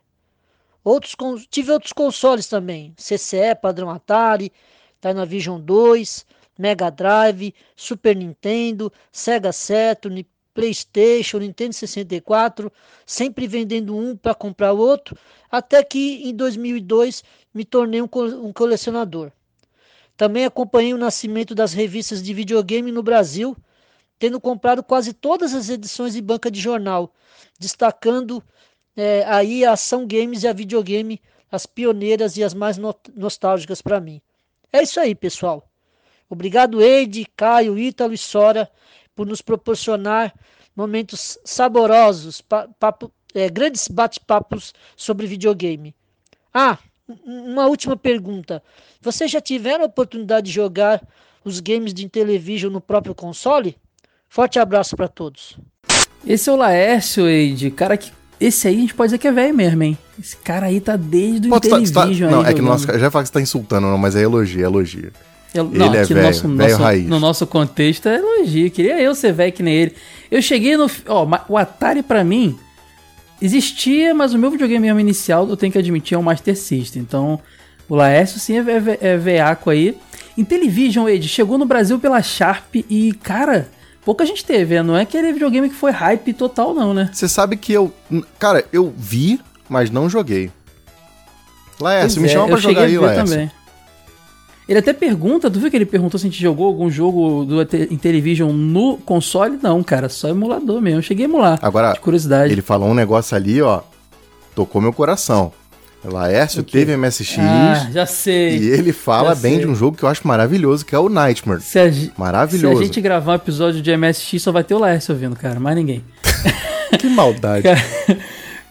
Outros, tive outros consoles também, CCE, padrão Atari, Dynavision 2, Mega Drive, Super Nintendo, Sega Saturn, PlayStation, Nintendo 64, sempre vendendo um para comprar outro, até que em 2002 me tornei um, um colecionador. Também acompanhei o nascimento das revistas de videogame no Brasil, tendo comprado quase todas as edições de banca de jornal, destacando é, aí a Ação Games e a Videogame, as pioneiras e as mais no nostálgicas para mim. É isso aí, pessoal. Obrigado, Eide, Caio, Ítalo e Sora por nos proporcionar momentos saborosos, papo, é, grandes bate-papos sobre videogame. Ah, uma última pergunta. Vocês já tiveram a oportunidade de jogar os games de Intellivision no próprio console? Forte abraço para todos. Esse é o Laércio, Eide, cara que esse aí a gente pode dizer que é velho mesmo, hein? Esse cara aí tá desde o Pô, Intellivision tá, tá, Não, é que no nosso, já fala que você tá insultando, não, mas é elogio, é elogio. Eu, ele não, é velho, nosso, velho nosso, raiz. No nosso contexto é elogio. Queria eu ser velho que nem ele. Eu cheguei no. Ó, o Atari pra mim existia, mas o meu videogame mesmo inicial, eu tenho que admitir, é um Master System. Então, o Laércio sim é, é, é veaco aí. Intellivision, Ed, chegou no Brasil pela Sharp e, cara, pouca gente teve, né? Não é aquele videogame que foi hype total, não, né? Você sabe que eu. Cara, eu vi, mas não joguei. Laércio, me é, chama pra jogar aí, Laércio. Também. Ele até pergunta, tu viu que ele perguntou se a gente jogou algum jogo do Intellivision no console? Não, cara, só emulador mesmo. Eu cheguei a emular. Agora, de curiosidade. Ele falou um negócio ali, ó, tocou meu coração. Laércio teve MSX. Ah, já sei. E ele fala bem de um jogo que eu acho maravilhoso, que é o Nightmare. Se a, maravilhoso. Se a gente gravar um episódio de MSX, só vai ter o Laércio ouvindo, cara, mais ninguém. que maldade. Cara,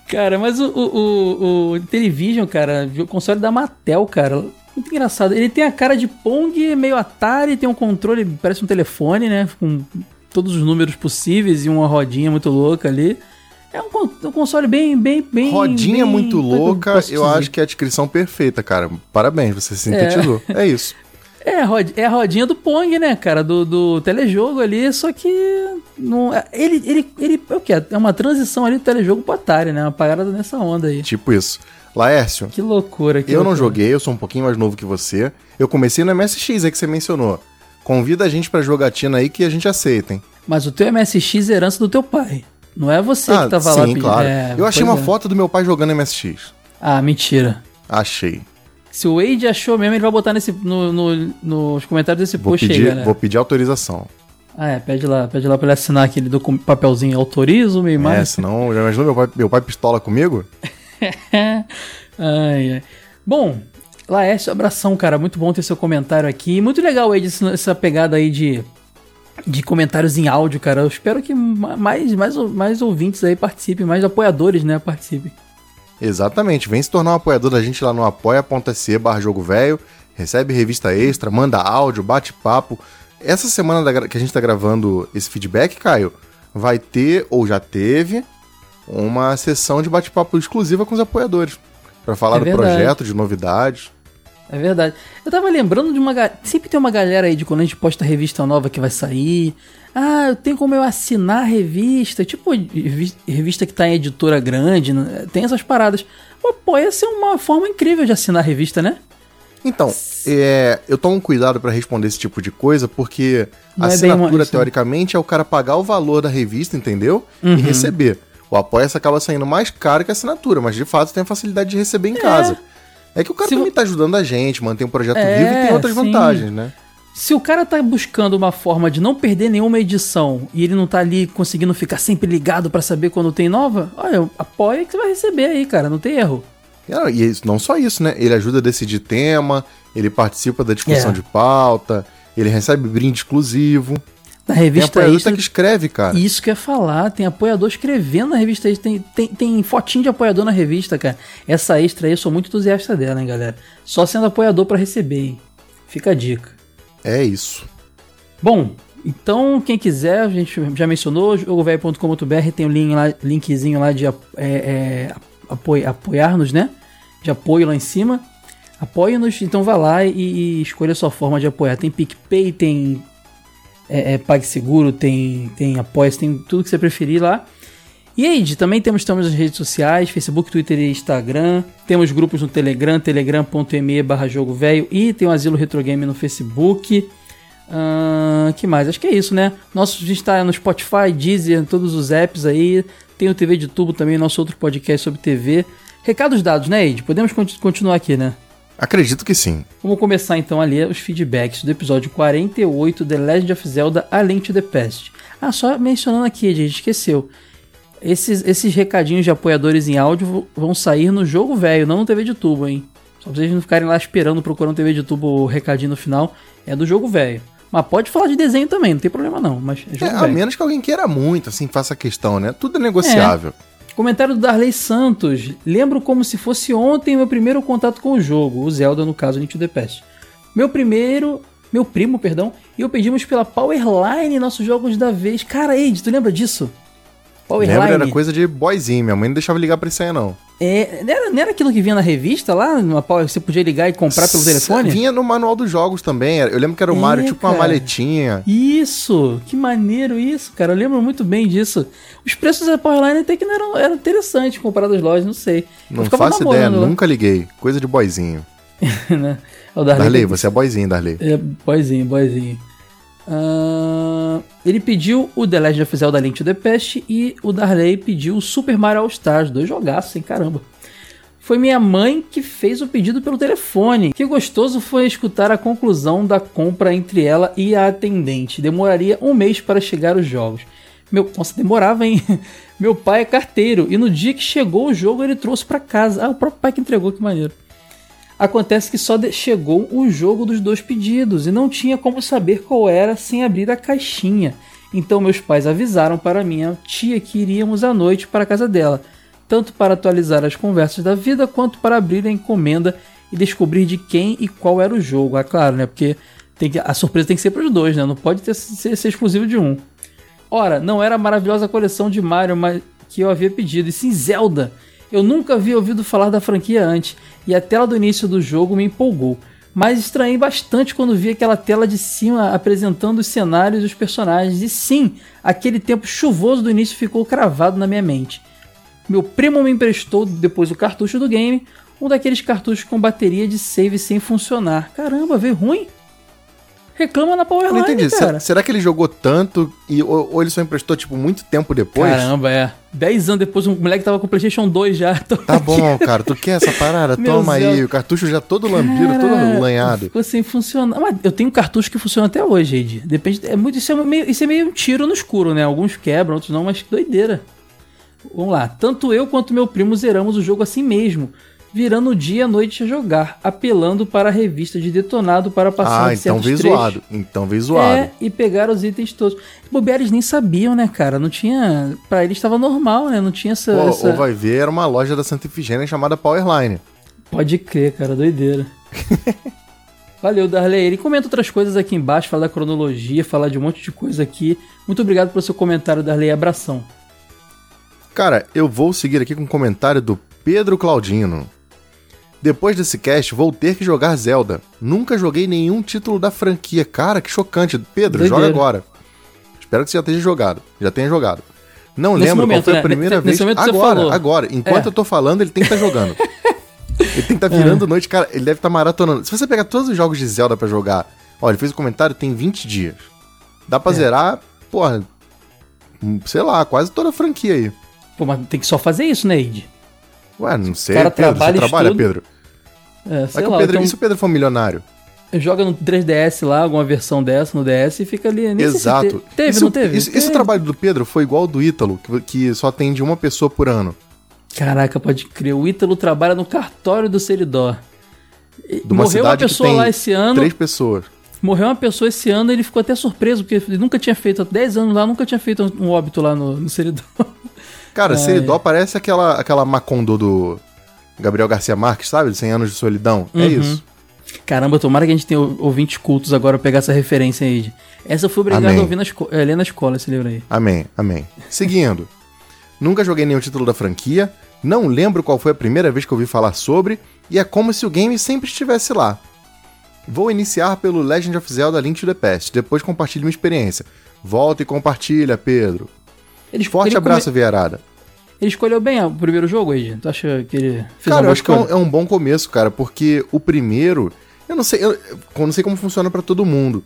cara mas o, o, o, o Intellivision, cara, o console da Mattel, cara, muito engraçado. Ele tem a cara de Pong, meio Atari, tem um controle, parece um telefone, né? Com todos os números possíveis e uma rodinha muito louca ali. É um, um console bem, bem, bem. Rodinha bem, muito louca, eu acho que é a descrição perfeita, cara. Parabéns, você sintetizou. É, é isso. É, é a rodinha do Pong, né, cara? Do, do telejogo ali, só que. Não, é, ele, ele, ele. É o que? É uma transição ali do telejogo pro Atari, né? Uma parada nessa onda aí. Tipo isso. Laércio. Que loucura, que Eu loucura. não joguei, eu sou um pouquinho mais novo que você. Eu comecei no MSX aí que você mencionou. Convida a gente pra jogatina aí que a gente aceita, hein? Mas o teu MSX é herança do teu pai. Não é você ah, que tava sim, lá pedindo. claro. É, eu achei uma é. foto do meu pai jogando MSX. Ah, mentira. Achei. Se o Wade achou mesmo, ele vai botar nesse, no, no, nos comentários desse vou post pedir, aí, galera. Vou pedir autorização. Ah, é, pede lá, pede lá pra ele assinar aquele papelzinho, autorizo, meio mais. É, senão, já imaginou meu pai, meu pai pistola comigo? ai, ai. Bom, Laércio, abração, cara. Muito bom ter seu comentário aqui. Muito legal, Ed, essa pegada aí de, de comentários em áudio, cara. Eu espero que mais, mais, mais ouvintes aí participem, mais apoiadores, né, participem. Exatamente. Vem se tornar um apoiador da gente lá no apoia.se barra jogo velho. Recebe revista extra, manda áudio, bate papo. Essa semana que a gente tá gravando esse feedback, Caio, vai ter, ou já teve, uma sessão de bate-papo exclusiva com os apoiadores. para falar é do projeto, de novidades. É verdade. Eu tava lembrando de uma. Sempre tem uma galera aí de quando a gente posta revista nova que vai sair. Ah, eu tenho como eu assinar a revista. Tipo, revista que tá em editora grande. Né? Tem essas paradas. O apoia ser uma forma incrível de assinar a revista, né? Então, é, eu tomo cuidado para responder esse tipo de coisa, porque Não a é assinatura, teoricamente, é o cara pagar o valor da revista, entendeu? Uhum. E receber. O Apoia-se acaba saindo mais caro que a assinatura, mas de fato tem a facilidade de receber em casa. É que o cara Se também vo- tá ajudando a gente, mantém o projeto É, vivo e tem outras sim. vantagens, né? Se o cara tá buscando uma forma de não perder nenhuma edição e ele não tá ali conseguindo ficar sempre ligado pra saber quando tem nova, olha, apoia que você vai receber aí, cara, não tem erro. E não só isso, né? Ele ajuda a decidir tema, ele participa da discussão É. de pauta, ele recebe brinde exclusivo. Na Tem revista apoiador extra, que escreve, cara. isso que ia falar, tem apoiador escrevendo na revista extra, tem, tem, tem fotinho de apoiador na revista, cara. Essa extra aí, eu sou muito entusiasta dela, hein, galera. Só sendo apoiador pra receber, hein. Fica a dica. É isso. Bom, então quem quiser, a gente já mencionou, jogovelho.com.br tem link lá, linkzinho lá de é, é, apoio- apoiar-nos, né? De apoio lá em cima. Apoie-nos, então vá lá e, e escolha a sua forma de apoiar. Tem PicPay, tem é, é, PagSeguro, tem, tem apoia tem tudo que você preferir lá. E aí, Di, também temos, estamos nas redes sociais, Facebook, Twitter e Instagram. Temos grupos no Telegram, telegram.me barra jogo velho. E tem o Asilo Retro Game no Facebook. Ahn, que mais? Acho que é isso, né? Nosso, está no Spotify, Deezer, todos os apps aí. Tem o TV de Tubo também, nosso outro podcast sobre TV. Recados dados, né, Ed? Podemos conti- continuar aqui, né? Acredito que sim. Vamos começar então a ler os feedbacks do episódio 48 The Legend of Zelda A Link to the Past. Ah, só mencionando aqui, a gente esqueceu. Esses, esses recadinhos de apoiadores em áudio vão sair no jogo velho, não no TV de tubo, hein? Só pra vocês não ficarem lá esperando, procurando TV de tubo o recadinho no final. É do jogo velho. Mas pode falar de desenho também, não tem problema não. Mas é É, a menos que alguém queira muito, assim, faça questão, né? Tudo é negociável. Comentário do Darley Santos. Lembro como se fosse ontem meu primeiro contato com o jogo, o Zelda, no caso, Link to the Past. Meu primeiro. Meu primo, perdão, e eu pedimos pela Powerline nossos jogos da vez. Cara, Ed, tu lembra disso? Powerline. Lembra, era coisa de boyzinho. Minha mãe não deixava ligar pra isso aí, não. É, não, era, não era aquilo que vinha na revista lá? Você podia ligar e comprar pelo telefone? Vinha no manual dos jogos também. Eu lembro que era o É, Mario, tipo uma cara. maletinha. Isso! Que maneiro isso, cara. Eu lembro muito bem disso. Os preços da Powerline até que não eram, eram interessantes comparado às lojas, não sei. Não faço ideia, lá, nunca liguei. Coisa de boyzinho. né? O Darley Darley, você é boyzinho, Darley. É, boyzinho, boyzinho. Ah, ele pediu o The Legend of Zelda Link to the Past e o Darley pediu o Super Mario All Stars, dois jogaços, hein, caramba. Foi minha mãe que fez o pedido pelo telefone. Que gostoso foi escutar a conclusão da compra entre ela e a atendente. Demoraria um mês para chegar os jogos. Meu, nossa, demorava, hein? Meu pai é carteiro e no dia que chegou o jogo ele trouxe para casa. Ah, o próprio pai que entregou, que maneiro. Acontece que só chegou o jogo dos dois pedidos e não tinha como saber qual era sem abrir a caixinha. Então meus pais avisaram para minha tia que iríamos à noite para a casa dela, tanto para atualizar as conversas da vida quanto para abrir a encomenda e descobrir de quem e qual era o jogo. Ah, claro, né? Porque que- a surpresa tem que ser para os dois, né? Não pode ter, ser, ser exclusivo de um. Ora, não era a maravilhosa coleção de Mario mas que eu havia pedido, e sim Zelda. Eu nunca havia ouvido falar da franquia antes, e a tela do início do jogo me empolgou. Mas estranhei bastante quando vi aquela tela de cima apresentando os cenários e os personagens, e sim, aquele tempo chuvoso do início ficou cravado na minha mente. Meu primo me emprestou depois o cartucho do game, um daqueles cartuchos com bateria de save sem funcionar. Caramba, veio ruim? Reclama na Eu não entendi. Será, será que ele jogou tanto e, ou, ou ele só emprestou, tipo, muito tempo depois? Caramba, é. 10 anos depois, um moleque tava com o PlayStation 2 já. Tá aqui. bom, cara. Tu quer essa parada? Toma aí. Deus. O cartucho já todo lambido, Cara, todo lanhado. Ficou sem funcionar. Mas eu tenho cartucho que funciona até hoje, Ed. Depende. É muito, isso, é meio, isso é meio um tiro no escuro, né? Alguns quebram, outros não, mas que doideira. Vamos lá. Tanto eu quanto meu primo zeramos o jogo assim mesmo. Virando o dia e a noite a jogar, apelando para a revista de detonado para passar Ah, de então veio zoado. Então veio zoado. É, e pegar os itens todos. Bobear, eles nem sabiam, né, cara? Não tinha. Pra eles estava normal, né? Não tinha essa. Pô, essa- Ou vai ver, era uma loja da Santa Efigênia chamada Powerline. Pode crer, cara, doideira. Valeu, Darley. Ele comenta outras coisas aqui embaixo, fala da cronologia, fala de um monte de coisa aqui. Muito obrigado pelo seu comentário, Darley. Abração. Cara, eu vou seguir aqui com um comentário do Pedro Claudino. Depois desse cast, vou ter que jogar Zelda. Nunca joguei nenhum título da franquia. Cara, que chocante. Pedro, Doideira. joga agora. Espero que você já tenha jogado. Já tenha jogado. Não Nesse lembro momento, qual foi né? a primeira Nesse vez. agora, agora. Enquanto É. eu tô falando, ele tem que estar jogando. ele tem que estar virando noite. Cara, ele deve estar maratonando. Se você pegar todos os jogos de Zelda pra jogar, ó, ele fez o comentário, tem 20 dias. Dá pra É. zerar, porra, sei lá, quase toda a franquia aí. Pô, mas tem que só fazer isso, né, Id? Ué, não sei, cara Pedro, trabalha, você trabalha, estuda. Pedro? É, sei que lá, o Pedro, então, e se o Pedro for milionário? joga no 3DS lá, alguma versão dessa no DS e fica ali. Se Exato. te- teve, Isso- não teve? Isso, esse Teve. trabalho do Pedro foi igual ao do Ítalo, que, que só atende uma pessoa por ano. Caraca, pode crer. O Ítalo trabalha no cartório do Seridó. Morreu uma pessoa lá esse ano. Três pessoas. Morreu uma pessoa esse ano e ele ficou até surpreso, porque ele nunca tinha feito, há 10 anos lá, nunca tinha feito um óbito lá no, no Seridó. Cara, É. Seridó parece aquela, aquela Macondo do Gabriel Garcia Marques, sabe? De 100 anos de solidão. É Uhum. isso. Caramba, tomara que a gente tenha ouvintes cultos agora pra pegar essa referência aí. Essa eu fui obrigado Amém. a ouvir na esco- eh, ler na escola, esse livro aí. Amém, amém. Seguindo. Nunca joguei nenhum título da franquia, não lembro qual foi a primeira vez que ouvi falar sobre, e é como se o game sempre estivesse lá. Vou iniciar pelo Legend of Zelda Link to the Past, depois compartilho minha experiência. Volta e compartilha, Pedro. Ele, Forte ele abraço, come- Vieirada. Ele escolheu bem o primeiro jogo aí, Tu acha que ele fez Cara, eu acho que é um, escolha? é um bom começo, cara, porque o primeiro. Eu não sei, eu, eu não sei como funciona pra todo mundo.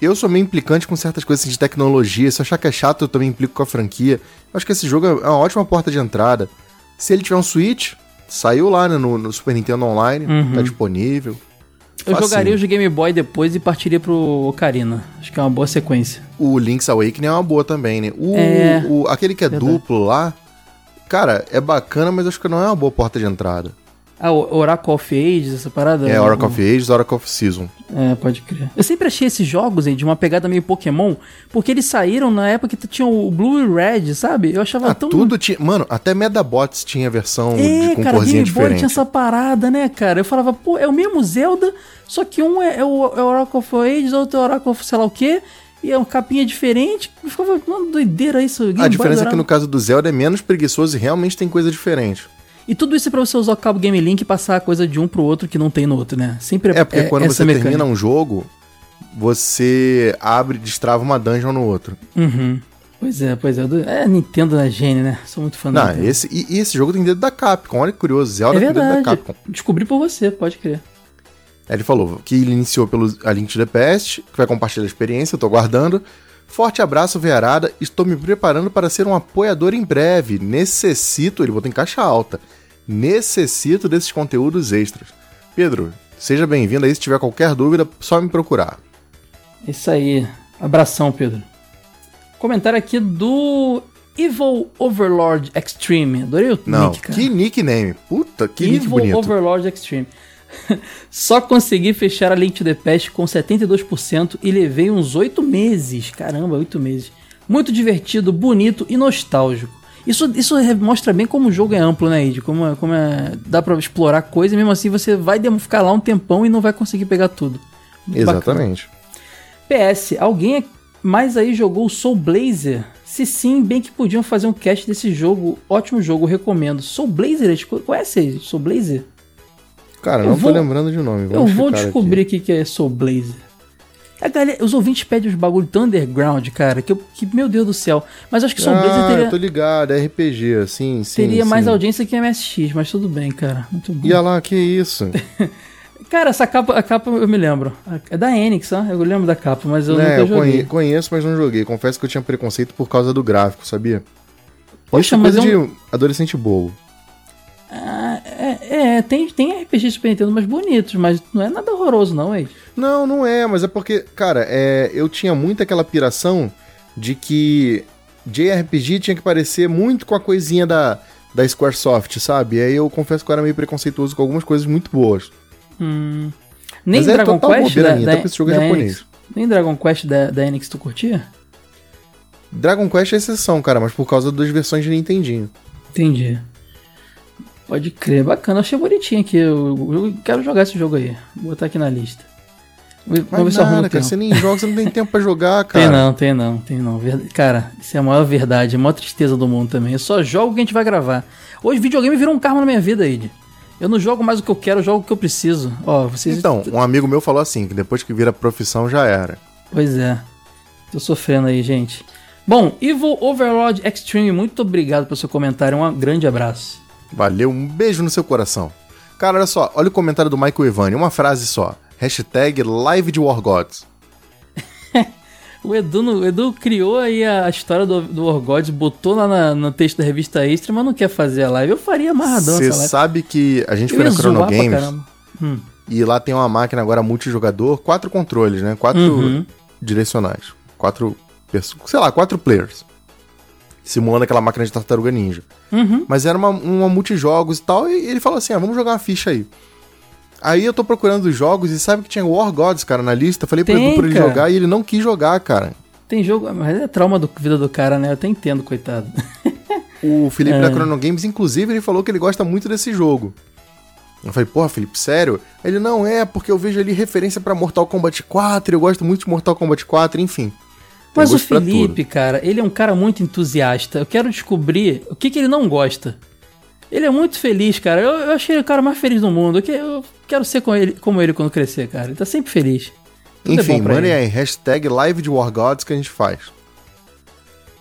Eu sou meio implicante com certas coisas assim, de tecnologia. Se eu achar que é chato, eu também implico com a franquia. Eu acho que esse jogo é uma ótima porta de entrada. Se ele tiver um Switch, saiu lá né, no, no Super Nintendo Online, Uhum. tá disponível. Eu Facinho. jogaria os de Game Boy depois e partiria pro Ocarina. Acho que é uma boa sequência. O Link's Awakening é uma boa também, né? O, É. o- aquele que é Verdade. duplo lá, cara, é bacana, mas acho que não é uma boa porta de entrada. Ah, Oracle of Ages, essa parada? É Oracle of Ages, Oracle of Season. É, pode crer. Eu sempre achei esses jogos aí de uma pegada meio Pokémon, porque eles saíram na época que tinha o Blue e Red, sabe? Eu achava Ah, tão. tudo tinha. Mano, até Medabots tinha versão É, de, com cara, Game Boy diferente. tinha essa parada, né, cara? Eu falava, pô, é o mesmo Zelda, só que um é, é o, é o Oracle of Ages, outro é o Oracle of sei lá o quê, e é uma capinha diferente. Ficava, uma doideira isso. Game A Boy diferença é que no caso do Zelda é menos preguiçoso e realmente tem coisa diferente. E tudo isso é pra você usar o cabo Game Link e passar a coisa de um pro outro que não tem no outro, né? Sempre É porque quando essa você mecânica. termina um jogo, você abre e destrava uma dungeon no outro. Uhum. Pois é, pois é. É, Nintendo na gênio, né? Sou muito fã da Não, esse, e, e esse jogo tem dedo da Capcom. Olha que curioso, Zelda É tem dedo da verdade. Capcom. Descobri por você, pode crer. Ele falou que ele iniciou pelo A Link to the Past, que vai compartilhar a experiência, eu tô aguardando. Forte abraço, Vearada. Estou me preparando para ser um apoiador em breve. Necessito, ele botou em caixa alta. Necessito desses conteúdos extras. Pedro, seja bem-vindo aí. Se tiver qualquer dúvida, só me procurar. Isso aí. Abração, Pedro. Comentário aqui do Evil Overlord Extreme. Adorei o Não, nick, cara. que nickname. Puta, que nick Evil bonito. Overlord Extreme. Só consegui fechar a Link to the Past com 72% e levei uns 8 meses. Caramba, 8 meses. Muito divertido, bonito e nostálgico. Isso, isso mostra bem como o jogo é amplo, né, Ed? Como, é- como é, dá pra explorar coisa e mesmo assim você vai ficar lá um tempão e não vai conseguir pegar tudo. Muito bacana. Exatamente. PS, alguém mais aí jogou o Soul Blazer? Se sim, bem que podiam fazer um cast desse jogo. Ótimo jogo, recomendo. Soul Blazer, Ed? conhece aí? Soul Blazer? Cara, Eu não vou- tô lembrando de nome. Eu Vamos vou checar descobrir o que é Soul Blazer. A galera, os ouvintes pedem os bagulho tão underground, cara, que, eu, que meu Deus do céu. Mas acho que Soul Blazer Ah, teria, eu tô ligado, é RPG, sim, sim. teria mais sim. audiência que MSX, mas tudo bem, cara. Muito bom. E olha lá, que isso? Cara, essa capa, a capa eu me lembro. É da Enix, ó. Eu lembro da capa, mas eu é, nunca eu joguei. conhe- conheço, mas não joguei. Confesso que eu tinha preconceito por causa do gráfico, sabia? Poxa, é mas coisa é um- de adolescente bobo. Ah, é, é, tem, tem RPG Super Nintendo mais bonitos, mas não é nada horroroso, não, hein? Não, não é, mas é porque, cara, é, eu tinha muito aquela piração de que JRPG tinha que parecer muito com a coisinha da, da Squaresoft, sabe? E aí eu confesso que eu era meio preconceituoso com algumas coisas muito boas. Hum, nem Mas é Dragon total Quest da, minha, da, até esse jogo é japonês. Enix. Nem Dragon Quest da, da Enix tu curtia? Dragon Quest é exceção, cara, mas por causa das versões de Nintendinho. Entendi. Pode crer, bacana. Achei bonitinho aqui. Eu, eu quero jogar esse jogo aí. Vou botar aqui na lista. Vamos ver Mas nada, cara, tempo. você nem joga, você não tem tempo pra jogar, cara. Tem não, tem não, tem não. Cara, isso é a maior verdade, a maior tristeza do mundo também. Eu só jogo o que a gente vai gravar. Hoje videogame virou um karma na minha vida, Ed. Eu não jogo mais o que eu quero, eu jogo o que eu preciso. Ó, vocês. Então, um amigo meu falou assim, que depois que vira profissão já era. Pois é. Tô sofrendo aí, gente. Bom, Evil Overlord Extreme, muito obrigado pelo seu comentário. Um grande abraço. Valeu, um beijo no seu coração. Cara, olha só, olha o comentário do Michael Evani, uma frase só. Hashtag live de War Gods. O Edu, o Edu criou aí a, história do, do Orgod, botou lá na- no texto da revista Extra, mas não quer fazer a live. Eu faria amarradão Você sabe que a gente Eu foi na Chrono Games. Hum. e lá tem uma máquina agora multijogador, quatro controles, né? Quatro Uhum. direcionais. Quatro, sei lá, quatro players. Simulando aquela máquina de tartaruga ninja. Uhum. Mas era uma, uma multijogos e tal, e ele falou assim: ah, vamos jogar uma ficha aí. Aí eu tô procurando os jogos e sabe que tinha War Gods, cara, na lista. Falei Tem, Edu pra ele cara. jogar e ele não quis jogar, cara. Tem jogo, mas é trauma da vida do cara, né? Eu até entendo, coitado. O Felipe É. da Chrono Games, inclusive, ele falou que ele gosta muito desse jogo. Eu falei, porra, Felipe, sério? Ele, não, é, porque eu vejo ali referência pra Mortal Kombat 4, eu gosto muito de Mortal Kombat 4, enfim. Mas o Felipe, cara, ele é um cara muito entusiasta. Eu quero descobrir o que, que ele não gosta. Ele é muito feliz, cara. Eu, eu achei ele o cara mais feliz do mundo. Eu, que- eu quero ser com ele, como ele quando crescer, cara. Ele tá sempre feliz. Tudo é Enfim, pra mandem aí, hashtag live de War Gods que a gente faz.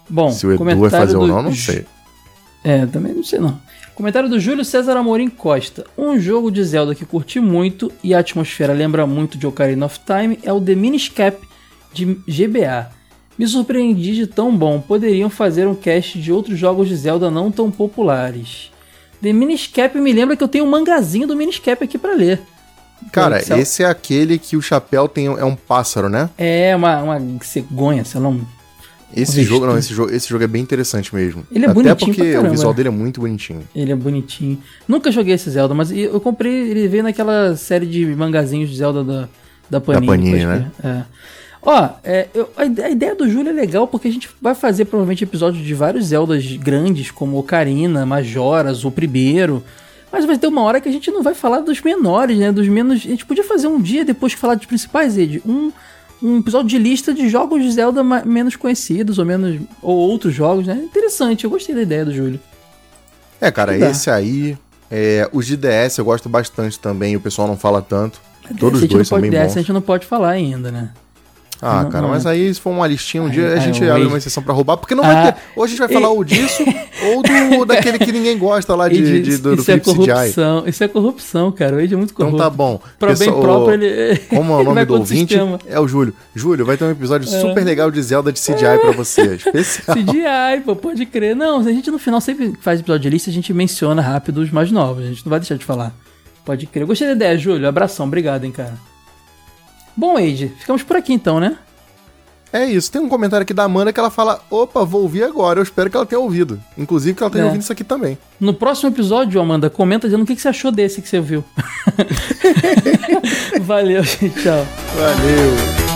Bom, Se o Edu vai fazer ou do não, não Ju- sei. É, também não sei não. Comentário do Júlio César Amorim Costa. Um jogo de Zelda que curti muito e a atmosfera lembra muito de Ocarina of Time é o The Minish Cap de GBA. Me surpreendi de tão bom. Poderiam fazer um cast de outros jogos de Zelda não tão populares. The Minish Cap me lembra que eu tenho um mangazinho do Minish Cap aqui pra ler. Cara, Excel. esse é aquele que o chapéu tem, é um pássaro, né? É uma, uma cegonha, sei lá. um- Esse jogo, não, esse jogo, esse jogo é bem interessante mesmo. Ele é Até bonitinho porque caramba. o visual dele é muito bonitinho. Ele é bonitinho. Nunca joguei esse Zelda, mas eu comprei, ele veio naquela série de mangazinhos de Zelda da, da Panini. Panini, pode né? É. Ó, é, eu- a, ide- a ideia do Júlio é legal porque a gente vai fazer provavelmente episódios de vários Zeldas grandes, como Ocarina, Majoras, o primeiro. Mas vai ter uma hora que a gente não vai falar dos menores, né? Dos menos. A gente podia fazer um dia depois que falar dos principais, Ed. Um, um episódio de lista de jogos de Zelda menos conhecidos ou menos. ou outros jogos, né? Interessante, eu gostei da ideia do Júlio. É, cara, Dá. esse aí. É, os de DS eu gosto bastante também, o pessoal não fala tanto. Todos os dois são bem dessa bons. a gente não pode falar ainda, né? Ah, Não, cara, não mas é. aí se for uma listinha, um dia a gente abre uma exceção pra roubar, porque não Ah, vai ter. Ou a gente vai falar ou disso, ou do, daquele que ninguém gosta lá de, Ed, de- do, do isso é Philips CGI. corrupção, isso é corrupção, cara. O Ed é muito Então corrupto. tá bom. Pra bem Pessoal, próprio, ele. Como é o nome do ouvinte? sistema. É o Júlio. Júlio, vai ter um episódio super legal de Zelda de CGI pra você. Especial. CGI, pô, pode crer. Não, a gente no final sempre faz episódio de lista, a gente menciona rápido os mais novos. A gente não vai deixar de falar. Pode crer. Gostei da ideia, Júlio. Abração, obrigado, hein, cara. Bom, Age, ficamos por aqui então, né? É isso. Tem um comentário aqui da Amanda que ela fala: opa, vou ouvir agora. Eu espero que ela tenha ouvido. Inclusive que ela tenha É. ouvido isso aqui também. No próximo episódio, Amanda, comenta dizendo o que que você achou desse que você viu. Valeu, gente. Tchau. Valeu.